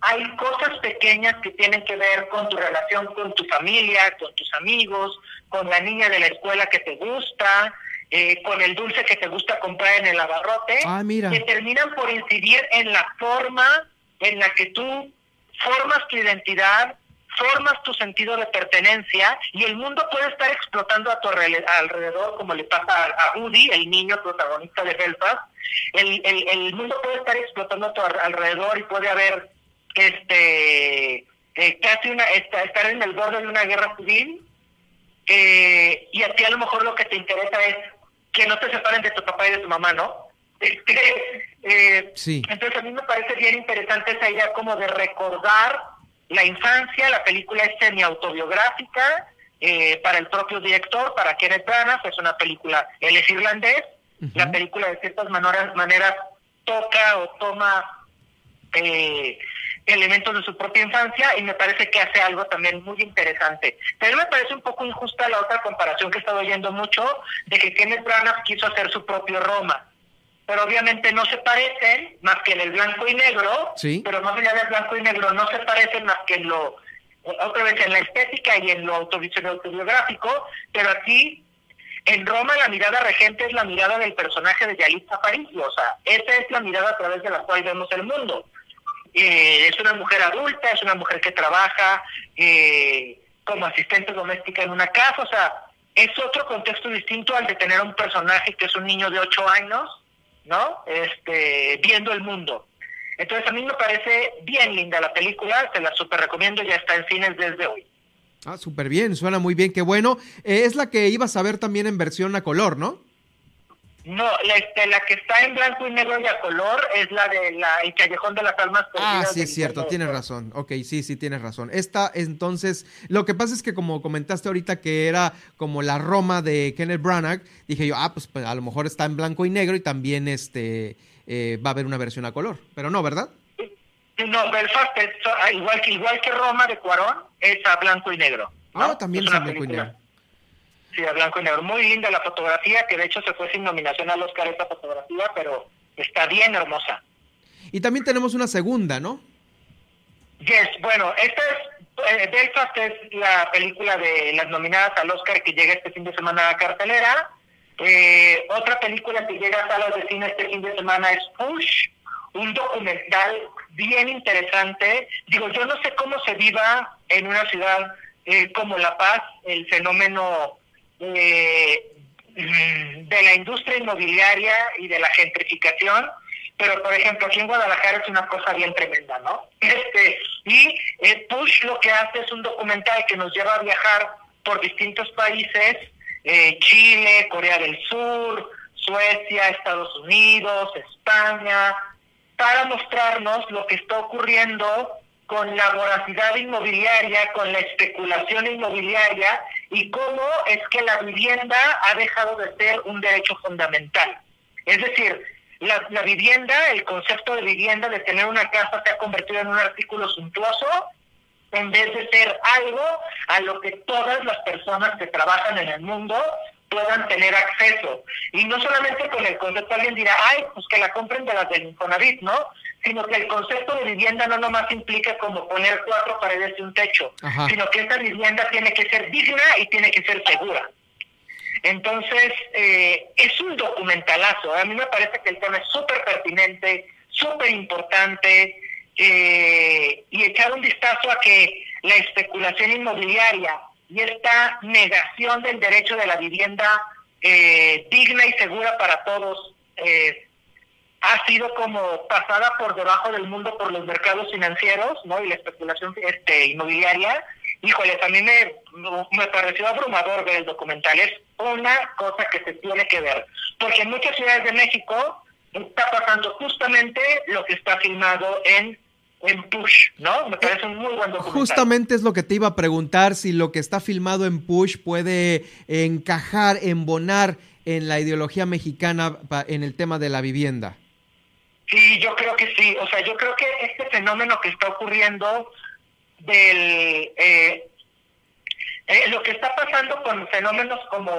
hay cosas pequeñas que tienen que ver con tu relación con tu familia, con tus amigos, con la niña de la escuela que te gusta, eh, con el dulce que te gusta comprar en el abarrote, ah, mira. que terminan por incidir en la forma en la que tú formas tu identidad, formas tu sentido de pertenencia y el mundo puede estar explotando a tu alrededor, como le pasa a Woody, el niño protagonista de Belfast. El, el, el mundo puede estar explotando a tu alrededor y puede haber este eh, casi una estar en el borde de una guerra civil eh, y a ti a lo mejor lo que te interesa es que no te separen de tu papá y de tu mamá, ¿no? Este, eh, sí. Entonces a mí me parece bien interesante esa idea como de recordar la infancia, la película es semi-autobiográfica eh, para el propio director, para Kenneth Branagh, es una película, él es irlandés, la película de ciertas maneras, maneras toca o toma eh, elementos de su propia infancia y me parece que hace algo también muy interesante. Pero me parece un poco injusta la otra comparación que he estado oyendo mucho de que Kenneth Branagh quiso hacer su propio Roma. Pero obviamente no se parecen más que en el blanco y negro, pero más allá del blanco y negro no se parecen más que en lo, otra vez en la estética y en lo autobiográfico, pero aquí en Roma la mirada regente es la mirada del personaje de Yalitza Aparicio, o sea, esa es la mirada a través de la cual vemos el mundo. Eh, es una mujer adulta, es una mujer que trabaja eh, como asistente doméstica en una casa, o sea, es otro contexto distinto al de tener un personaje que es un niño de 8 años, ¿no? Este, viendo el mundo. Entonces a mí me parece bien linda la película, se la super recomiendo, ya está en cines desde hoy. Ah, súper bien, suena muy bien, qué bueno. Eh, es la que ibas a ver también en versión a color, ¿no? No, la, este, la que está en blanco y negro y a color es la de la, el Callejón de las Almas Ah, sí, es cierto, tienes razón. Ok, sí, sí, tienes razón. Esta, entonces, lo que pasa es que como comentaste ahorita que era como la Roma de Kenneth Branagh, dije yo, ah, pues, pues a lo mejor está en blanco y negro y también este eh, va a haber una versión a color. Pero no, ¿verdad? No, Belfast, es, ah, igual, que, igual que Roma de Cuarón, es a blanco y negro. Ah, también es, a blanco y negro. Sí, a blanco y negro. Muy linda la fotografía, que de hecho se fue sin nominación al Oscar esta fotografía, pero está bien hermosa. Y también tenemos una segunda, ¿no? Yes, bueno, esta es, eh, Belfast es la película de las nominadas al Oscar que llega este fin de semana a cartelera. Eh, otra película que llega a salas de cine este fin de semana es Push, un documental bien interesante. Digo, yo no sé cómo se viva en una ciudad eh, como La Paz el fenómeno eh, de la industria inmobiliaria y de la gentrificación, pero por ejemplo aquí en Guadalajara es una cosa bien tremenda, ¿no? Este, y eh, Push lo que hace es un documental que nos lleva a viajar por distintos países, eh, Chile, Corea del Sur, Suecia, Estados Unidos, España, para mostrarnos lo que está ocurriendo con la voracidad inmobiliaria, con la especulación inmobiliaria y cómo es que la vivienda ha dejado de ser un derecho fundamental. Es decir, la, vivienda, el concepto de vivienda, de tener una casa, se ha convertido en un artículo suntuoso en vez de ser algo a lo que todas las personas que trabajan en el mundo puedan tener acceso. Y no solamente con el concepto, alguien dirá, ay, pues que la compren de las del Infonavit, ¿no? Sino que el concepto de vivienda no nomás implica como poner cuatro paredes y un techo, sino que esa vivienda tiene que ser digna y tiene que ser segura. Entonces, eh, es un documentalazo. A mí me parece que el tema es súper pertinente, súper importante, eh, y echar un vistazo a que la especulación inmobiliaria y esta negación del derecho de la vivienda eh, digna y segura para todos eh, ha sido como pasada por debajo del mundo por los mercados financieros ¿no? y la especulación este, inmobiliaria. Híjole, a mí me, me pareció abrumador ver el documental. Es una cosa que se tiene que ver. Porque en muchas ciudades de México está pasando justamente lo que está filmado en en Push, ¿no? Me parece un muy buen documental. Justamente es lo que te iba a preguntar, si lo que está filmado en Push puede encajar, embonar en la ideología mexicana en el tema de la vivienda. Sí, yo creo que sí. O sea, yo creo que este fenómeno que está ocurriendo del... Eh, eh, lo que está pasando con fenómenos como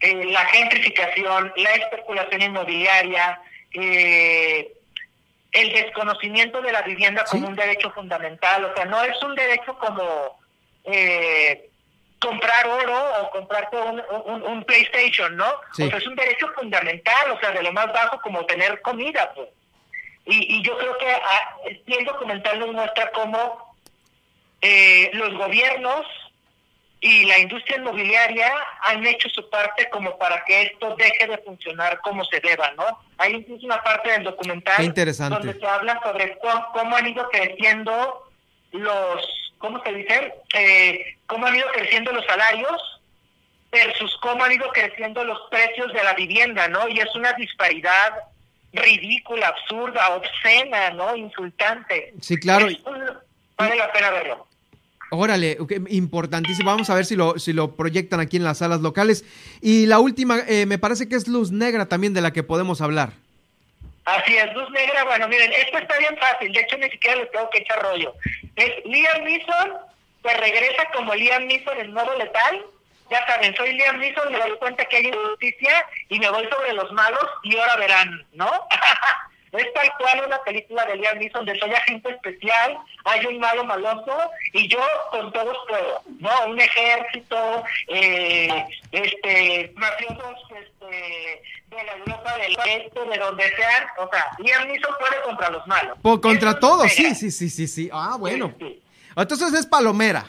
eh, la gentrificación, la especulación inmobiliaria, eh, el desconocimiento de la vivienda como un derecho fundamental, o sea, no es un derecho como eh, comprar oro o comprarte un, un, PlayStation, ¿no? O sea, es un derecho fundamental, o sea, de lo más bajo como tener comida, pues. Y, y yo creo que ah, el documental nos muestra cómo eh, los gobiernos y la industria inmobiliaria han hecho su parte como para que esto deje de funcionar como se deba, ¿no? Hay incluso una parte del documental donde se habla sobre cómo, han ido creciendo los, ¿cómo se dice? Eh, cómo han ido creciendo los salarios versus cómo han ido creciendo los precios de la vivienda, ¿no? Y es una disparidad ridícula, absurda, obscena, ¿no? Insultante. Sí, claro. vale la pena verlo. Órale, importantísimo. Vamos a ver si lo, si lo proyectan aquí en las salas locales. Y la última, eh, me parece que es Luz Negra también de la que podemos hablar. Así es, Luz Negra. Bueno, miren, esto está bien fácil. De hecho, ni siquiera le tengo que echar rollo. Es Liam Neeson que regresa como Liam Neeson en modo letal. Ya saben, soy Liam Neeson, me doy cuenta que hay injusticia y me voy sobre los malos y ahora verán, ¿no? Es tal cual una película de Liam Neeson de soy agente especial, hay un malo maloso y yo con todos puedo, ¿no? Un ejército, eh, este, mafiosos, este, de la Europa del Este, de donde sean, o sea, Liam Neeson puede contra los malos. contra todos, sí, sí, sí, sí, sí. Ah, bueno. Entonces es Palomera.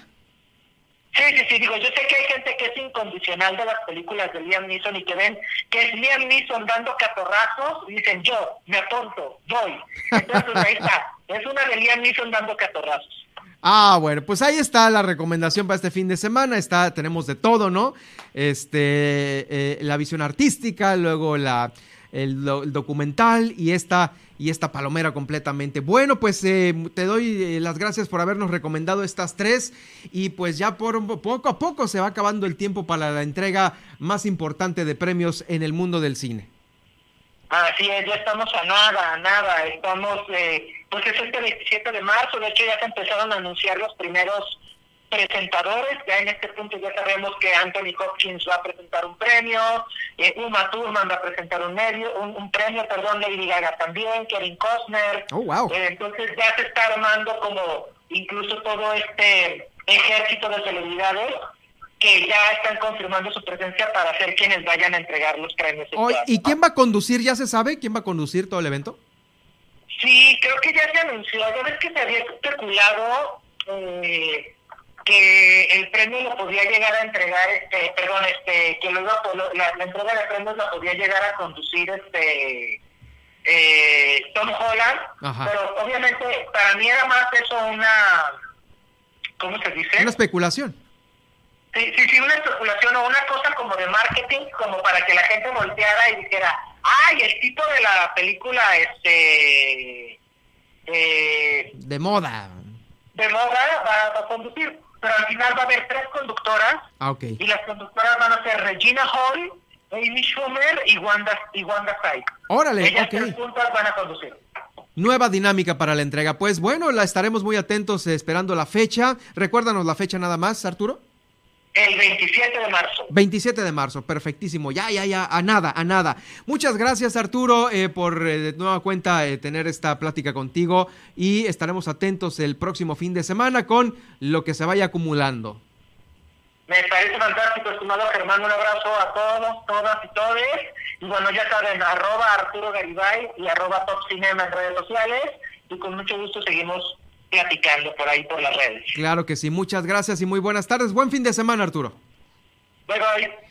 Sí, sí, sí, digo, yo sé que hay gente que es incondicional de las películas de Liam Neeson y que ven que es Liam Neeson dando catorrazos y dicen yo, me atonto, doy. Entonces ahí está, es una de Liam Neeson dando catorrazos. Ah, bueno, pues ahí está la recomendación para este fin de semana. Está, tenemos de todo, ¿no? Este, eh, la visión artística, luego la, el, documental y esta, y esta palomera completamente. Bueno, pues eh, te doy eh, las gracias por habernos recomendado estas tres y pues ya por poco a poco se va acabando el tiempo para la entrega más importante de premios en el mundo del cine. Así es, ya estamos a nada, a nada, estamos, eh, pues es este 27 de marzo, de hecho ya se empezaron a anunciar los primeros presentadores, ya en este punto ya sabemos que Anthony Hopkins va a presentar un premio, eh, Uma Thurman va a presentar un, medio, un, premio, perdón, Lady Gaga también, Kevin Costner. Oh, wow. Eh, entonces ya se está armando como incluso todo este ejército de celebridades que ya están confirmando su presencia para ser quienes vayan a entregar los premios. ¿Y quién va a conducir? ¿Ya se sabe quién va a conducir todo el evento? Sí, creo que ya se anunció. Ya ves que se había especulado eh, que el premio lo podía llegar a entregar, este, perdón, este, que luego la, la entrega de premios la podía llegar a conducir este eh, Tom Holland, pero obviamente para mí era más eso una, ¿cómo se dice? Una especulación. Sí, sí, sí, una especulación o una cosa como de marketing, como para que la gente volteara y dijera, ay, el tipo de la película, este... Eh, de moda. De moda va, a conducir, pero al final va a haber tres conductoras. Ah, okay. Y las conductoras van a ser Regina Hall, Amy Schumer y Wanda, y Wanda Sykes. Órale, Ellas ok. tres juntas van a conducir. Nueva dinámica para la entrega. Pues bueno, la estaremos muy atentos eh, esperando la fecha. Recuérdanos la fecha nada más, Arturo. El 27 de marzo. 27 de marzo, perfectísimo. Ya, ya, ya, a nada, a nada. Muchas gracias, Arturo, eh, por eh, de nueva cuenta eh, tener esta plática contigo y estaremos atentos el próximo fin de semana con lo que se vaya acumulando. Me parece fantástico, estimado Germán. Un abrazo a todos, todas y todes. Y bueno, ya saben, arroba Arturo Garibay y arroba Top Cinema en redes sociales. Y con mucho gusto seguimos platicando por ahí por las redes. Claro que sí, muchas gracias y muy buenas tardes. Buen fin de semana, Arturo. Bye bye.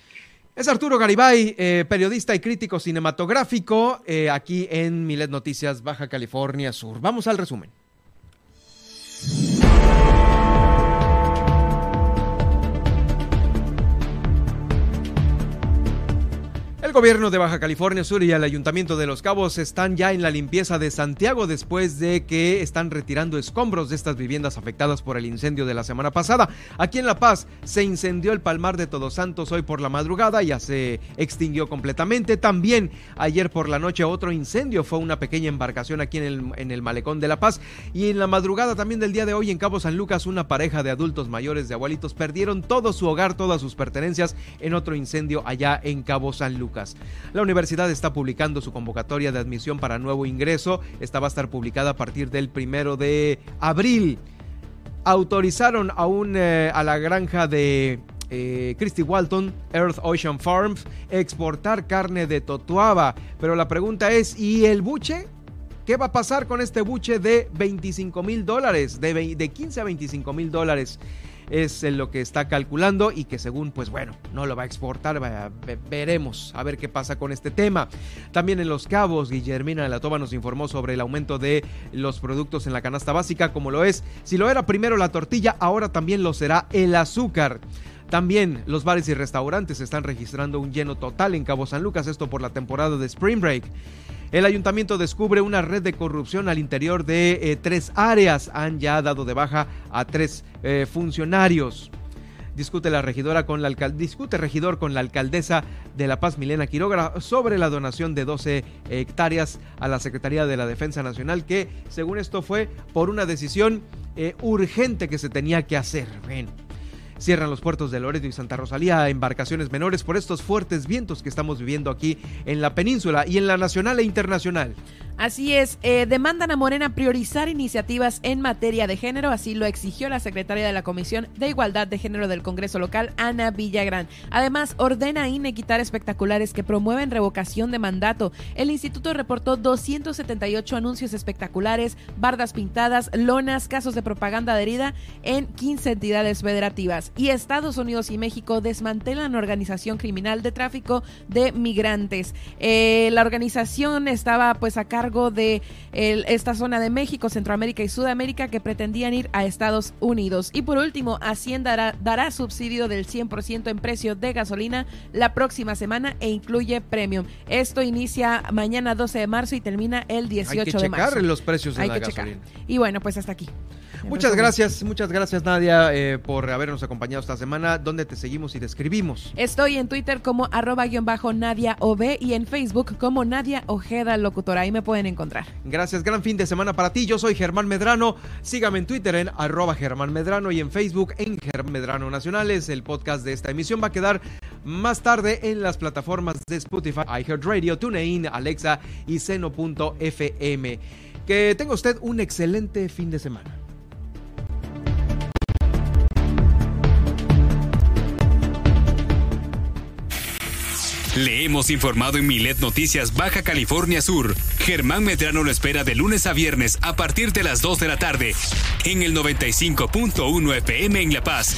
Es Arturo Garibay, eh, periodista y crítico cinematográfico, eh, aquí en Milet Noticias, Baja California Sur. Vamos al resumen. El gobierno de Baja California Sur y el Ayuntamiento de Los Cabos están ya en la limpieza de Santiago después de que están retirando escombros de estas viviendas afectadas por el incendio de la semana pasada. Aquí en La Paz se incendió el Palmar de Todos Santos hoy por la madrugada, ya se extinguió completamente. También ayer por la noche otro incendio fue una pequeña embarcación aquí en el, en el Malecón de La Paz. Y en la madrugada también del día de hoy en Cabo San Lucas una pareja de adultos mayores de abuelitos perdieron todo su hogar, todas sus pertenencias en otro incendio allá en Cabo San Lucas. La universidad está publicando su convocatoria de admisión para nuevo ingreso. Esta va a estar publicada a partir del primero de abril. Autorizaron a, un, eh, a la granja de eh, Christy Walton, Earth Ocean Farms, exportar carne de Totuaba. Pero la pregunta es, ¿y el buche? ¿Qué va a pasar con este buche de 25 mil dólares? De, de 15 a 25 mil dólares es lo que está calculando y que según pues bueno no lo va a exportar veremos a ver qué pasa con este tema. También en Los Cabos Guillermina de la Toba nos informó sobre el aumento de los productos en la canasta básica como lo es. Si lo era primero la tortilla ahora también lo será el azúcar. También los bares y restaurantes están registrando un lleno total en Cabo San Lucas, esto por la temporada de Spring Break. El ayuntamiento descubre una red de corrupción al interior de eh, tres áreas. Han ya dado de baja a tres eh, funcionarios. Discute la regidora con la discute regidor con la alcaldesa de La Paz, Milena Quiroga, sobre la donación de 12 hectáreas a la Secretaría de la Defensa Nacional, que según esto fue por una decisión eh, urgente que se tenía que hacer. Bueno. Cierran los puertos de Loreto y Santa Rosalía a embarcaciones menores por estos fuertes vientos que estamos viviendo aquí en la península y en la nacional e internacional. Así es, eh, demandan a Morena priorizar iniciativas en materia de género, así lo exigió la secretaria de la Comisión de Igualdad de Género del Congreso local, Ana Villagrán. Además, ordena a espectaculares que promueven revocación de mandato. El instituto reportó 278 anuncios espectaculares, bardas pintadas, lonas, casos de propaganda adherida en 15 entidades federativas. Y Estados Unidos y México desmantelan organización criminal de tráfico de migrantes. Eh, la organización estaba pues a cargo de el, esta zona de México, Centroamérica y Sudamérica que pretendían ir a Estados Unidos. Y por último, Hacienda dará, dará subsidio del 100% en precio de gasolina la próxima semana e incluye premium. Esto inicia mañana 12 de marzo y termina el 18 Hay que de marzo. checar los precios de Hay la que gasolina. checar. Y bueno, pues hasta aquí. Muchas gracias, muchas gracias Nadia eh, por habernos acompañado esta semana. ¿Dónde te seguimos y te escribimos? Estoy en Twitter como arroba guion bajo Nadia OB y en Facebook como Nadia Ojeda Locutora. Ahí me pueden encontrar. Gracias, gran fin de semana para ti. Yo soy Germán Medrano. Sígame en Twitter en arroba Germán Medrano y en Facebook en Germán Medrano Nacionales. El podcast de esta emisión va a quedar más tarde en las plataformas de Spotify, iHeartRadio, TuneIn, Alexa y Seno.fm. Que tenga usted un excelente fin de semana. Le hemos informado en Milet Noticias Baja California Sur. Germán Medrano lo espera de lunes a viernes a partir de las 2 de la tarde en el 95.1 FM en La Paz